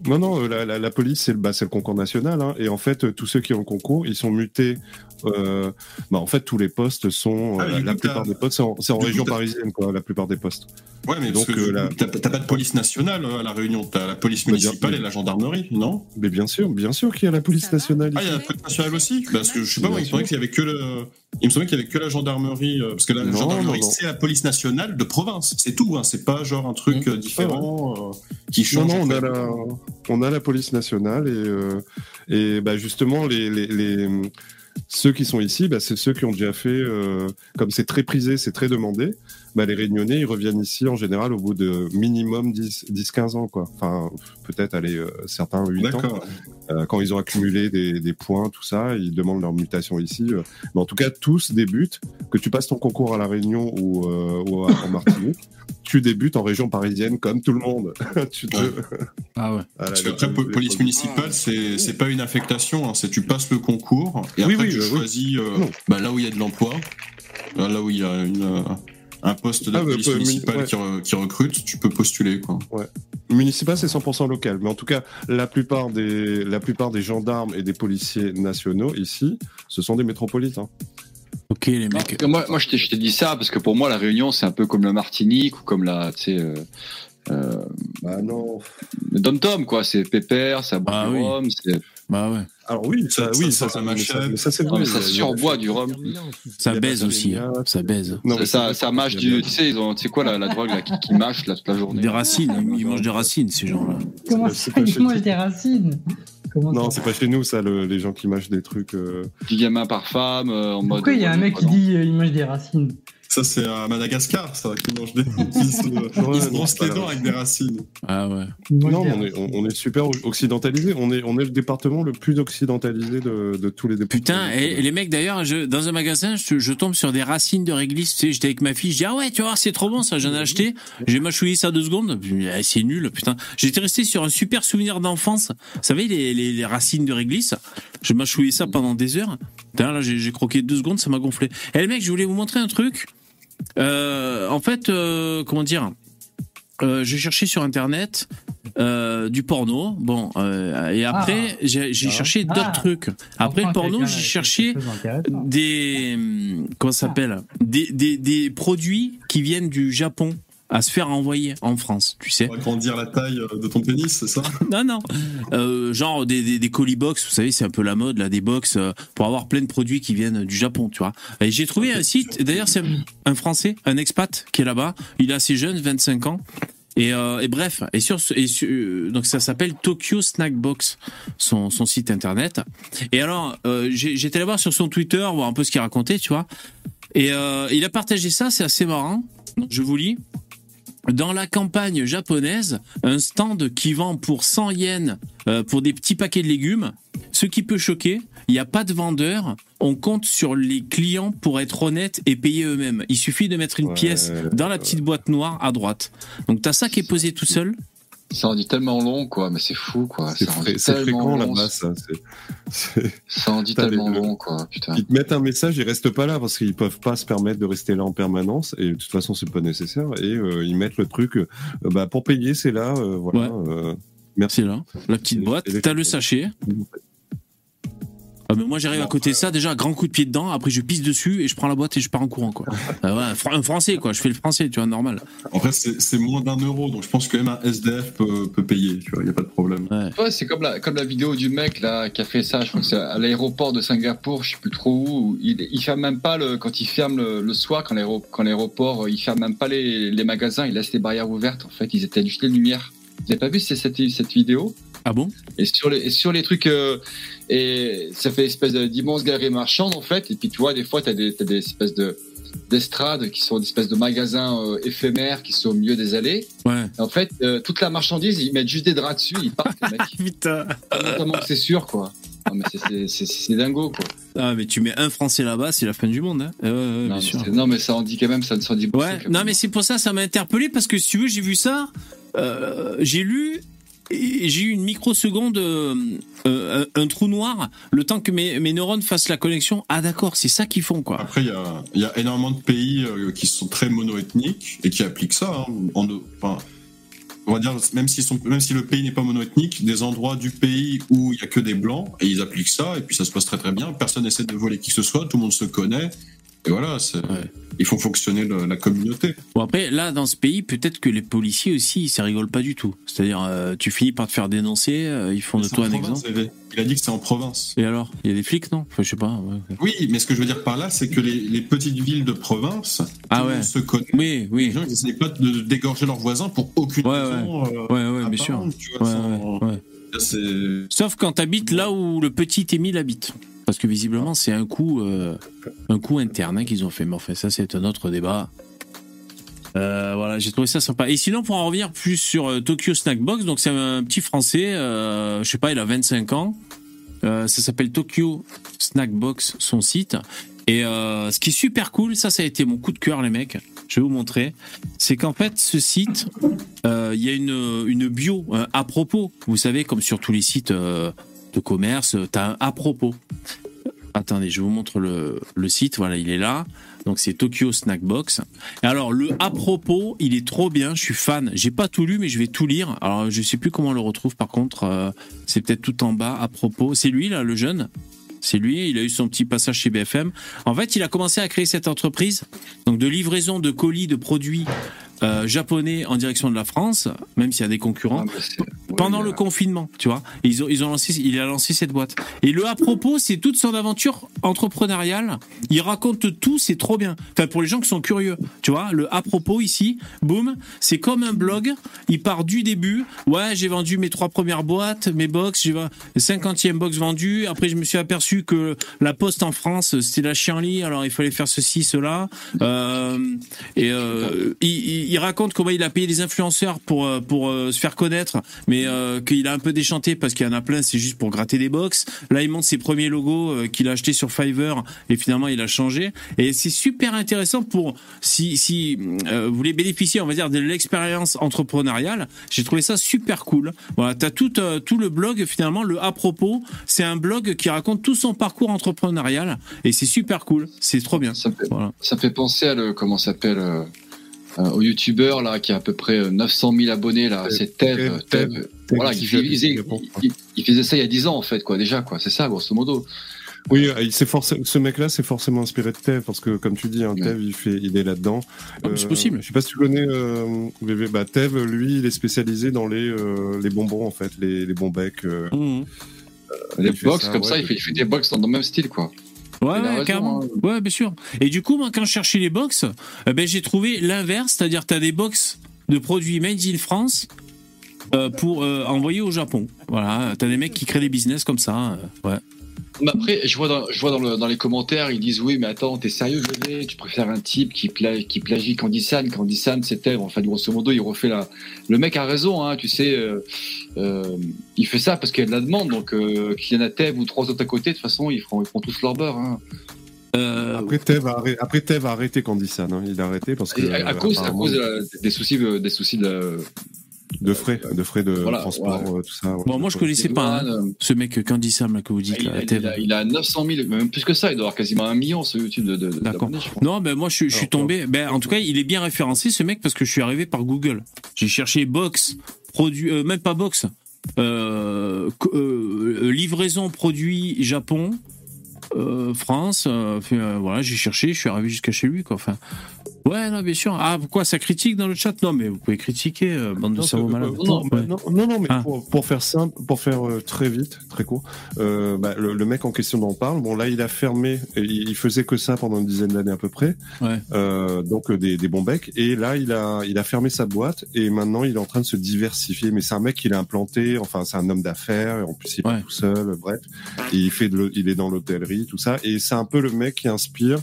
Non, non, euh, la, la, la police, c'est le, bah, c'est le concours national. Hein, et en fait, tous ceux qui ont le concours, ils sont mutés. Euh, bah, en fait, tous les postes sont. Ah, euh, la plupart des postes, c'est en, c'est en du coup, région parisienne, quoi, la plupart des postes. Ouais, mais Donc, parce que euh, la- t'as t'as pas de police nationale euh, à la Réunion. T'as la police Mais bien- municipale et la gendarmerie, non? Mais bien sûr, bien sûr qu'il y a la police nationale Ah, il y a la police nationale aussi? Parce que je sais pas, moi, il me semblait qu'il y avait que le. Il me semblait qu'il y avait que la gendarmerie, euh, parce que la Non, gendarmerie, non, non. c'est la police nationale de province. C'est tout, hein. C'est pas genre un truc Mmh. différent euh, qui Non, change. non, on en a la, on a la police nationale et, euh, et bah, justement, les, les, les- ceux qui sont ici, bah, c'est ceux qui ont déjà fait, euh, comme c'est très prisé, c'est très demandé, bah, les réunionnais, ils reviennent ici en général au bout de minimum 10, 10 15 ans, quoi. Enfin, peut-être, aller euh, certains 8 ans. Euh, quand ils ont accumulé des, des points, tout ça, ils demandent leur mutation ici. euh. Mais en tout cas, tous débutent, que tu passes ton concours à La Réunion ou, euh, ou à- en Martinique, tu débutes en région parisienne comme tout le monde. tu te... Ah ouais. la- Parce qu'après, po- police municipale, c'est c'est pas une affectation, hein. c'est tu passes le concours et Oui, après oui, tu euh, oui. choisis euh, bah, là où il y a de l'emploi, là là où il y a une, euh, un poste de Ah, bah, police euh, municipale ouais. qui, re- qui recrute, tu peux postuler. Quoi. Municipal, c'est 100% local. Mais en tout cas, la plupart, des, la plupart des gendarmes et des policiers nationaux ici, ce sont des métropolitains. Ok, les mecs. moi, moi je t'ai je t'ai dit ça parce que pour moi, la Réunion, c'est un peu comme la Martinique ou comme la, tu sais, euh, euh, Bah non. le Dom-Tom, quoi. C'est pépère, c'est à boire Ah oui. rhum, c'est- Bah ouais. Alors oui, ça, Ça- oui, ça ça, ça, la c'est Non, vrai. mais ça surboit du rhum. Ça baise aussi. hein. Ça baise. Non, mais ça, c'est- ça mâche du, tu sais, ils ont, tu sais quoi, la, la drogue là, qui, qui mâche là, toute la journée. Des racines. Ils mangent des racines, ces gens-là. Comment c'est ça, ils mangent des racines? Comment Non, c'est pas chez nous, ça, le- les gens qui mâchent des trucs. euh, 10 gamins par femme, euh, en mode. Pourquoi il y a un mec qui dit euh, il mange des racines? Ça, c'est à Madagascar, ça, qui mange des. qui se, ils se brossent les dents avec des racines. Ah ouais. Non, mais on est, on, on est super occidentalisé. On est, on est le département le plus occidentalisé de, de tous les départements. Putain, et, et les mecs d'ailleurs, dans un magasin, je, je tombe sur des racines de réglisse. Tu sais, j'étais avec ma fille, je dis ah ouais, tu vas voir, c'est trop bon ça, j'en ai acheté. J'ai mâchouillé ça deux secondes. Puis, eh, c'est nul, putain. J'étais resté sur un super souvenir d'enfance. Vous savez les, les, les racines de réglisse. Je mâchouillais ça pendant des heures. Putain, là, j'ai j'ai croqué deux secondes, ça m'a gonflé. Et les mecs, je voulais vous montrer un truc. Euh, en fait, euh, comment dire euh, J'ai cherché sur internet euh, du porno. Bon, euh, et après, j'ai j'ai Ah. cherché d'autres Ah. trucs. Après le porno, j'ai cherché des hum, comment ça s'appelle des, des, des produits qui viennent du Japon à se faire envoyer en France, tu sais. Pour agrandir la taille euh, de ton pénis, c'est ça? Non, non. Euh, genre des, des, des colis box, vous savez, c'est un peu la mode, là, des box, euh, pour avoir plein de produits qui viennent du Japon, tu vois. Et j'ai trouvé un site, d'ailleurs, c'est un, un Français, un expat qui est là-bas. Il est assez jeune, 25 ans. Et, euh, et bref, et sur, et sur- donc ça s'appelle Tokyo Snack Box, son, son site internet. Et alors, j'étais allé voir sur son Twitter, voir un peu ce qu'il racontait, tu vois. Et il a partagé ça, c'est assez marrant. Je vous lis. Dans la campagne japonaise, un stand qui vend pour 100 yens euh, pour des petits paquets de légumes. Ce qui peut choquer, il n'y a pas de vendeur. On compte sur les clients pour être honnêtes et payer eux-mêmes. Il suffit de mettre une Ouais, pièce dans la petite boîte noire à droite. Donc t'as ça qui est posé tout seul. Ça en dit tellement long, quoi, mais c'est fou, quoi. C'est fréquent long, là-bas, ça. c'est- Ça en dit tellement le- long, quoi, putain. Ils te mettent un message, ils restent pas là parce qu'ils peuvent pas se permettre de rester là en permanence et de toute façon c'est pas nécessaire et euh, ils mettent le truc euh, bah pour payer c'est là euh, voilà euh, C'est là, la petite boîte, t'as le sachet. Ah, mais moi j'arrive à côté de ça, déjà grand coup de pied dedans, après je pisse dessus et je prends la boîte et je pars en courant quoi. Euh, ouais, un fr- un français quoi, je fais le français, tu vois, normal. En vrai, c'est moins d'un euro, donc je pense que même un SDF peut, peut payer, tu vois, il n'y a pas de problème. Ouais, c'est comme la, comme la vidéo du mec là qui a fait ça, je crois que c'est à l'aéroport de Singapour, je sais plus trop où. où Il, il ferme même pas le quand il ferme le, le soir quand l'aéro- quand l'aéroport euh, il ferme même pas les, les magasins, il laisse les barrières ouvertes. En fait, ils étaient juste les lumières. Vous avez pas vu cette, cette vidéo? Ah bon? Et sur les sur les trucs euh, et ça fait espèce de- d'immenses galeries marchandes en fait. Et puis tu vois des fois t'as des t'as des espèces de d'estrades qui sont des espèces de magasins euh, éphémères qui sont au milieu des allées. Ouais. Et en fait, euh, toute la marchandise, ils mettent juste des draps dessus, ils partent, les mecs. Putain. Notamment que c'est sûr, quoi. Non, mais c'est- c'est- c'est c'est dingo, quoi. Ah mais tu mets un français là-bas, c'est la fin du monde. Hein. Non, bien mais sûr. c'est- non, mais ça en dit quand même, ça ne s'en dit beaucoup. Ouais, non mais c'est pour ça, ça m'a interpellé parce que si tu veux, j'ai vu ça, euh, j'ai lu j'ai eu une microseconde, euh, euh, un, trou noir, le temps que mes, mes neurones fassent la connexion. Ah d'accord, c'est ça qu'ils font quoi. Après, il y a, énormément de pays euh, qui sont très monoethniques et qui appliquent ça. hein. On va dire, même, sont, même si le pays n'est pas monoethnique, des endroits du pays où il y a que des blancs, et ils appliquent ça, et puis ça se passe très très bien. Personne n'essaie de voler qui que ce soit, tout le monde se connaît. Et voilà, c'est- ils font fonctionner le- la communauté. Bon après, là dans ce pays, peut-être que les policiers aussi, ça rigole pas du tout. C'est-à-dire, euh, tu finis par te faire dénoncer, euh, ils font de toi un province, exemple. Il a dit que c'est en province. Et alors, il y a des flics non? Enfin, je sais pas. ouais. Oui, mais ce que je veux dire par là, c'est que les, les petites villes de province, Ah ouais. se connaît. Oui, oui. Les gens, ils n'essayent pas de dégorger leurs voisins pour aucune Ouais, raison. euh, Ouais, ouais, bien sûr. tu vois, Ouais, sans- ouais, ouais. Sauf quand t'habites là où le petit Émile habite. Parce que visiblement, c'est un coup, euh, un coup interne hein, qu'ils ont fait. Mais enfin, ça, c'est un autre débat. Euh, voilà, j'ai trouvé ça sympa. Et sinon, pour en revenir plus sur euh, Tokyo Snackbox, donc c'est un petit français, je sais pas, il a 25 ans. Ça s'appelle Tokyo Snackbox, son site. Et ce qui est super cool, ça, ça a été mon coup de cœur, les mecs. Je vais vous montrer. C'est qu'en fait, ce site, il y a une, une bio à propos. Vous savez, comme sur tous les sites de commerce, tu as un à propos. Attendez, je vous montre le, le site. Voilà, il est là. Donc c'est Tokyo Snackbox. Et alors le à propos, il est trop bien. Je suis fan. J'ai pas tout lu, mais je vais tout lire. Alors je sais plus comment on le retrouve. Par contre, euh, c'est peut-être tout en bas. À propos, c'est lui là, le jeune? C'est lui, il a eu son petit passage chez BFM. En fait, il a commencé à créer cette entreprise donc de livraison de colis de produits euh, japonais en direction de la France, même s'il y a des concurrents, pendant le confinement, tu vois. Ils ont, ils ont lancé, il a lancé cette boîte. Et le à propos, c'est toute son aventure entrepreneuriale. Il raconte tout, c'est trop bien. Enfin, pour les gens qui sont curieux, tu vois, le à propos ici, boum, c'est comme un blog. Il part du début. Ouais, j'ai vendu mes trois premières boîtes, mes box, j'ai vendu 50e box vendu. Après, je me suis aperçu que la poste en France, c'était la chienlit, alors il fallait faire ceci, cela. Euh, et euh, il, il- il raconte comment il a payé des influenceurs pour euh, pour euh, se faire connaître, mais euh, qu'il a un peu déchanté parce qu'il y en a plein, c'est juste pour gratter des box. Là, il montre ses premiers logos euh, qu'il a acheté sur Fiverr et finalement il a changé. Et c'est super intéressant pour si si vous voulez bénéficier, on va dire, de l'expérience entrepreneuriale. J'ai trouvé ça super cool. Voilà, t'as tout tout le blog finalement le à propos. C'est un blog qui raconte tout son parcours entrepreneurial et c'est super cool. C'est trop bien. Ça fait, Voilà. ça fait penser à le, comment ça s'appelle, au youtubeur là, qui a à peu près euh, 900 000 abonnés là, c'est Tev. Tev, Voilà, faisait, il, il faisait ça il y a 10 ans en fait, quoi, déjà, quoi. C'est ça, grosso modo. Oui, euh, il s'est forcé- ce mec-là, c'est forcément inspiré de Tev, parce que comme tu dis, hein, Tev, il fait, il est là-dedans. Ah, c'est possible. Je sais pas si tu connais euh, VV. Bah, Tev, lui, il est spécialisé dans les euh, les bonbons en fait, les les bons becs. euh, Mhm. Les box ça, comme ouais, ça, il fait, il fait des box dans, dans le même style, quoi. Ouais, ouais, raison, carrément. hein. Ouais, bien sûr. Et du coup, moi, quand je cherchais les box, eh ben, j'ai trouvé l'inverse, c'est-à-dire tu as des box de produits made in France euh, pour euh, envoyer au Japon. Voilà, tu as des mecs qui créent des business comme ça. euh, ouais. Mais après, je vois dans, je vois dans, le- dans les commentaires, ils disent oui, mais attends, t'es sérieux, VV Tu préfères un type qui, pla qui plagie Candy-San? Candy-San, c'était, en fait, grosso modo, il refait la. Le mec a raison, hein, tu sais. euh, euh, il fait ça parce qu'il y a de la demande, donc euh, qu'il y en a Tev ou trois autres à côté, de toute façon, ils feront, ils feront tous leur beurre. Hein. Euh, Après Tev a arrêté, après Tev a arrêté Candy San, hein. il a arrêté parce que à, à euh, cause, à cause de la- des soucis, de- des soucis de, de frais, de frais de Voilà, transport, ouais. euh, tout ça. ouais. Bon, moi, je connaissais pas hein, ce mec Candy Sam là, que vous dites. il, là, il a- il a 900 000, même plus que ça, il doit avoir quasiment un million sur YouTube de, de, de- D'accord. Non, ben moi je, suis- je suis Alors, tombé. Ben en tout cas, il est bien référencé ce mec parce que je suis arrivé par Google. J'ai cherché box produit, euh, même pas box, euh, euh, livraison produit Japon, euh, France. euh, euh, voilà, j'ai cherché, je suis arrivé jusqu'à chez lui quoi. Enfin, ouais, non, bien sûr. Ah, pourquoi ça critique dans le chat? Non, mais vous pouvez critiquer, euh, bande de Non, cerveaux euh, malades. euh, non, Ouais. non, non, non, mais Ah. pour, pour faire simple, pour faire euh, très vite, très court, euh, bah, le, le mec en question dont on parle, bon là il a fermé, et il, faisait que ça pendant une dizaine d'années à peu près, Ouais. euh, donc des, des bons becs, et là il a, il a fermé sa boîte et maintenant il est en train de se diversifier. Mais c'est un mec qu'il a implanté, enfin c'est un homme d'affaires, et en plus il est Ouais. tout seul, bref, et il fait de, il est dans l'hôtellerie, tout ça, et c'est un peu le mec qui inspire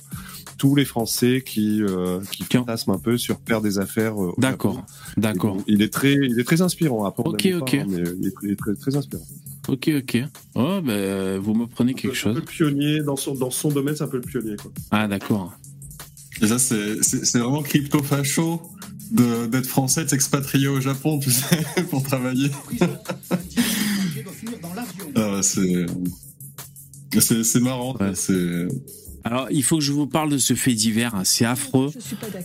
tous les Français qui euh, qui fantasment un peu sur faire des affaires. euh, au Japon. D'accord, d'accord. Il est très, il est très inspirant. Après, Ok, ok. pas, hein, mais il est très, il est très, très inspirant. Ok, ok. Oh, ben vous me prenez quelque C'est un chose. peu pionnier dans son, dans son domaine, c'est un peu le pionnier. Quoi. Ah, d'accord. Déjà, c'est c'est- vraiment crypto-facho de- d'être français, de s'expatrier au Japon, tu sais, pour travailler. Ah, c'est. C'est c'est marrant. Ouais. C'est. Alors, il faut que je vous parle de ce fait divers. C'est affreux,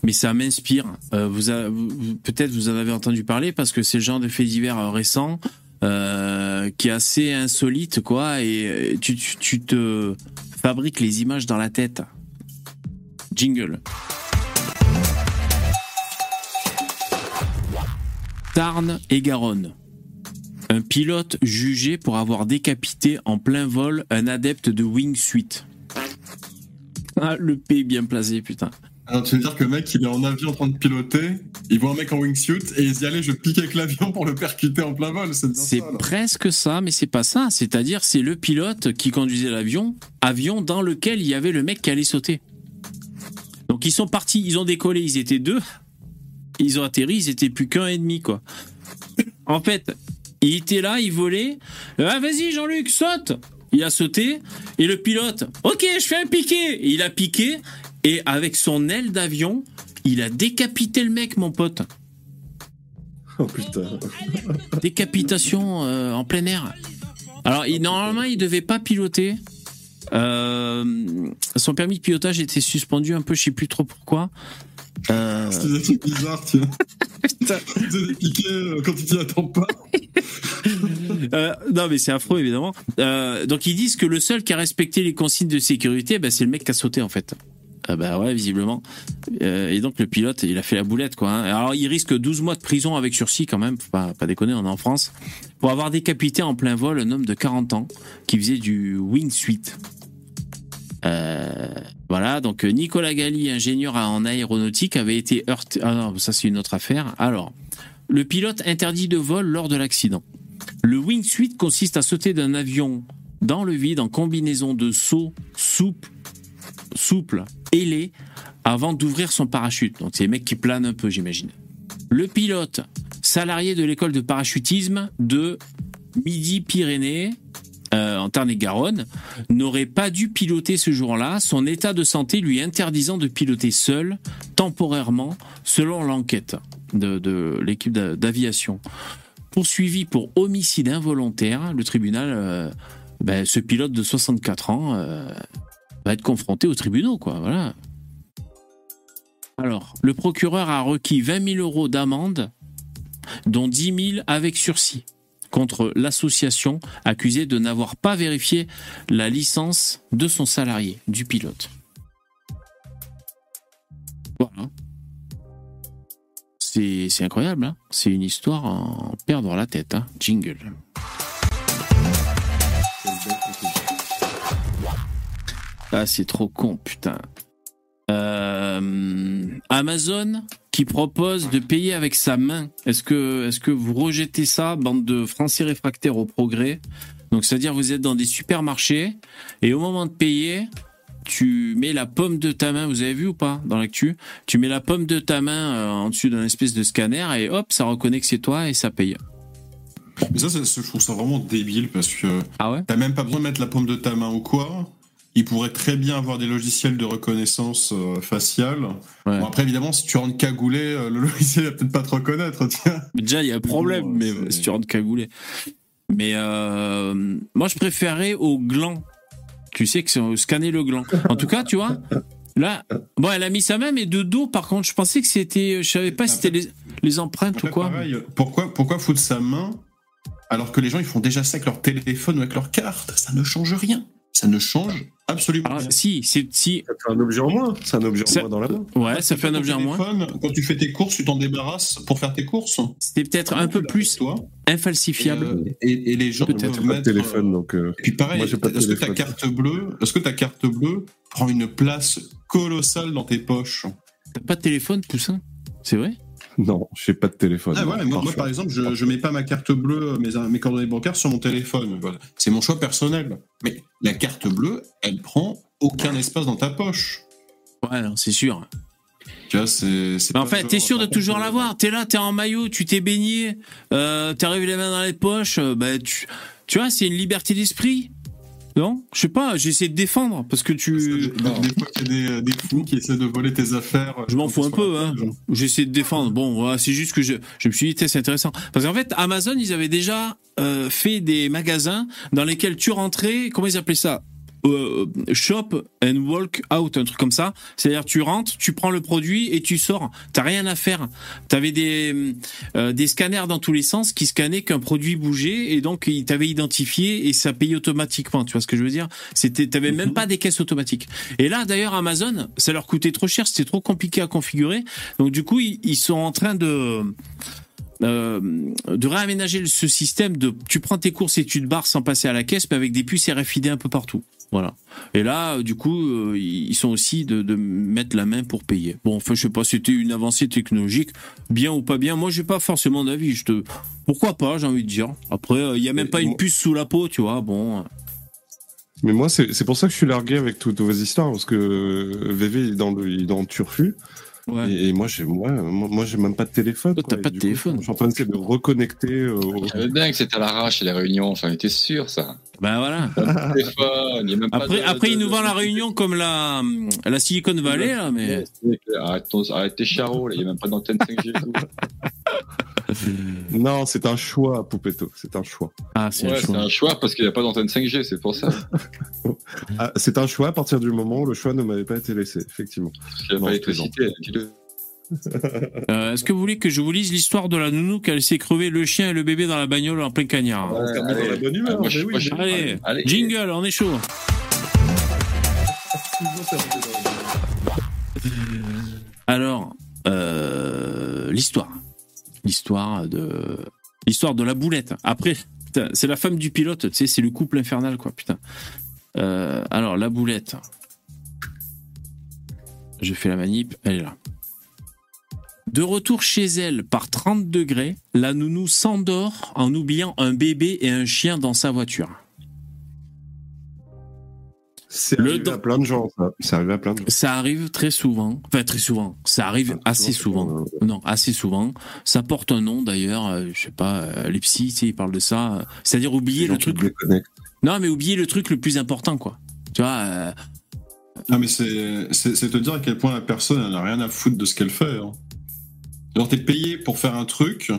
mais ça m'inspire. Euh, vous, peut-être vous en avez entendu parler parce que c'est le genre de fait divers euh, récent euh, qui est assez insolite, quoi. Et tu, tu, tu te fabriques les images dans la tête. Jingle. Tarn et Garonne. Un pilote jugé pour avoir décapité en plein vol un adepte de wingsuit. Ah, le P bien placé, putain. Alors, tu veux dire que le mec, il est en avion en train de piloter, il voit un mec en wingsuit et il se dit Allez, je pique avec l'avion pour le percuter en plein vol. C'est presque ça, mais c'est pas ça. C'est-à-dire, c'est le pilote qui conduisait l'avion, avion dans lequel il y avait le mec qui allait sauter. Donc ils sont partis, ils ont décollé, ils étaient deux. Ils ont atterri, ils étaient plus qu'un et demi, quoi. En fait, il était là, il volait. Ah, vas-y, Jean-Luc, saute Il a sauté. Et le pilote, ok, je fais un piqué. Il a piqué. Et avec son aile d'avion, il a décapité le mec, mon pote. Oh putain. Décapitation euh, en plein air. Alors, il- normalement, il devait pas piloter. Euh, son permis de pilotage était suspendu un peu, je sais plus trop pourquoi. Euh, C'est des trucs bizarres, tu vois. C'est des piquets euh, quand tu t'y attends pas. euh, non, mais c'est affreux, évidemment. Euh, donc, ils disent que le seul qui a respecté les consignes de sécurité, bah, c'est le mec qui a sauté, en fait. Ah bah ouais, visiblement. Et donc, le pilote, il a fait la boulette, quoi. hein. Alors, il risque 12 mois de prison avec sursis, quand même. Faut pas, pas déconner, on est en France. Pour avoir décapité en plein vol un homme de 40 ans qui faisait du wingsuit. Euh, voilà, donc euh, Nicolas Galli, ingénieur en aéronautique, avait été heurté. Ah non, ça c'est une autre affaire. Alors, le pilote interdit de vol lors de l'accident. Le wingsuit consiste à sauter d'un avion dans le vide en combinaison de saut souple, souple, ailé, avant d'ouvrir son parachute. Donc c'est les mecs qui planent un peu, j'imagine. Le pilote, salarié de l'école de parachutisme de Midi-Pyrénées, euh, en Tarn-et-Garonne, n'aurait pas dû piloter ce jour-là, son état de santé lui interdisant de piloter seul, temporairement, selon l'enquête de, l'équipe d'a- d'aviation. Poursuivi pour homicide involontaire, le tribunal, euh, ben, ce pilote de 64 ans euh, va être confronté aux tribunaux, quoi. Voilà. Alors, le procureur a requis 20 000 euros d'amende, dont 10 000 avec sursis contre l'association accusée de n'avoir pas vérifié la licence de son salarié, du pilote. Voilà. C'est incroyable, hein c'est une histoire en perdre la tête. Hein Jingle. Ah, c'est trop con, putain. Euh, Amazon qui propose de payer avec sa main. Est-ce que, vous rejetez ça, bande de Français réfractaires au progrès? Donc, c'est-à-dire vous êtes dans des supermarchés et au moment de payer, tu mets la paume de ta main. Vous avez vu ou pas dans l'actu? Tu mets la paume de ta main euh, en dessus d'un espèce de scanner et hop, ça reconnaît que c'est toi et ça paye. Mais ça, je trouve ça vraiment débile parce que Ah ouais? t'as même pas besoin de mettre la paume de ta main ou quoi. Il pourrait très bien avoir des logiciels de reconnaissance euh, faciale. Bon, après, évidemment, si tu rentres cagoulé, euh, le logiciel va peut-être pas te reconnaître, tiens. Mais Déjà, il y a un problème, Bon, mais si tu rentres cagoulé. Mais euh, moi, je préférais au gland. Tu sais que c'est scanner le gland. En tout cas, tu vois, là, bon, elle a mis sa main, mais de dos, par contre, je pensais que c'était, je savais pas si c'était les, les empreintes ou quoi. pareil, pourquoi, pourquoi foutre sa main alors que les gens ils font déjà ça avec leur téléphone ou avec leur carte? Ça ne change rien. Ça ne change absolument Alors. Ah, si, c'est si. Ça fait un objet en moins. C'est un objet en moins dans la main. Ouais, ça fait un objet en moins. téléphone, Quand tu fais tes courses, tu t'en débarrasses pour faire tes courses. C'était peut-être un peu plus toi? infalsifiable. Et, euh, et- et les gens peuvent J'ai pas de mettre. téléphone, donc. euh, Et puis pareil, Moi, j'ai pas de est-ce que ta téléphone. carte bleue, est-ce que ta carte bleue prend une place colossale dans tes poches? T'as pas de téléphone, Poussin? C'est vrai? Non, j'ai pas de téléphone. Ah ouais, moi, par exemple, je, je mets pas ma carte bleue, mes, mes coordonnées bancaires sur mon téléphone. Voilà. C'est mon choix personnel. Mais la carte bleue, elle prend aucun espace dans ta poche. Ouais, non, c'est sûr. Tu vois, c'est. en fait, t'es sûr de toujours contre, l'avoir. T'es là, t'es en maillot, tu t'es baigné, euh, t'arrives les mains dans les poches. euh, bah, tu, tu vois, c'est une liberté d'esprit. Non Je sais pas, j'essaie de défendre parce que Des, tu. des fois, il y a des, des fous qui essaient de voler tes affaires. Je m'en fous un peu, hein. J'essaie de défendre. Bon, voilà, c'est juste que je, je me suis dit, c'est intéressant. Parce qu'en fait, Amazon, ils avaient déjà euh, fait des magasins dans lesquels tu rentrais, comment ils appelaient ça? Euh, Shop and walk out, un truc comme ça. C'est-à-dire, tu rentres, tu prends le produit et tu sors. T'as rien à faire. T'avais des euh, des scanners dans tous les sens qui scannaient qu'un produit bougeait et donc ils t'avaient identifié et ça payait automatiquement. Tu vois ce que je veux dire? C'était, t'avais même pas des caisses automatiques. Et là, d'ailleurs, Amazon, ça leur coûtait trop cher, c'était trop compliqué à configurer. Donc du coup, ils, ils sont en train de euh, de réaménager ce système de tu prends tes courses et tu te barres sans passer à la caisse, mais avec des puces RFID un peu partout. Voilà. Et là, euh, du coup, euh, ils sont aussi de, de mettre la main pour payer. Bon, enfin, je sais pas, c'était une avancée technologique, bien ou pas bien. Moi, j'ai pas forcément d'avis. Je te, pourquoi pas, j'ai envie de dire. Après, il y a même Mais pas une puce sous la peau, tu vois. Bon. Mais moi, c'est pour ça que je suis largué avec toutes vos histoires, parce que VV il est dans le, il est dans le turfu. Ouais. Et, et moi, j'ai ouais, moi, moi, j'ai même pas de téléphone. T'as pas de coup, téléphone. je suis en train de reconnecter. au- bien que c'était à l'arrache les réunions, j'en étais sûr ça. Ben voilà. Pas de téléphone, il y a même pas Après, de- après, de- ils nous de- vendent la réunion comme la, la Silicon Valley, là, mais. Arrête, ton- arrête tes charros, là, il n'y a même pas d'antenne 5G. tout. Non, c'est un choix, Poupetto. C'est un choix. Ah, c'est Ouais, le c'est choix. un choix parce qu'il n'y a pas d'antenne 5G, c'est pour ça. Ah, c'est un choix à partir du moment où le choix ne m'avait pas été laissé, effectivement. Non, pas. Euh, Est-ce que vous voulez que je vous lise l'histoire de la nounou qui a laissé crever le chien et le bébé dans la bagnole en plein cagnard? Ouais, termine dans allez. la bonne humeur, moi, mais je- oui, moi, je- Allez, allez. jingle, on est chaud. Alors, euh, l'histoire. L'histoire de. La boulette. Après, c'est la femme du pilote, tu sais, c'est le couple infernal, quoi, putain. Euh, alors, la boulette. Je fais la manip, elle est là. De retour chez elle par 30 degrés, la nounou s'endort en oubliant un bébé et un chien dans sa voiture. C'est Le arrivé à plein de gens, ça. C'est arrivé à plein de gens. Ça arrive très souvent. Enfin, très souvent. Ça arrive Enfin, assez souvent, souvent. Non, assez souvent. Ça porte un nom d'ailleurs. euh, je sais pas, euh, les psys, tu sais, ils parlent de ça. euh, C'est-à-dire oublier le truc. Non, mais oublier le truc le plus important, quoi. Tu vois, euh, Non, mais c'est te dire à quel point la personne elle n'a rien à foutre de ce qu'elle fait. Hein. Genre, t'es payé pour faire un truc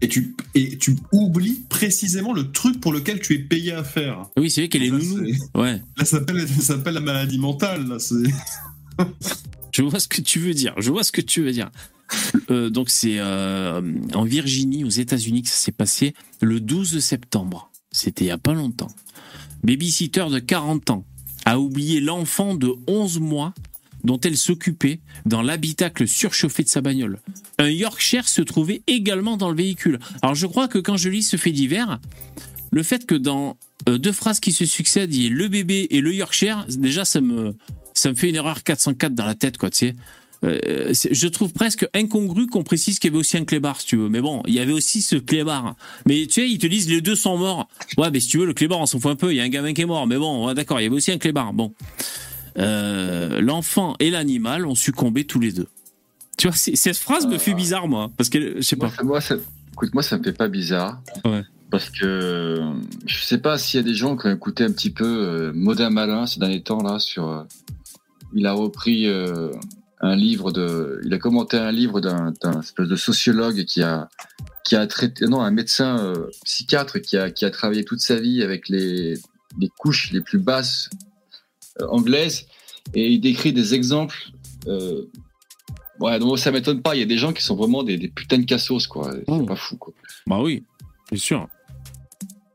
et tu, et tu oublies précisément le truc pour lequel tu es payé à faire. oui, c'est vrai qu'elle est nounou. Ouais. Là, ça s'appelle la maladie mentale. Là. Je vois ce que tu veux dire. Je vois ce que tu veux dire. Euh, donc c'est euh, en Virginie, aux États-Unis, que ça s'est passé le 12 septembre. C'était il y a pas longtemps. Babysitter de 40 ans a oublié l'enfant de 11 mois dont elle s'occupait dans l'habitacle surchauffé de sa bagnole. Un Yorkshire se trouvait également dans le véhicule. Alors je crois que quand je lis ce fait divers, le fait que dans euh, deux phrases qui se succèdent, il y ait le bébé et le Yorkshire, déjà ça me ça me fait une erreur 404 dans la tête quoi, tu sais. Euh, je trouve presque incongru qu'on précise qu'il y avait aussi un clébard, si tu veux. Mais bon, il y avait aussi ce clébard. Mais tu sais, ils te disent les deux sont morts. Ouais, mais si tu veux, le clébard, on s'en fout un peu. Il y a un gamin qui est mort. Mais bon, d'accord, il y avait aussi un clébard. Bon. Euh, L'enfant et l'animal ont succombé tous les deux. Tu vois, cette phrase me fait bizarre, moi. Parce que, je sais Moi, pas. ça- moi, ça, écoute, moi, ça me fait pas bizarre. Ouais. Parce que je sais pas s'il y a des gens qui ont écouté un petit peu euh, Modin Malin ces derniers temps là sur. euh, il a repris euh, un livre de. Il a commenté un livre d'un espèce de sociologue qui a qui a traité non un médecin euh, psychiatre qui a qui a travaillé toute sa vie avec les les couches les plus basses euh, anglaises et il décrit des exemples. Euh, ouais, donc ça m'étonne pas. Il y a des gens qui sont vraiment des, des putains de cassos quoi. C'est pas fou quoi. Bah oui, c'est sûr.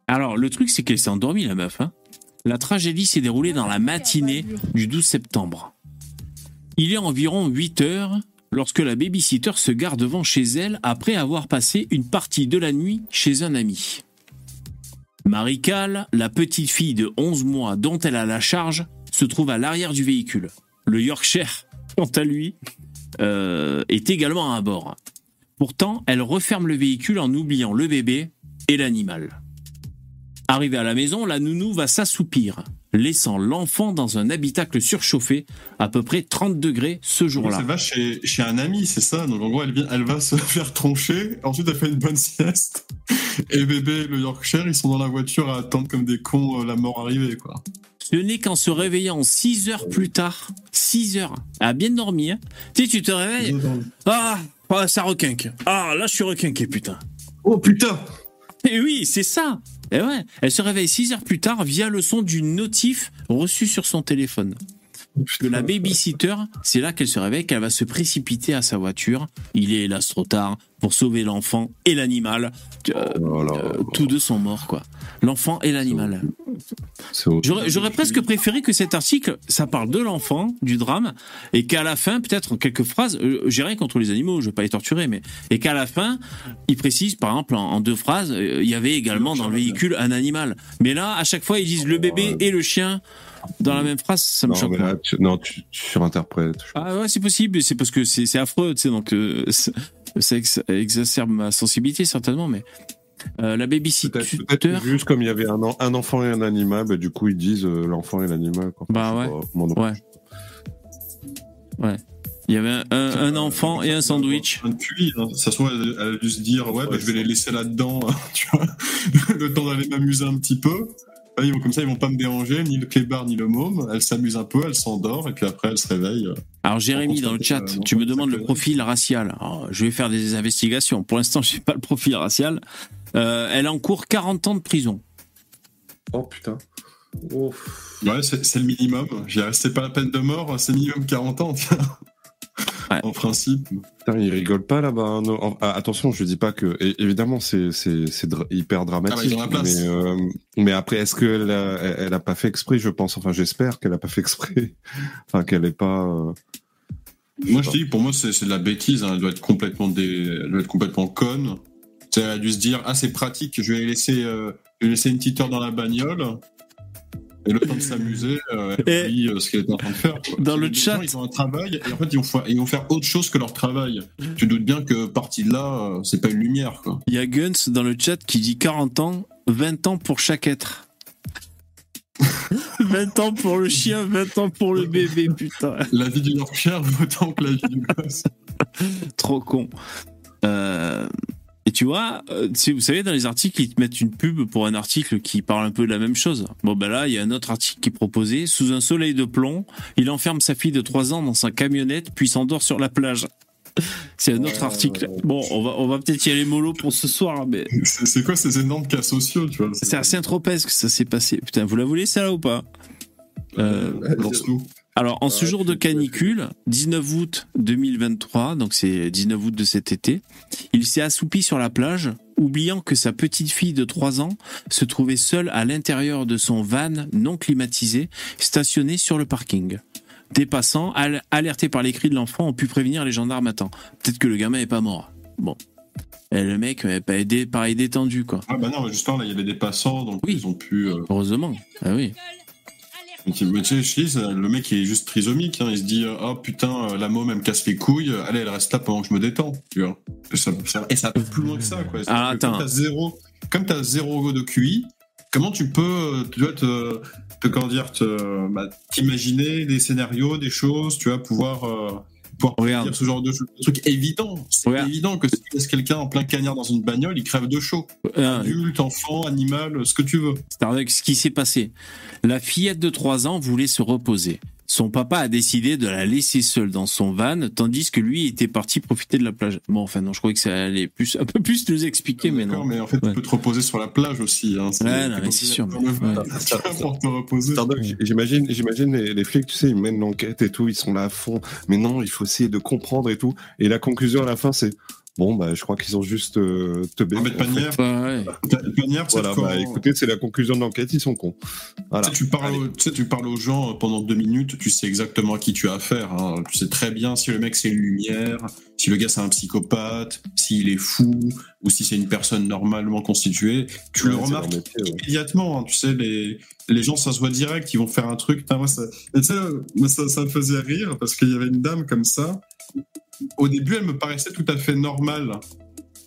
Alors, le truc, c'est qu'elle s'est endormie, la meuf. hein. La tragédie s'est déroulée dans la matinée du 12 septembre. Il est environ 8 heures lorsque la babysitter se gare devant chez elle après avoir passé une partie de la nuit chez un ami. Marie-Cal, la petite fille de 11 mois dont elle a la charge, se trouve à l'arrière du véhicule. Le Yorkshire, quant à lui, euh, est également à bord. Pourtant, elle referme le véhicule en oubliant le bébé et l'animal. Arrivée à la maison, la nounou va s'assoupir, laissant l'enfant dans un habitacle surchauffé à peu près 30 degrés ce jour-là. Elle va chez, chez un ami, c'est ça. Donc en gros, elle va se faire troncher. Ensuite, elle fait une bonne sieste. Et bébé et le Yorkshire, ils sont dans la voiture à attendre comme des cons euh, la mort arrivée, quoi. Ce n'est qu'en se réveillant 6 heures plus tard, 6 heures, elle a bien dormi, hein. tu sais, tu te réveilles, ah, ah, ça requinque, ah, là je suis requinqué, putain. Oh putain Et oui, c'est ça Et ouais, elle se réveille 6 heures plus tard via le son d'une notif reçue sur son téléphone. Que la babysitter, c'est là qu'elle se réveille, qu'elle va se précipiter à sa voiture. Il est hélas trop tard pour sauver l'enfant et l'animal. Euh, euh, tous deux sont morts, quoi. L'enfant et l'animal. J'aurais presque préféré que cet article, ça parle de l'enfant, du drame, et qu'à la fin, peut-être en quelques phrases, euh, j'ai rien contre les animaux, je veux pas les torturer, mais et qu'à la fin, il précise, par exemple, en, en deux phrases, euh, il y avait également dans le véhicule un animal. Mais là, à chaque fois, ils disent le bébé et le chien dans la même phrase, ça me Non, choque. mais là, tu, non, tu, tu surinterprètes. Ah ouais, c'est possible, c'est parce que c'est affreux, tu sais, donc euh, ça ça ex- exacerbe ma sensibilité certainement, mais euh, la babysitter. Peut-être juste comme il y avait un, en- un enfant et un animal, bah, du coup ils disent euh, l'enfant et l'animal. quoi. Bah ouais. pas. Ouais. Ouais. Il y avait un, un- un enfant et un sandwich. Un QI, hein. Ça se trouve, elle, elle a dû se dire, ouais, bah, je vais les laisser là-dedans, tu vois, le temps d'aller m'amuser un petit peu. Ils vont, comme ça, ils vont pas me déranger, ni le clébard, ni le môme. Elle s'amuse un peu, elle s'endort, et puis après, elle se réveille. Alors Jérémy dans le chat, euh, tu me demandes le profil racial. Alors, je vais faire des investigations. Pour l'instant, je n'ai pas le profil racial. Euh, elle encourt 40 ans de prison. Oh putain. Ouais, c'est le minimum. Je dirais, c'est pas la peine de mort, c'est minimum 40 ans, tiens. En principe. Putain, ils rigolent pas là-bas. hein, ah, attention, je dis pas que. Évidemment, c'est dra- hyper Ah bah, dramatique. mais euh, mais après, est-ce qu'elle a, elle, a pas fait exprès Je pense. Enfin, j'espère qu'elle a pas fait exprès. Enfin, qu'elle est pas. euh, Moi, je te dis, pour moi, c'est de la bêtise. hein. Elle doit être complètement, dé... elle doit être complètement conne. Elle a dû se dire, ah, c'est pratique, je vais laisser, euh, je vais laisser une petite heure dans la bagnole. Et le temps de s'amuser, euh, elle oublie euh, ce qu'elle était en train de faire. quoi. Dans le chat- gens, ils ont un travail, et en fait, ils vont, faire, ils vont faire autre chose que leur travail. Tu doutes bien que partie de là, euh, c'est pas une lumière, quoi. Il y a Guns dans le chat qui dit 40 ans, 20 ans pour chaque être. 20 ans pour le chien, 20 ans pour le bébé, putain. La vie du Yorkshire vaut autant que la vie du gosse. Trop con. Euh, et tu vois, euh, vous savez, dans les articles, ils te mettent une pub pour un article qui parle un peu de la même chose. Bon, ben là, il y a un autre article qui est proposé. Sous un soleil de plomb, il enferme sa fille de 3 ans dans sa camionnette, puis s'endort sur la plage. C'est un autre article. Bon, on va, on va peut-être y aller mollo pour ce soir, mais C'est quoi ces énormes cas sociaux, tu vois c'est à Saint-Tropez que ça s'est passé. Putain, vous la voulez, ça, là, ou pas? Euh, Lance-nous. Alors, en ce jour de canicule, 19 août 2023, donc c'est 19 août de cet été, il s'est assoupi sur la plage, oubliant que sa petite fille de 3 ans se trouvait seule à l'intérieur de son van non climatisé, stationné sur le parking. Des passants, al- alertés par les cris de l'enfant, ont pu prévenir les gendarmes à temps. Peut-être que le gamin est pas mort. Bon. Et le mec est pas aidé, pareil détendu, quoi. Ah bah non, justement, là, il y avait des passants, donc ils ont pu... euh, Heureusement. Ah oui. Mais tu sais, le mec il est juste trisomique, hein, il se dit oh putain euh, la môme elle me casse les couilles, euh, allez elle reste là pendant que je me détends, tu vois. Et ça, ça- et ça va plus loin que ça quoi. Ah, comme t'as zéro, comme zéro de QI, comment tu peux, euh, tu dois te, te comment dire, te, bah, t'imaginer des scénarios, des choses, tu vas pouvoir euh, pouvoir Regarde. dire ce genre de, truc évident. C'est Regarde. évident que si tu laisses quelqu'un en plein cagnard dans une bagnole, il crève de chaud. Euh, Adulte, enfant, animal, ce que tu veux. Que ce qui s'est passé. La fillette de 3 ans voulait se reposer. Son papa a décidé de la laisser seule dans son van, tandis que lui était parti profiter de la plage. Bon, enfin non, je croyais que ça allait plus, un peu plus nous expliquer, mais non. mais en fait, Ouais. tu peux te reposer sur la plage aussi. Hein. Ouais, non, mais c'est sûr, J'imagine, j'imagine les, les flics, tu sais, ils mènent l'enquête et tout, ils sont là à fond. Mais non, il faut essayer de comprendre et tout. Et la conclusion à la fin, c'est bon, bah, je crois qu'ils ont juste euh, teubé. En fait. Panière, Ouais, ouais. Panière, Voilà, bah, écoutez, c'est la conclusion de l'enquête, ils sont cons. Voilà. Tu, sais, tu, parles, au- tu sais, tu parles aux gens euh, pendant deux minutes, tu sais exactement à qui tu as affaire. hein. Tu sais très bien si le mec c'est une lumière, si le gars c'est un psychopathe, s'il est fou, ou si c'est une personne normalement constituée. Tu le Ouais, remarques leur métier, ouais. immédiatement. hein. Tu sais, les, les gens, ça se voit direct, ils vont faire un truc. Putain, moi, ça, et tu sais, moi, ça, ça me faisait rire parce qu'il y avait une dame comme ça. Au début, elle me paraissait tout à fait normale.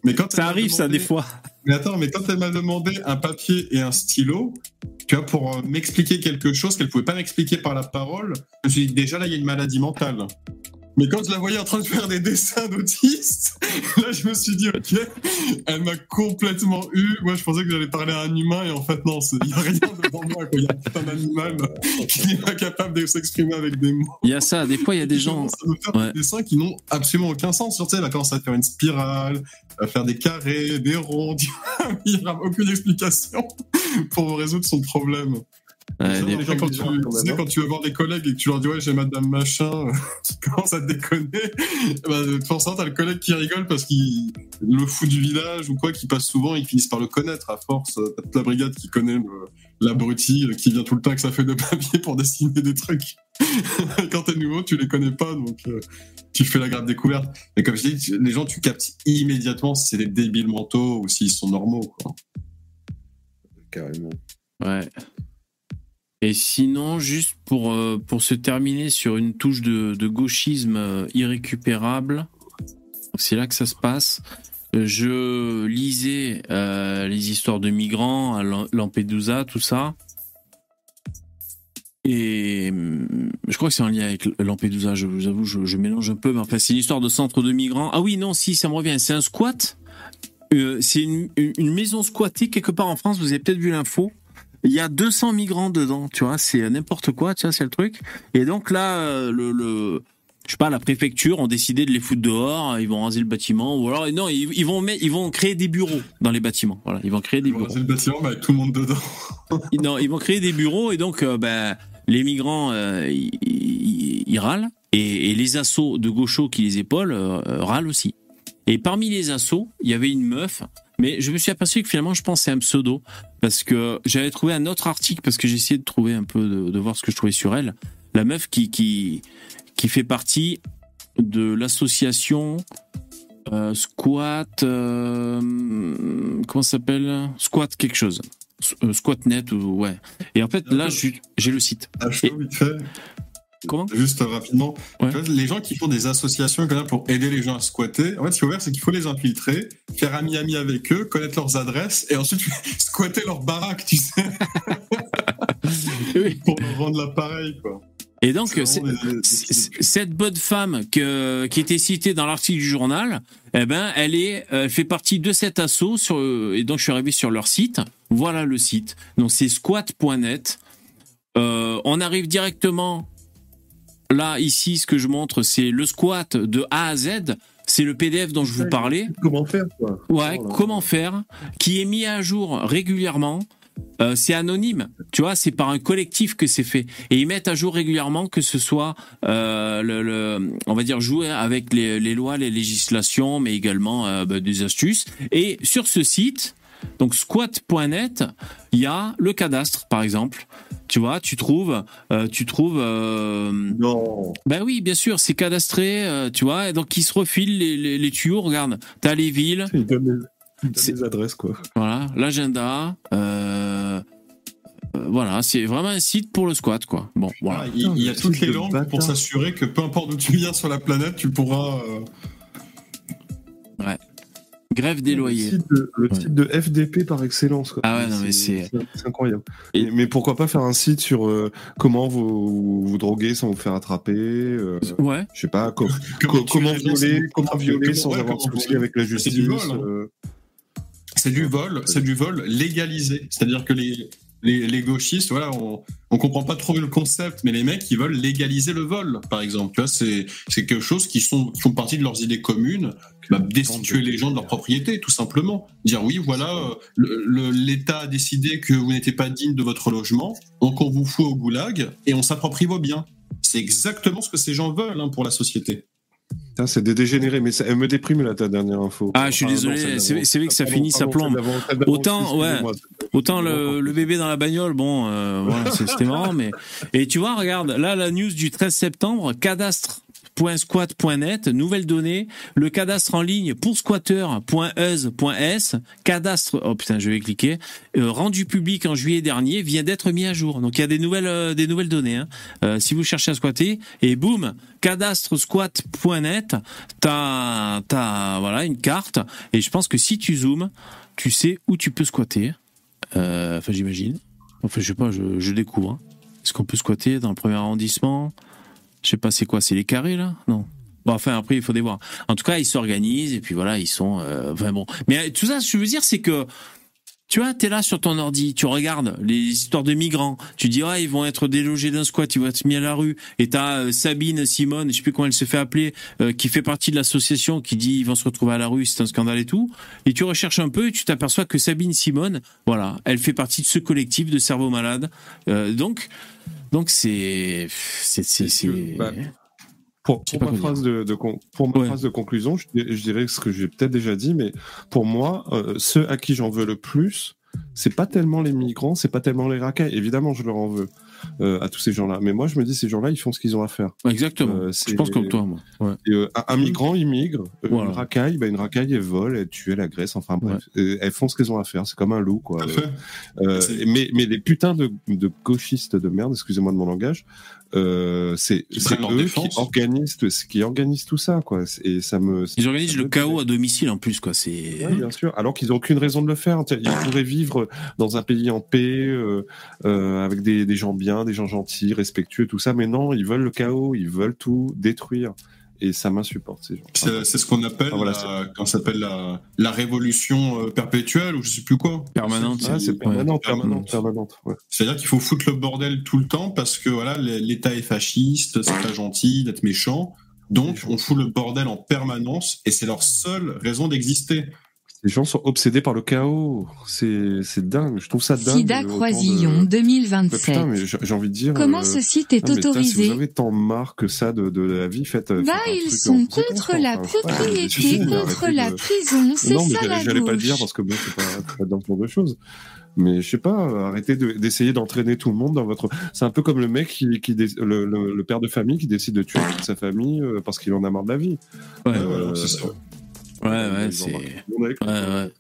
Mais quand Ça arrive, ça, des fois. mais attends, mais quand elle m'a demandé un papier et un stylo, tu vois, pour euh, m'expliquer quelque chose qu'elle pouvait pas m'expliquer par la parole, je me suis dit, déjà là, il y a une maladie mentale. Mais quand je la voyais en train de faire des dessins d'autistes, là, je me suis dit, ok, elle m'a complètement eu. Moi, je pensais que j'allais parler à un humain, et en fait, non, il n'y a rien devant moi. Il y a un d'animal qui n'est pas capable de s'exprimer avec des mots. Il y a ça, des fois, il y a des gens. Me faire Ouais. des dessins qui n'ont absolument aucun sens. Tu sais, elle va commencer à faire une spirale, à faire des carrés, des ronds. Il n'y aura aucune explication pour résoudre son problème. Ouais, Tu des- sais, les gens, quand, tu, tu sais, hein. quand tu vas voir des collègues et que tu leur dis ouais j'ai madame machin qui commence à te déconner bah, forcément t'as le collègue qui rigole parce qu'il le fou du village ou quoi qui passe souvent ils finissent par le connaître à force t'as toute la brigade qui connaît le- l'abruti qui vient tout le temps avec sa feuille de papier pour dessiner des trucs quand t'es nouveau tu les connais pas donc euh, tu fais la grave découverte mais comme je dis tu- les gens tu captes immédiatement si c'est des débiles mentaux ou s'ils sont normaux quoi. Carrément. Ouais. Et sinon, juste pour, euh, pour se terminer sur une touche de, gauchisme euh, irrécupérable, c'est là que ça se passe. Euh, Je lisais les histoires de migrants à Lam- Lampedusa, tout ça. Et hum, je crois que c'est en lien avec Lampedusa, je vous avoue, je, mélange un peu, mais enfin, c'est une histoire de centre de migrants. Ah oui, non, si, ça me revient, c'est un squat. C'est une- une maison squattée quelque part en France, vous avez peut-être vu l'info. Il y a 200 migrants dedans, tu vois, c'est n'importe quoi, tu vois, c'est le truc. Et donc là, euh, le, le, je sais pas, la préfecture ont décidé de les foutre dehors, ils vont raser le bâtiment, ou alors, non, ils, ils vont mettre, ils vont créer des bureaux dans les bâtiments, voilà, ils vont créer des Ils vont bureaux. raser le bâtiment mais avec tout le monde dedans Non, ils vont créer des bureaux et donc euh, ben, les migrants euh, ils, ils- ils râlent et, et les assauts de gauchos qui les épaulent euh, râlent aussi. Et parmi les assauts, il y avait une meuf, mais je me suis aperçu que finalement je pense c'est un pseudo parce que j'avais trouvé un autre article parce que j'ai essayé de trouver un peu de, de voir ce que je trouvais sur elle. La meuf qui qui qui fait partie de l'association euh, Squat euh, comment ça s'appelle? Squat quelque chose. Euh, Squatnet ou ouais. Et en fait là j'ai le site. vite fait Comment Juste euh, rapidement, Ouais. Les gens qui font des associations comme ça pour aider les gens à squatter, en fait, ce qu'il faut faire, c'est qu'il faut les infiltrer, faire ami-ami avec eux, connaître leurs adresses, et ensuite squatter leur baraque, tu sais, pour leur rendre l'appareil, quoi. Et donc, cette bonne femme que, qui était citée dans l'article du journal, eh ben, elle est, elle fait partie de cet assaut sur, et donc je suis arrivé sur leur site. Voilà le site. Donc c'est squat.net. Euh, on arrive directement là, ici, ce que je montre, c'est le squat de A à Z. C'est le PDF dont je vous parlais. Comment faire, quoi Ouais, comment faire Qui est mis à jour régulièrement. Euh, c'est anonyme, tu vois, c'est par un collectif que c'est fait. Et ils mettent à jour régulièrement que ce soit, euh, le, le- on va dire, jouer avec les, les lois, les législations, mais également euh, bah, des astuces. Et sur ce site, donc squat.net, il y a le cadastre, par exemple. Tu vois, tu trouves, euh, tu trouves. euh, Non. ben oui, bien sûr, c'est cadastré, euh, tu vois, et donc ils se refilent les, les, les tuyaux. Regarde, t'as les villes, Il donne les, adresses, quoi. voilà, l'agenda. Voilà, c'est vraiment un site pour le squat, quoi. Bon, voilà. Ah, il, il y a toutes les langues pour s'assurer que peu importe d'où tu viens sur la planète, tu pourras. euh, Grève des Le loyers. type de, le Ouais. type de FDP par excellence. Quoi. Ah ouais, non, mais c'est- c'est incroyable. Et- mais pourquoi pas faire un site sur euh, comment vous vous droguer sans vous faire attraper euh, Ouais. Je sais pas, co- Comment co- violer, comment violer sans ouais, avoir de souci avec la C'est justice. du vol, hein. euh, C'est du vol, c'est du vol légalisé. C'est-à-dire que les, les, les gauchistes, voilà, on, on comprend pas trop le concept, mais les mecs, ils veulent légaliser le vol, par exemple. Tu vois, c'est, c'est quelque chose qui, sont, qui font partie de leurs idées communes, bah, destituer les gens de leur propriété, tout simplement. Dire oui, voilà, euh, l'État a décidé que vous n'étiez pas digne de votre logement, donc on vous fout au goulag et on s'approprie vos biens. C'est exactement ce que ces gens veulent hein, pour la société. Putain, c'est des dégénérés, mais ça, elle me déprime là ta dernière info. Ah, je suis désolé, c'est vrai que ça Pardon, finit, ça plombe. Autant, ouais, autant le, le bébé dans la bagnole, bon, euh, voilà, c'est- c'était marrant, mais. Et tu vois, regarde, là, la news du 13 septembre, cadastre.squat.net, nouvelle donnée, le cadastre en ligne pour squatter.euse.s, cadastre, oh putain, je vais cliquer, euh, rendu public en juillet dernier, vient d'être mis à jour. Donc il y a des nouvelles, euh, des nouvelles données. Hein. Euh, si vous cherchez à squatter, et boum, cadastresquat.net, t'as, t'as, voilà, une carte, et je pense que si tu zoomes, tu sais où tu peux squatter. Enfin, j'imagine. Enfin, je sais pas, je, je découvre. hein. Est-ce qu'on peut squatter dans le premier arrondissement? Je sais pas, c'est quoi C'est les carrés, là? Non. Bon, enfin, après, il faut des voir. En tout cas, ils s'organisent, et puis voilà, ils sont... euh, Enfin, bon. Mais euh, tout ça, ce que je veux dire, c'est que... Tu vois, t'es là sur ton ordi, tu regardes les histoires de migrants, tu dis, ah, ils vont être délogés d'un squat, ils vont être mis à la rue, et t'as euh, Sabine Simone, je sais plus comment elle se fait appeler, euh, qui fait partie de l'association, qui dit, ils vont se retrouver à la rue, c'est un scandale et tout, et tu recherches un peu, et tu t'aperçois que Sabine Simone, voilà, elle fait partie de ce collectif de cerveaux malades, Euh, donc, donc c'est, c'est, c'est, c'est- Bah, Pour, ma, phrase de, de con- pour ma Ouais. phrase de conclusion, je, dirais- je dirais ce que j'ai peut-être déjà dit, mais pour moi, euh, ceux à qui j'en veux le plus, c'est pas tellement les migrants, c'est pas tellement les racailles. Évidemment, je leur en veux euh, à tous ces gens-là. Mais moi, je me dis, ces gens-là, ils font ce qu'ils ont à faire. exactement. Euh, je pense comme toi, moi. Ouais. Et, euh, un, migrant, il migre. Voilà. Une racaille, bah, une racaille, elle vole, elle tue, elle agresse. Enfin bref, Euh, elles font ce qu'elles ont à faire. C'est comme un loup, quoi. Euh, mais, mais les putains de, de gauchistes de merde, excusez-moi de mon langage, euh, c'est eux défense. qui organisent, tout- qui organisent tout ça, quoi. Et ça me. Ils organisent le chaos à domicile, en plus, quoi, c'est... Ouais, bien sûr. Alors qu'ils n'ont aucune raison de le faire. Ils pourraient vivre dans un pays en paix, euh, euh, avec des, des gens bien, des gens gentils, respectueux, tout ça. Mais non, ils veulent le chaos, ils veulent tout détruire. Et ça m'insupporte, ces gens. C'est ce qu'on appelle, Ah, voilà, la, quand ça s'appelle la, la révolution euh, perpétuelle ou je sais plus quoi. Permanente. Ah, c'est Ouais, permanente. permanente, permanente. Ouais. C'est-à-dire qu'il faut foutre le bordel tout le temps parce que voilà, l'État est fasciste, c'est pas gentil d'être méchant. Donc, on fout le bordel en permanence et c'est leur seule raison d'exister. Les gens sont obsédés par le chaos. C'est c'est dingue. Je trouve ça dingue. Sida de- Croisillon Mais 2027. putain, mais j'ai envie de dire. Comment euh, ce site est ah, mais putain, si autorisé vous avez tant marre que ça de, de la vie, faites. euh, Bah, ils sont en contre la propriété, contre la de- prison, c'est ça j'allais- la j'allais pas le dire parce que bon, c'est pas, dans de choses. Mais je sais pas, arrêtez de- d'essayer d'entraîner tout le monde dans votre. C'est un peu comme le mec qui, qui dé- le, le- le père de famille qui décide de tuer toute sa famille euh, parce qu'il en a marre de la vie. Ouais, Euh, c'est ça. Ouais, ouais, ils c'est... Ouais, ouais.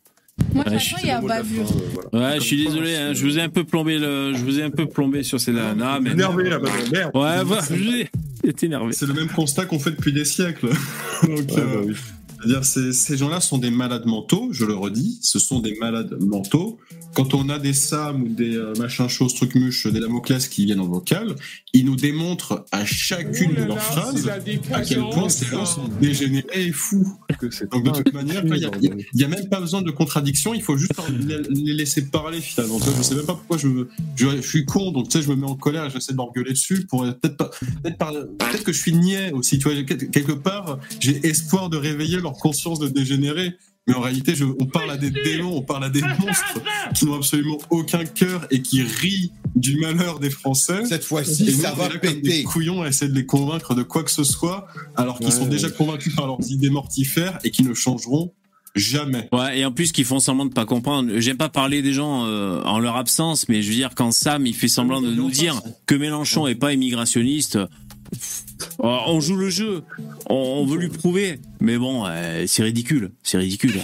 Moi, de Ouais, toute je façon, suis bavure. euh, voilà. Ouais, je suis désolé, hein, je vous ai un peu plombé le, je vous ai un peu plombé sur ces là. Non, mais. Énervé là, merde. Ouais, voilà, j'ai été énervé. C'est le même constat qu'on fait depuis des siècles. Donc, Ouais, euh, bah oui. C'est-à-dire, ces, ces gens-là sont des malades mentaux, je le redis, ce sont des malades mentaux. Quand on a des Sam ou des euh, machins choses, trucs muches, des Damoclès qui viennent en vocal, ils nous démontrent à chacune de leurs phrases à quel point ces gens sont dégénérés et fous. Donc de toute manière, il n'y a, même pas besoin de contradiction, il faut juste les laisser parler finalement. Je sais même pas pourquoi je, me, je, je suis con, donc tu sais, je me mets en colère et j'essaie de m'engueuler dessus pour peut-être pas, par- que je suis niais aussi. Tu vois, quel- quelque part, j'ai espoir de réveiller leur conscience de dégénérer. Mais en réalité, je, on parle à des démons, on parle à des monstres qui n'ont absolument aucun cœur et qui rient du malheur des Français. Cette Et fois-ci, nous, ça va là comme des péter. couillons à essayer de les convaincre de quoi que ce soit, alors qu'ils Ouais, sont ouais. déjà convaincus par leurs idées mortifères et qui ne changeront jamais. Ouais, et en plus qu'ils font semblant de pas comprendre. J'aime pas parler des gens euh, en leur absence, mais je veux dire quand Sam il fait semblant de nous dire que Mélenchon est pas immigrationniste. On joue le jeu, on, on veut lui prouver, mais bon, euh, c'est ridicule, c'est ridicule.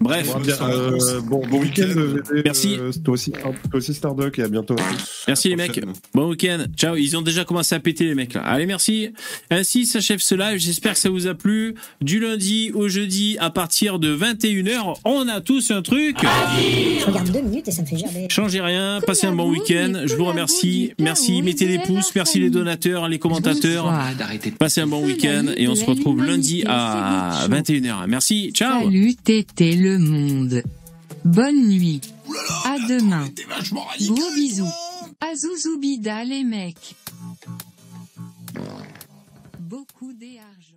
Bref. On va bien, euh, bon, bon week-end. VV, Merci. euh, toi aussi, toi aussi Starduck et à bientôt. Merci les mecs. Bon week-end. Ciao. Ils ont déjà commencé à péter les mecs là. Allez, merci. Ainsi s'achève ce live. J'espère que ça vous a plu. Du lundi au jeudi à partir de 21h, on a tous un truc. Je regarde deux minutes et ça me fait gerber. Changez rien, passez un bon week-end. Je vous remercie. Merci, mettez des pouces, merci les donateurs, les commentateurs. Passez un bon week-end et on se retrouve lundi à 21h. Merci, ciao. Salut Tété le monde. Bonne nuit. À demain. Gros bisous. Azouzou bida les mecs. Beaucoup d'argent.